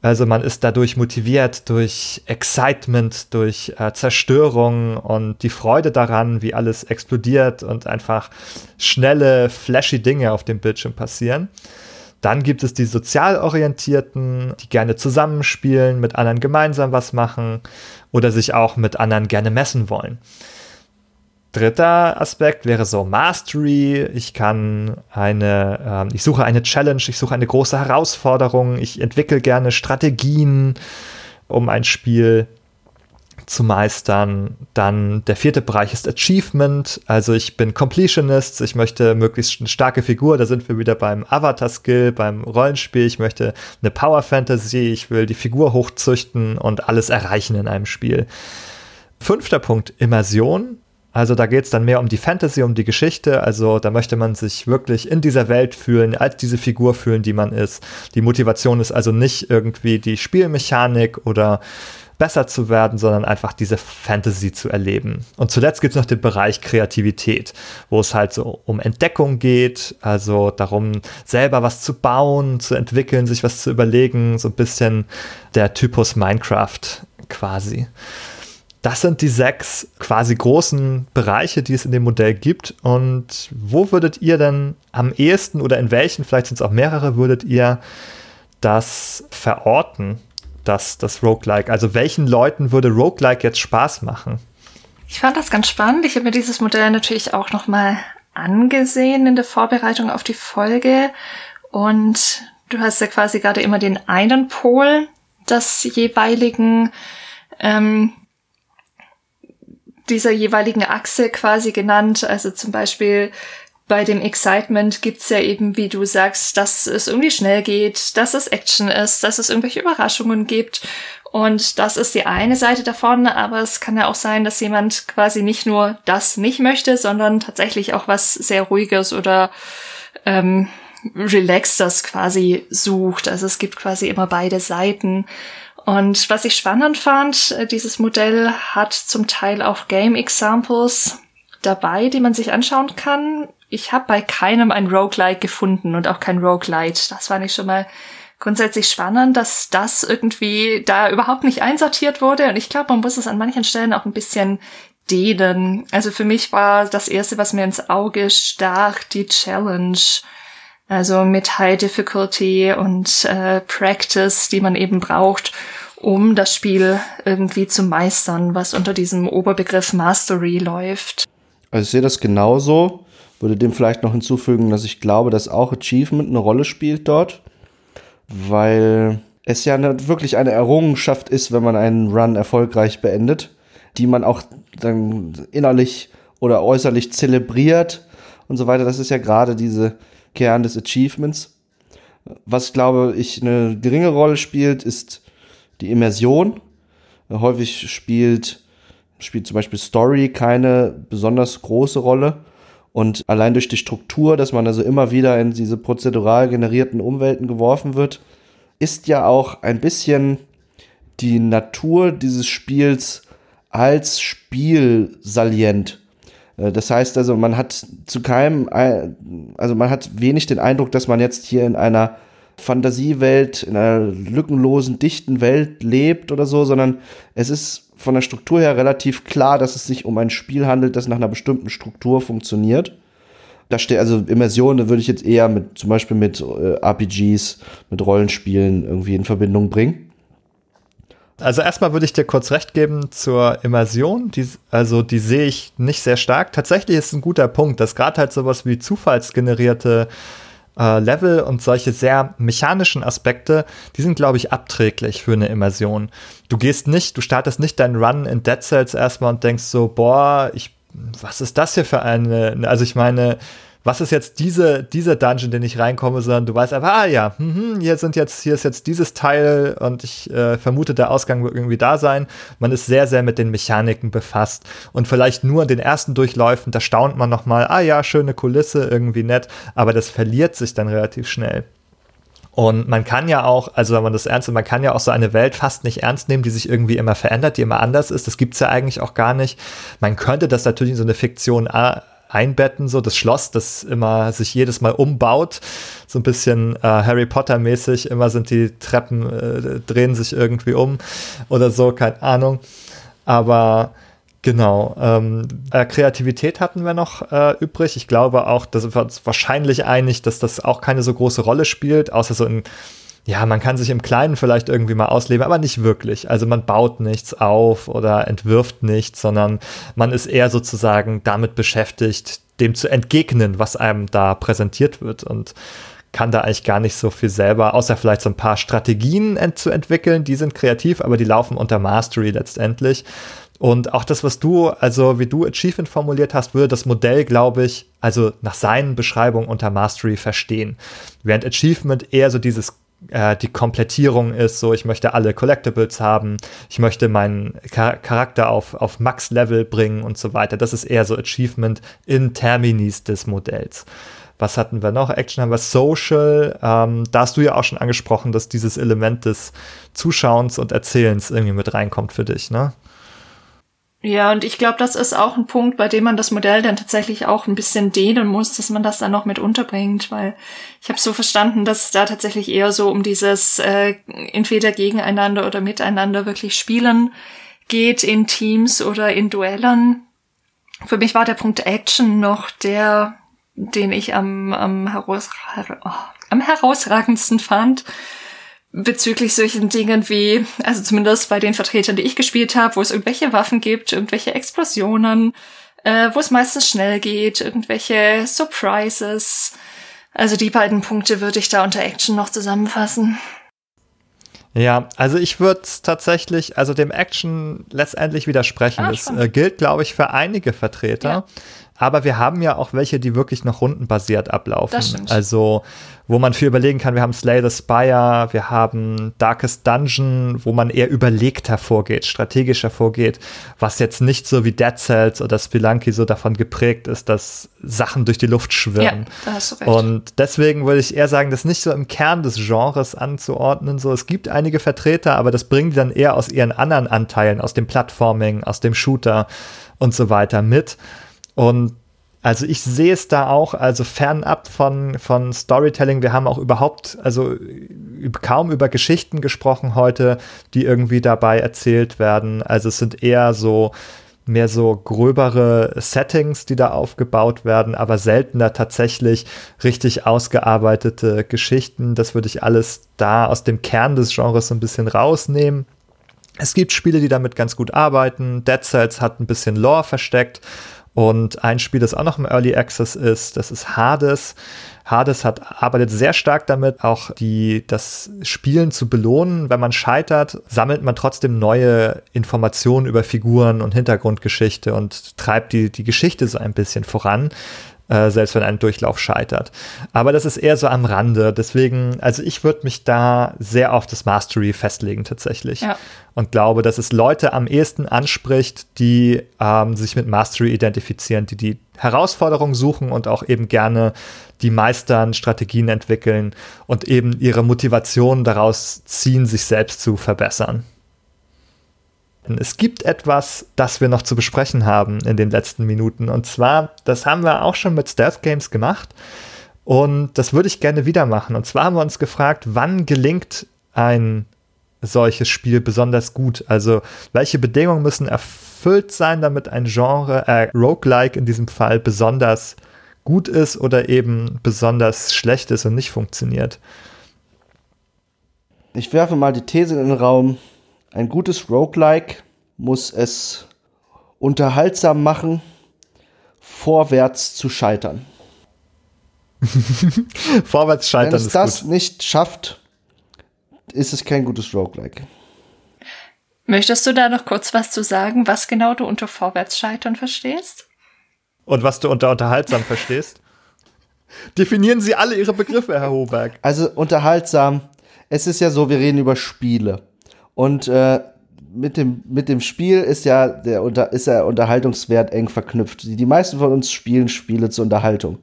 S1: Also man ist dadurch motiviert durch Excitement, durch äh, Zerstörung und die Freude daran, wie alles explodiert und einfach schnelle, flashy Dinge auf dem Bildschirm passieren. Dann gibt es die sozial orientierten, die gerne zusammenspielen, mit anderen gemeinsam was machen oder sich auch mit anderen gerne messen wollen. Dritter Aspekt wäre so Mastery. Ich kann eine, äh, ich suche eine Challenge, ich suche eine große Herausforderung, ich entwickle gerne Strategien, um ein Spiel zu meistern. Dann der vierte Bereich ist Achievement. Also ich bin Completionist, ich möchte möglichst eine starke Figur. Da sind wir wieder beim Avatar-Skill, beim Rollenspiel. Ich möchte eine Power Fantasy, ich will die Figur hochzüchten und alles erreichen in einem Spiel. Fünfter Punkt, Immersion. Also da geht es dann mehr um die Fantasy, um die Geschichte. Also da möchte man sich wirklich in dieser Welt fühlen, als diese Figur fühlen, die man ist. Die Motivation ist also nicht irgendwie die Spielmechanik oder besser zu werden, sondern einfach diese Fantasy zu erleben. Und zuletzt gibt es noch den Bereich Kreativität, wo es halt so um Entdeckung geht, also darum, selber was zu bauen, zu entwickeln, sich was zu überlegen, so ein bisschen der Typus Minecraft quasi. Das sind die sechs quasi großen Bereiche, die es in dem Modell gibt. Und wo würdet ihr denn am ehesten oder in welchen, vielleicht sind es auch mehrere, würdet ihr das verorten, das, das Roguelike? Also welchen Leuten würde Roguelike jetzt Spaß machen?
S2: Ich fand das ganz spannend. Ich habe mir dieses Modell natürlich auch nochmal angesehen in der Vorbereitung auf die Folge. Und du hast ja quasi gerade immer den einen Pol des jeweiligen ähm, dieser jeweiligen Achse quasi genannt. Also zum Beispiel bei dem Excitement gibt's ja eben, wie du sagst, dass es irgendwie schnell geht, dass es Action ist, dass es irgendwelche Überraschungen gibt. Und das ist die eine Seite davon, aber es kann ja auch sein, dass jemand quasi nicht nur das nicht möchte, sondern tatsächlich auch was sehr Ruhiges oder ähm, Relaxes quasi sucht. Also es gibt quasi immer beide Seiten. Und was ich spannend fand, äh, dieses Modell hat zum Teil auch Game Examples dabei, die man sich anschauen kann. Ich habe bei keinem ein Roguelike gefunden und auch kein Roguelite. Das fand ich schon mal grundsätzlich spannend, dass das irgendwie da überhaupt nicht einsortiert wurde. Und ich glaube, man muss es an manchen Stellen auch ein bisschen dehnen. Also für mich war das erste, was mir ins Auge stach, die Challenge. Also mit High Difficulty und äh, Practice, die man eben braucht, um das Spiel irgendwie zu meistern, was unter diesem Oberbegriff Mastery läuft.
S3: Also ich sehe das genauso. Würde dem vielleicht noch hinzufügen, dass ich glaube, dass auch Achievement eine Rolle spielt dort, weil es ja eine, wirklich eine Errungenschaft ist, wenn man einen Run erfolgreich beendet, die man auch dann innerlich oder äußerlich zelebriert und so weiter. Das ist ja gerade diese Kern des Achievements. Was, glaube ich, eine geringe Rolle spielt, ist die Immersion. Häufig spielt, spielt zum Beispiel Story keine besonders große Rolle. Und allein durch die Struktur, dass man also immer wieder in diese prozedural generierten Umwelten geworfen wird, ist ja auch ein bisschen die Natur dieses Spiels als Spiel salient. Äh, das heißt also, man hat zu keinem, also man hat wenig den Eindruck, dass man jetzt hier in einer Fantasiewelt, in einer lückenlosen, dichten Welt lebt oder so, sondern es ist von der Struktur her relativ klar, dass es sich um ein Spiel handelt, das nach einer bestimmten Struktur funktioniert. Da steht also Immersion, da würde ich jetzt eher mit zum Beispiel mit äh, RPGs, mit Rollenspielen irgendwie in Verbindung bringen.
S1: Also erstmal würde ich dir kurz recht geben zur Immersion. Die, also die sehe ich nicht sehr stark. Tatsächlich ist ein guter Punkt, dass gerade halt sowas wie zufallsgenerierte äh, Level und solche sehr mechanischen Aspekte, die sind, glaube ich, abträglich für eine Immersion. Du gehst nicht, du startest nicht deinen Run in Dead Cells erstmal und denkst so, boah, ich, was ist das hier für eine, also ich meine, was ist jetzt diese, dieser Dungeon, den ich reinkomme, sondern du weißt einfach, ah ja, hm, hier sind jetzt, hier ist jetzt dieses Teil und ich äh, vermute, der Ausgang wird irgendwie da sein. Man ist sehr, sehr mit den Mechaniken befasst und vielleicht nur in den ersten Durchläufen, da staunt man nochmal, ah ja, schöne Kulisse, irgendwie nett, aber das verliert sich dann relativ schnell. Und man kann ja auch, also wenn man das ernst nimmt, man kann ja auch so eine Welt fast nicht ernst nehmen, die sich irgendwie immer verändert, die immer anders ist. Das gibt's ja eigentlich auch gar nicht. Man könnte das natürlich in so eine Fiktion einbetten, so das Schloss, das immer sich jedes Mal umbaut, so ein bisschen äh, Harry Potter mäßig, immer sind die Treppen, äh, drehen sich irgendwie um oder so, keine Ahnung. Aber Genau. Ähm, äh, Kreativität hatten wir noch äh, übrig. Ich glaube auch, dass wir uns wahrscheinlich einig, dass das auch keine so große Rolle spielt, außer so in ja, man kann sich im Kleinen vielleicht irgendwie mal ausleben, aber nicht wirklich. Also man baut nichts auf oder entwirft nichts, sondern man ist eher sozusagen damit beschäftigt, dem zu entgegnen, was einem da präsentiert wird und kann da eigentlich gar nicht so viel selber, außer vielleicht so ein paar Strategien ent zu entwickeln, die sind kreativ, aber die laufen unter Mastery letztendlich. Und auch das, was du, also wie du Achievement formuliert hast, würde das Modell, glaube ich, also nach seinen Beschreibungen unter Mastery verstehen. Während Achievement eher so dieses äh, die Komplettierung ist, so ich möchte alle Collectibles haben, ich möchte meinen Char Charakter auf, auf Max-Level bringen und so weiter. Das ist eher so Achievement in Terminis des Modells. Was hatten wir noch? Action haben wir Social. Ähm, da hast du ja auch schon angesprochen, dass dieses Element des Zuschauens und Erzählens irgendwie mit reinkommt für dich, ne?
S2: Ja, und ich glaube, das ist auch ein Punkt, bei dem man das Modell dann tatsächlich auch ein bisschen dehnen muss, dass man das dann noch mit unterbringt, weil ich habe so verstanden, dass da tatsächlich eher so um dieses äh, entweder gegeneinander oder miteinander wirklich spielen geht in Teams oder in Duellen. Für mich war der Punkt Action noch der, den ich am, am, heraus, oh, am herausragendsten fand bezüglich solchen Dingen wie, also zumindest bei den Vertretern, die ich gespielt habe, wo es irgendwelche Waffen gibt, irgendwelche Explosionen, äh, wo es meistens schnell geht, irgendwelche Surprises. Also die beiden Punkte würde ich da unter Action noch zusammenfassen.
S1: Ja, also ich würde tatsächlich, also dem Action letztendlich widersprechen. Ah, das äh, gilt, glaube ich, für einige Vertreter. Ja. Aber wir haben ja auch welche, die wirklich noch rundenbasiert ablaufen. Das stimmt. Also, wo man viel überlegen kann. Wir haben Slay the Spire, wir haben Darkest Dungeon, wo man eher überlegt hervorgeht, strategisch hervorgeht, was jetzt nicht so wie Dead Cells oder Spelunky so davon geprägt ist, dass Sachen durch die Luft schwirren. Ja, da hast du recht. Und deswegen würde ich eher sagen, das nicht so im Kern des Genres anzuordnen. So, es gibt einige Vertreter, aber das bringen die dann eher aus ihren anderen Anteilen, aus dem Plattforming, aus dem Shooter und so weiter mit. Und also ich sehe es da auch, also fernab von, von Storytelling. Wir haben auch überhaupt, also kaum über Geschichten gesprochen heute, die irgendwie dabei erzählt werden. Also es sind eher so mehr so gröbere Settings, die da aufgebaut werden, aber seltener tatsächlich richtig ausgearbeitete Geschichten. Das würde ich alles da aus dem Kern des Genres so ein bisschen rausnehmen. Es gibt Spiele, die damit ganz gut arbeiten. Dead Cells hat ein bisschen Lore versteckt und ein Spiel, das auch noch im Early Access ist, das ist Hades. Hades hat, arbeitet sehr stark damit, auch die, das Spielen zu belohnen. Wenn man scheitert, sammelt man trotzdem neue Informationen über Figuren und Hintergrundgeschichte und treibt die, die Geschichte so ein bisschen voran. Äh, selbst wenn ein Durchlauf scheitert. Aber das ist eher so am Rande. Deswegen, also ich würde mich da sehr auf das Mastery festlegen tatsächlich. Ja. Und glaube, dass es Leute am ehesten anspricht, die ähm, sich mit Mastery identifizieren, die die Herausforderungen suchen und auch eben gerne die meistern, Strategien entwickeln und eben ihre Motivation daraus ziehen, sich selbst zu verbessern. Es gibt etwas, das wir noch zu besprechen haben in den letzten Minuten. Und zwar, das haben wir auch schon mit Stealth Games gemacht. Und das würde ich gerne wieder machen. Und zwar haben wir uns gefragt, wann gelingt ein solches Spiel besonders gut? Also, welche Bedingungen müssen erfüllt sein, damit ein Genre, äh, Roguelike in diesem Fall, besonders gut ist oder eben besonders schlecht ist und nicht funktioniert?
S3: Ich werfe mal die These in den Raum, ein gutes Roguelike muss es unterhaltsam machen, vorwärts zu scheitern.
S1: vorwärts scheitern
S3: Wenn es das gut. nicht schafft, ist es kein gutes Roguelike.
S2: Möchtest du da noch kurz was zu sagen, was genau du unter vorwärts scheitern verstehst?
S1: Und was du unter unterhaltsam verstehst? Definieren Sie alle Ihre Begriffe, Herr Hoberg.
S3: Also unterhaltsam, es ist ja so, wir reden über Spiele. Und äh, mit dem, mit dem Spiel ist ja der unter, ist der Unterhaltungswert eng verknüpft. Die, die meisten von uns spielen Spiele zur Unterhaltung.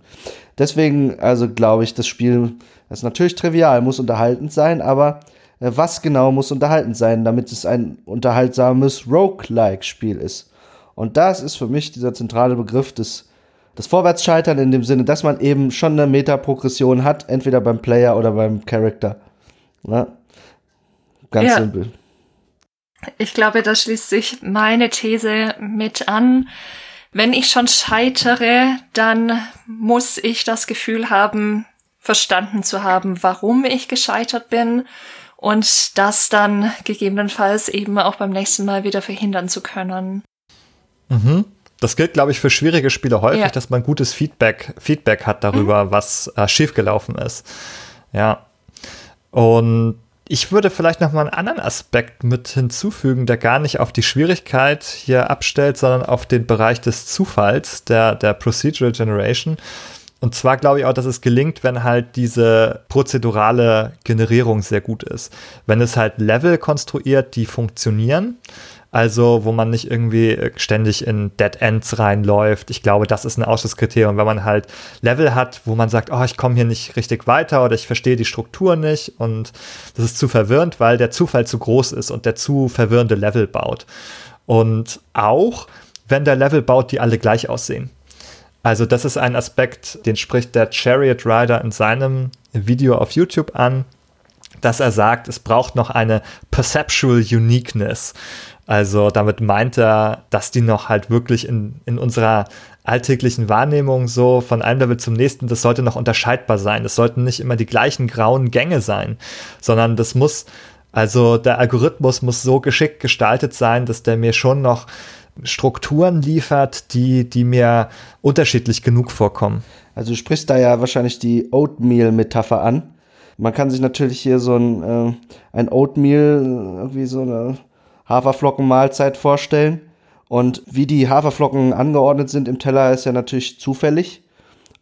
S3: Deswegen, also glaube ich, das Spiel das ist natürlich trivial, muss unterhaltend sein, aber äh, was genau muss unterhaltend sein, damit es ein unterhaltsames Roguelike-Spiel ist? Und das ist für mich dieser zentrale Begriff des das Vorwärtsscheitern in dem Sinne, dass man eben schon eine Metaprogression hat, entweder beim Player oder beim Character. Ja? Ganz ja. simpel.
S2: Ich glaube, da schließt sich meine These mit an. Wenn ich schon scheitere, dann muss ich das Gefühl haben, verstanden zu haben, warum ich gescheitert bin und das dann gegebenenfalls eben auch beim nächsten Mal wieder verhindern zu können.
S1: Mhm. Das gilt, glaube ich, für schwierige Spiele häufig, ja. dass man gutes Feedback, Feedback hat darüber, mhm. was äh, schiefgelaufen ist. Ja. Und ich würde vielleicht noch mal einen anderen Aspekt mit hinzufügen, der gar nicht auf die Schwierigkeit hier abstellt, sondern auf den Bereich des Zufalls, der, der Procedural Generation. Und zwar glaube ich auch, dass es gelingt, wenn halt diese prozedurale Generierung sehr gut ist. Wenn es halt Level konstruiert, die funktionieren, also wo man nicht irgendwie äh, ständig in Dead Ends reinläuft. Ich glaube, das ist ein Ausschlusskriterium, wenn man halt Level hat, wo man sagt, oh, ich komme hier nicht richtig weiter oder ich verstehe die Struktur nicht und das ist zu verwirrend, weil der Zufall zu groß ist und der zu verwirrende Level baut. Und auch, wenn der Level baut, die alle gleich aussehen. Also das ist ein Aspekt, den spricht der Chariot Rider in seinem Video auf YouTube an, dass er sagt, es braucht noch eine Perceptual Uniqueness. Also damit meint er, dass die noch halt wirklich in, in unserer alltäglichen Wahrnehmung so von einem Level zum nächsten, das sollte noch unterscheidbar sein. Es sollten nicht immer die gleichen grauen Gänge sein, sondern das muss, also der Algorithmus muss so geschickt gestaltet sein, dass der mir schon noch Strukturen liefert, die, die mir unterschiedlich genug vorkommen.
S3: Also du sprichst da ja wahrscheinlich die Oatmeal-Metapher an. Man kann sich natürlich hier so ein, äh, ein Oatmeal, irgendwie so eine Haferflockenmahlzeit vorstellen. Und wie die Haferflocken angeordnet sind im Teller, ist ja natürlich zufällig.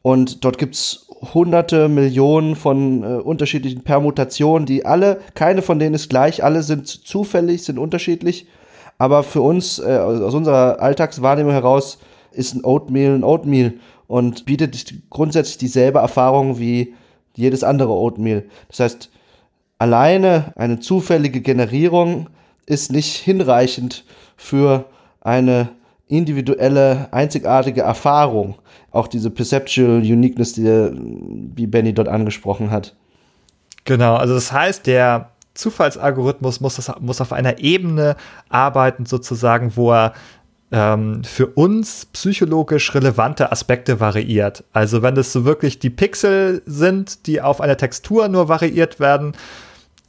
S3: Und dort gibt es hunderte Millionen von äh, unterschiedlichen Permutationen, die alle, keine von denen ist gleich, alle sind zufällig, sind unterschiedlich. Aber für uns, äh, aus unserer Alltagswahrnehmung heraus, ist ein Oatmeal ein Oatmeal und bietet grundsätzlich dieselbe Erfahrung wie jedes andere Oatmeal. Das heißt, alleine eine zufällige Generierung ist nicht hinreichend für eine individuelle, einzigartige Erfahrung. Auch diese Perceptual Uniqueness, die, wie Benny dort angesprochen hat.
S1: Genau, also das heißt, der Zufallsalgorithmus muss, das, muss auf einer Ebene arbeiten, sozusagen, wo er ähm, für uns psychologisch relevante Aspekte variiert. Also wenn es so wirklich die Pixel sind, die auf einer Textur nur variiert werden,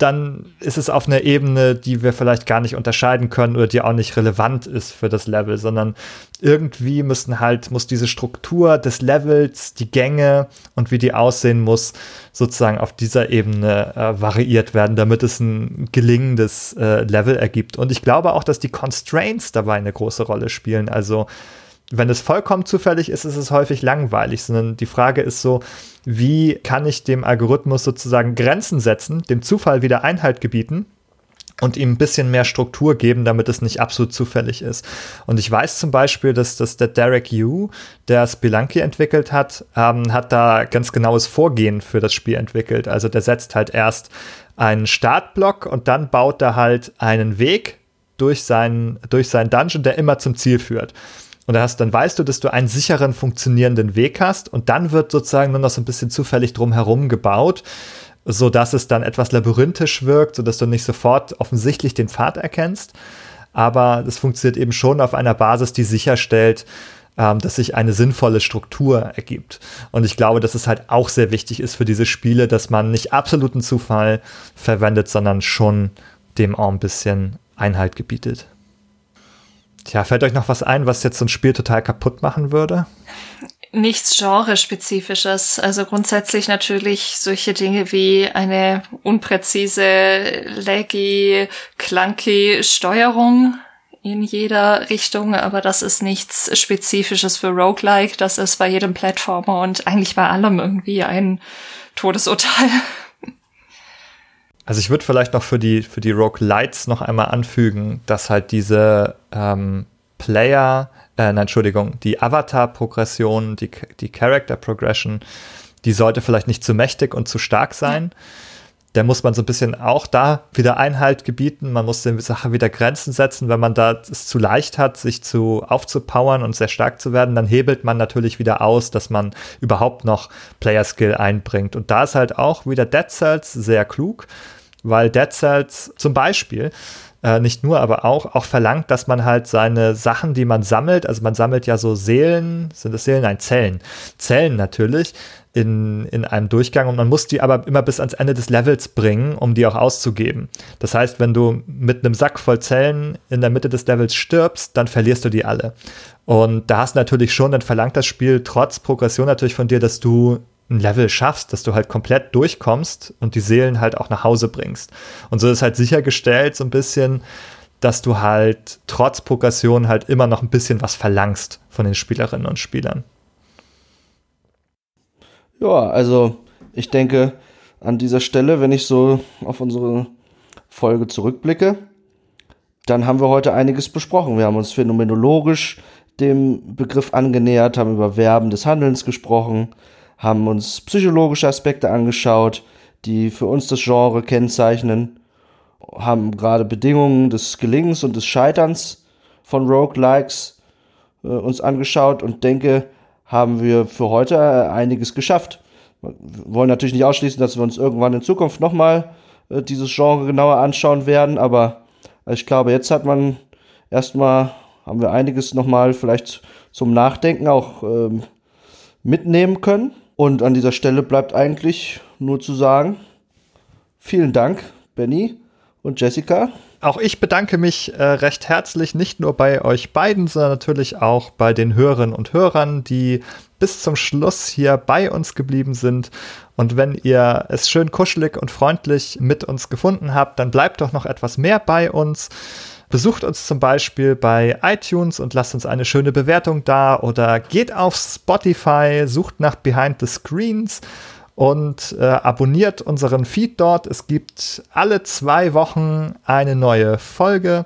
S1: dann ist es auf einer Ebene, die wir vielleicht gar nicht unterscheiden können oder die auch nicht relevant ist für das Level, sondern irgendwie müssen halt, muss diese Struktur des Levels, die Gänge und wie die aussehen muss, sozusagen auf dieser Ebene äh, variiert werden, damit es ein gelingendes äh, Level ergibt. Und ich glaube auch, dass die Constraints dabei eine große Rolle spielen. Also wenn es vollkommen zufällig ist, ist es häufig langweilig, sondern die Frage ist so, wie kann ich dem Algorithmus sozusagen Grenzen setzen, dem Zufall wieder Einhalt gebieten und ihm ein bisschen mehr Struktur geben, damit es nicht absolut zufällig ist. Und ich weiß zum Beispiel, dass, dass der Derek Yu, der Spelunky entwickelt hat, ähm, hat da ganz genaues Vorgehen für das Spiel entwickelt. Also der setzt halt erst einen Startblock und dann baut er halt einen Weg durch seinen, durch seinen Dungeon, der immer zum Ziel führt. Und hast, dann weißt du, dass du einen sicheren, funktionierenden Weg hast und dann wird sozusagen nur noch so ein bisschen zufällig drumherum gebaut, sodass es dann etwas labyrinthisch wirkt, sodass du nicht sofort offensichtlich den Pfad erkennst. Aber das funktioniert eben schon auf einer Basis, die sicherstellt, ähm, dass sich eine sinnvolle Struktur ergibt. Und ich glaube, dass es halt auch sehr wichtig ist für diese Spiele, dass man nicht absoluten Zufall verwendet, sondern schon dem auch ein bisschen Einhalt gebietet. Tja, fällt euch noch was ein, was jetzt so ein Spiel total kaputt machen würde?
S2: Nichts Genrespezifisches. Also grundsätzlich natürlich solche Dinge wie eine unpräzise, laggy, clunky Steuerung in jeder Richtung, aber das ist nichts Spezifisches für Roguelike. Das ist bei jedem Plattformer und eigentlich bei allem irgendwie ein Todesurteil.
S1: Also ich würde vielleicht noch für die, für die Rogue Lights noch einmal anfügen, dass halt diese ähm, Player, äh, nein, Entschuldigung, die Avatar-Progression, die, die Character-Progression, die sollte vielleicht nicht zu mächtig und zu stark sein. der muss man so ein bisschen auch da wieder Einhalt gebieten. Man muss der Sache wieder Grenzen setzen. Wenn man da es zu leicht hat, sich zu aufzupowern und sehr stark zu werden, dann hebelt man natürlich wieder aus, dass man überhaupt noch Player Skill einbringt. Und da ist halt auch wieder Dead Cells sehr klug, weil Dead Cells zum Beispiel äh, nicht nur, aber auch, auch verlangt, dass man halt seine Sachen, die man sammelt, also man sammelt ja so Seelen, sind das Seelen? Nein, Zellen. Zellen natürlich, in, in einem Durchgang und man muss die aber immer bis ans Ende des Levels bringen, um die auch auszugeben. Das heißt, wenn du mit einem Sack voll Zellen in der Mitte des Levels stirbst, dann verlierst du die alle. Und da hast du natürlich schon, dann verlangt das Spiel trotz Progression natürlich von dir, dass du ein Level schaffst, dass du halt komplett durchkommst und die Seelen halt auch nach Hause bringst. Und so ist halt sichergestellt so ein bisschen, dass du halt trotz Progression halt immer noch ein bisschen was verlangst von den Spielerinnen und Spielern.
S3: Ja, also ich denke an dieser Stelle, wenn ich so auf unsere Folge zurückblicke, dann haben wir heute einiges besprochen. Wir haben uns phänomenologisch dem Begriff angenähert, haben über Verben des Handelns gesprochen, haben uns psychologische Aspekte angeschaut, die für uns das Genre kennzeichnen, haben gerade Bedingungen des Gelingens und des Scheiterns von Roguelikes äh, uns angeschaut und denke, haben wir für heute äh, einiges geschafft. Wir wollen natürlich nicht ausschließen, dass wir uns irgendwann in Zukunft nochmal äh, dieses Genre genauer anschauen werden, aber ich glaube, jetzt hat man erstmal, haben wir einiges nochmal vielleicht zum Nachdenken auch ähm, mitnehmen können. Und an dieser Stelle bleibt eigentlich nur zu sagen, vielen Dank, Benny und Jessica.
S1: Auch ich bedanke mich äh, recht herzlich, nicht nur bei euch beiden, sondern natürlich auch bei den Hörerinnen und Hörern, die bis zum Schluss hier bei uns geblieben sind. Und wenn ihr es schön kuschelig und freundlich mit uns gefunden habt, dann bleibt doch noch etwas mehr bei uns. Besucht uns zum Beispiel bei iTunes und lasst uns eine schöne Bewertung da oder geht auf Spotify, sucht nach Behind the Screens und äh, abonniert unseren Feed dort. Es gibt alle zwei Wochen eine neue Folge.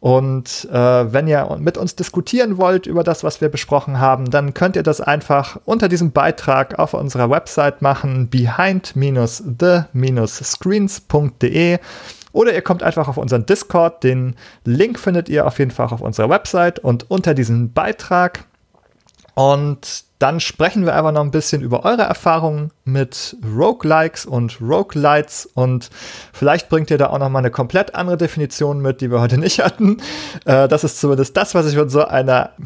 S1: Und äh, wenn ihr mit uns diskutieren wollt über das, was wir besprochen haben, dann könnt ihr das einfach unter diesem Beitrag auf unserer Website machen, behind-the-screens.de. Oder ihr kommt einfach auf unseren Discord. Den Link findet ihr auf jeden Fall auf unserer Website und unter diesem Beitrag. Und dann sprechen wir einfach noch ein bisschen über eure Erfahrungen mit Roguelikes und Roguelites und vielleicht bringt ihr da auch noch mal eine komplett andere Definition mit, die wir heute nicht hatten. Äh, das ist zumindest das, was ich von so einer,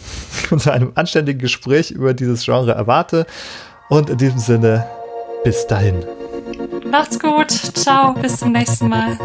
S1: von so einem anständigen Gespräch über dieses Genre erwarte. Und in diesem Sinne, bis dahin.
S2: Macht's gut. Ciao. Bis zum nächsten Mal.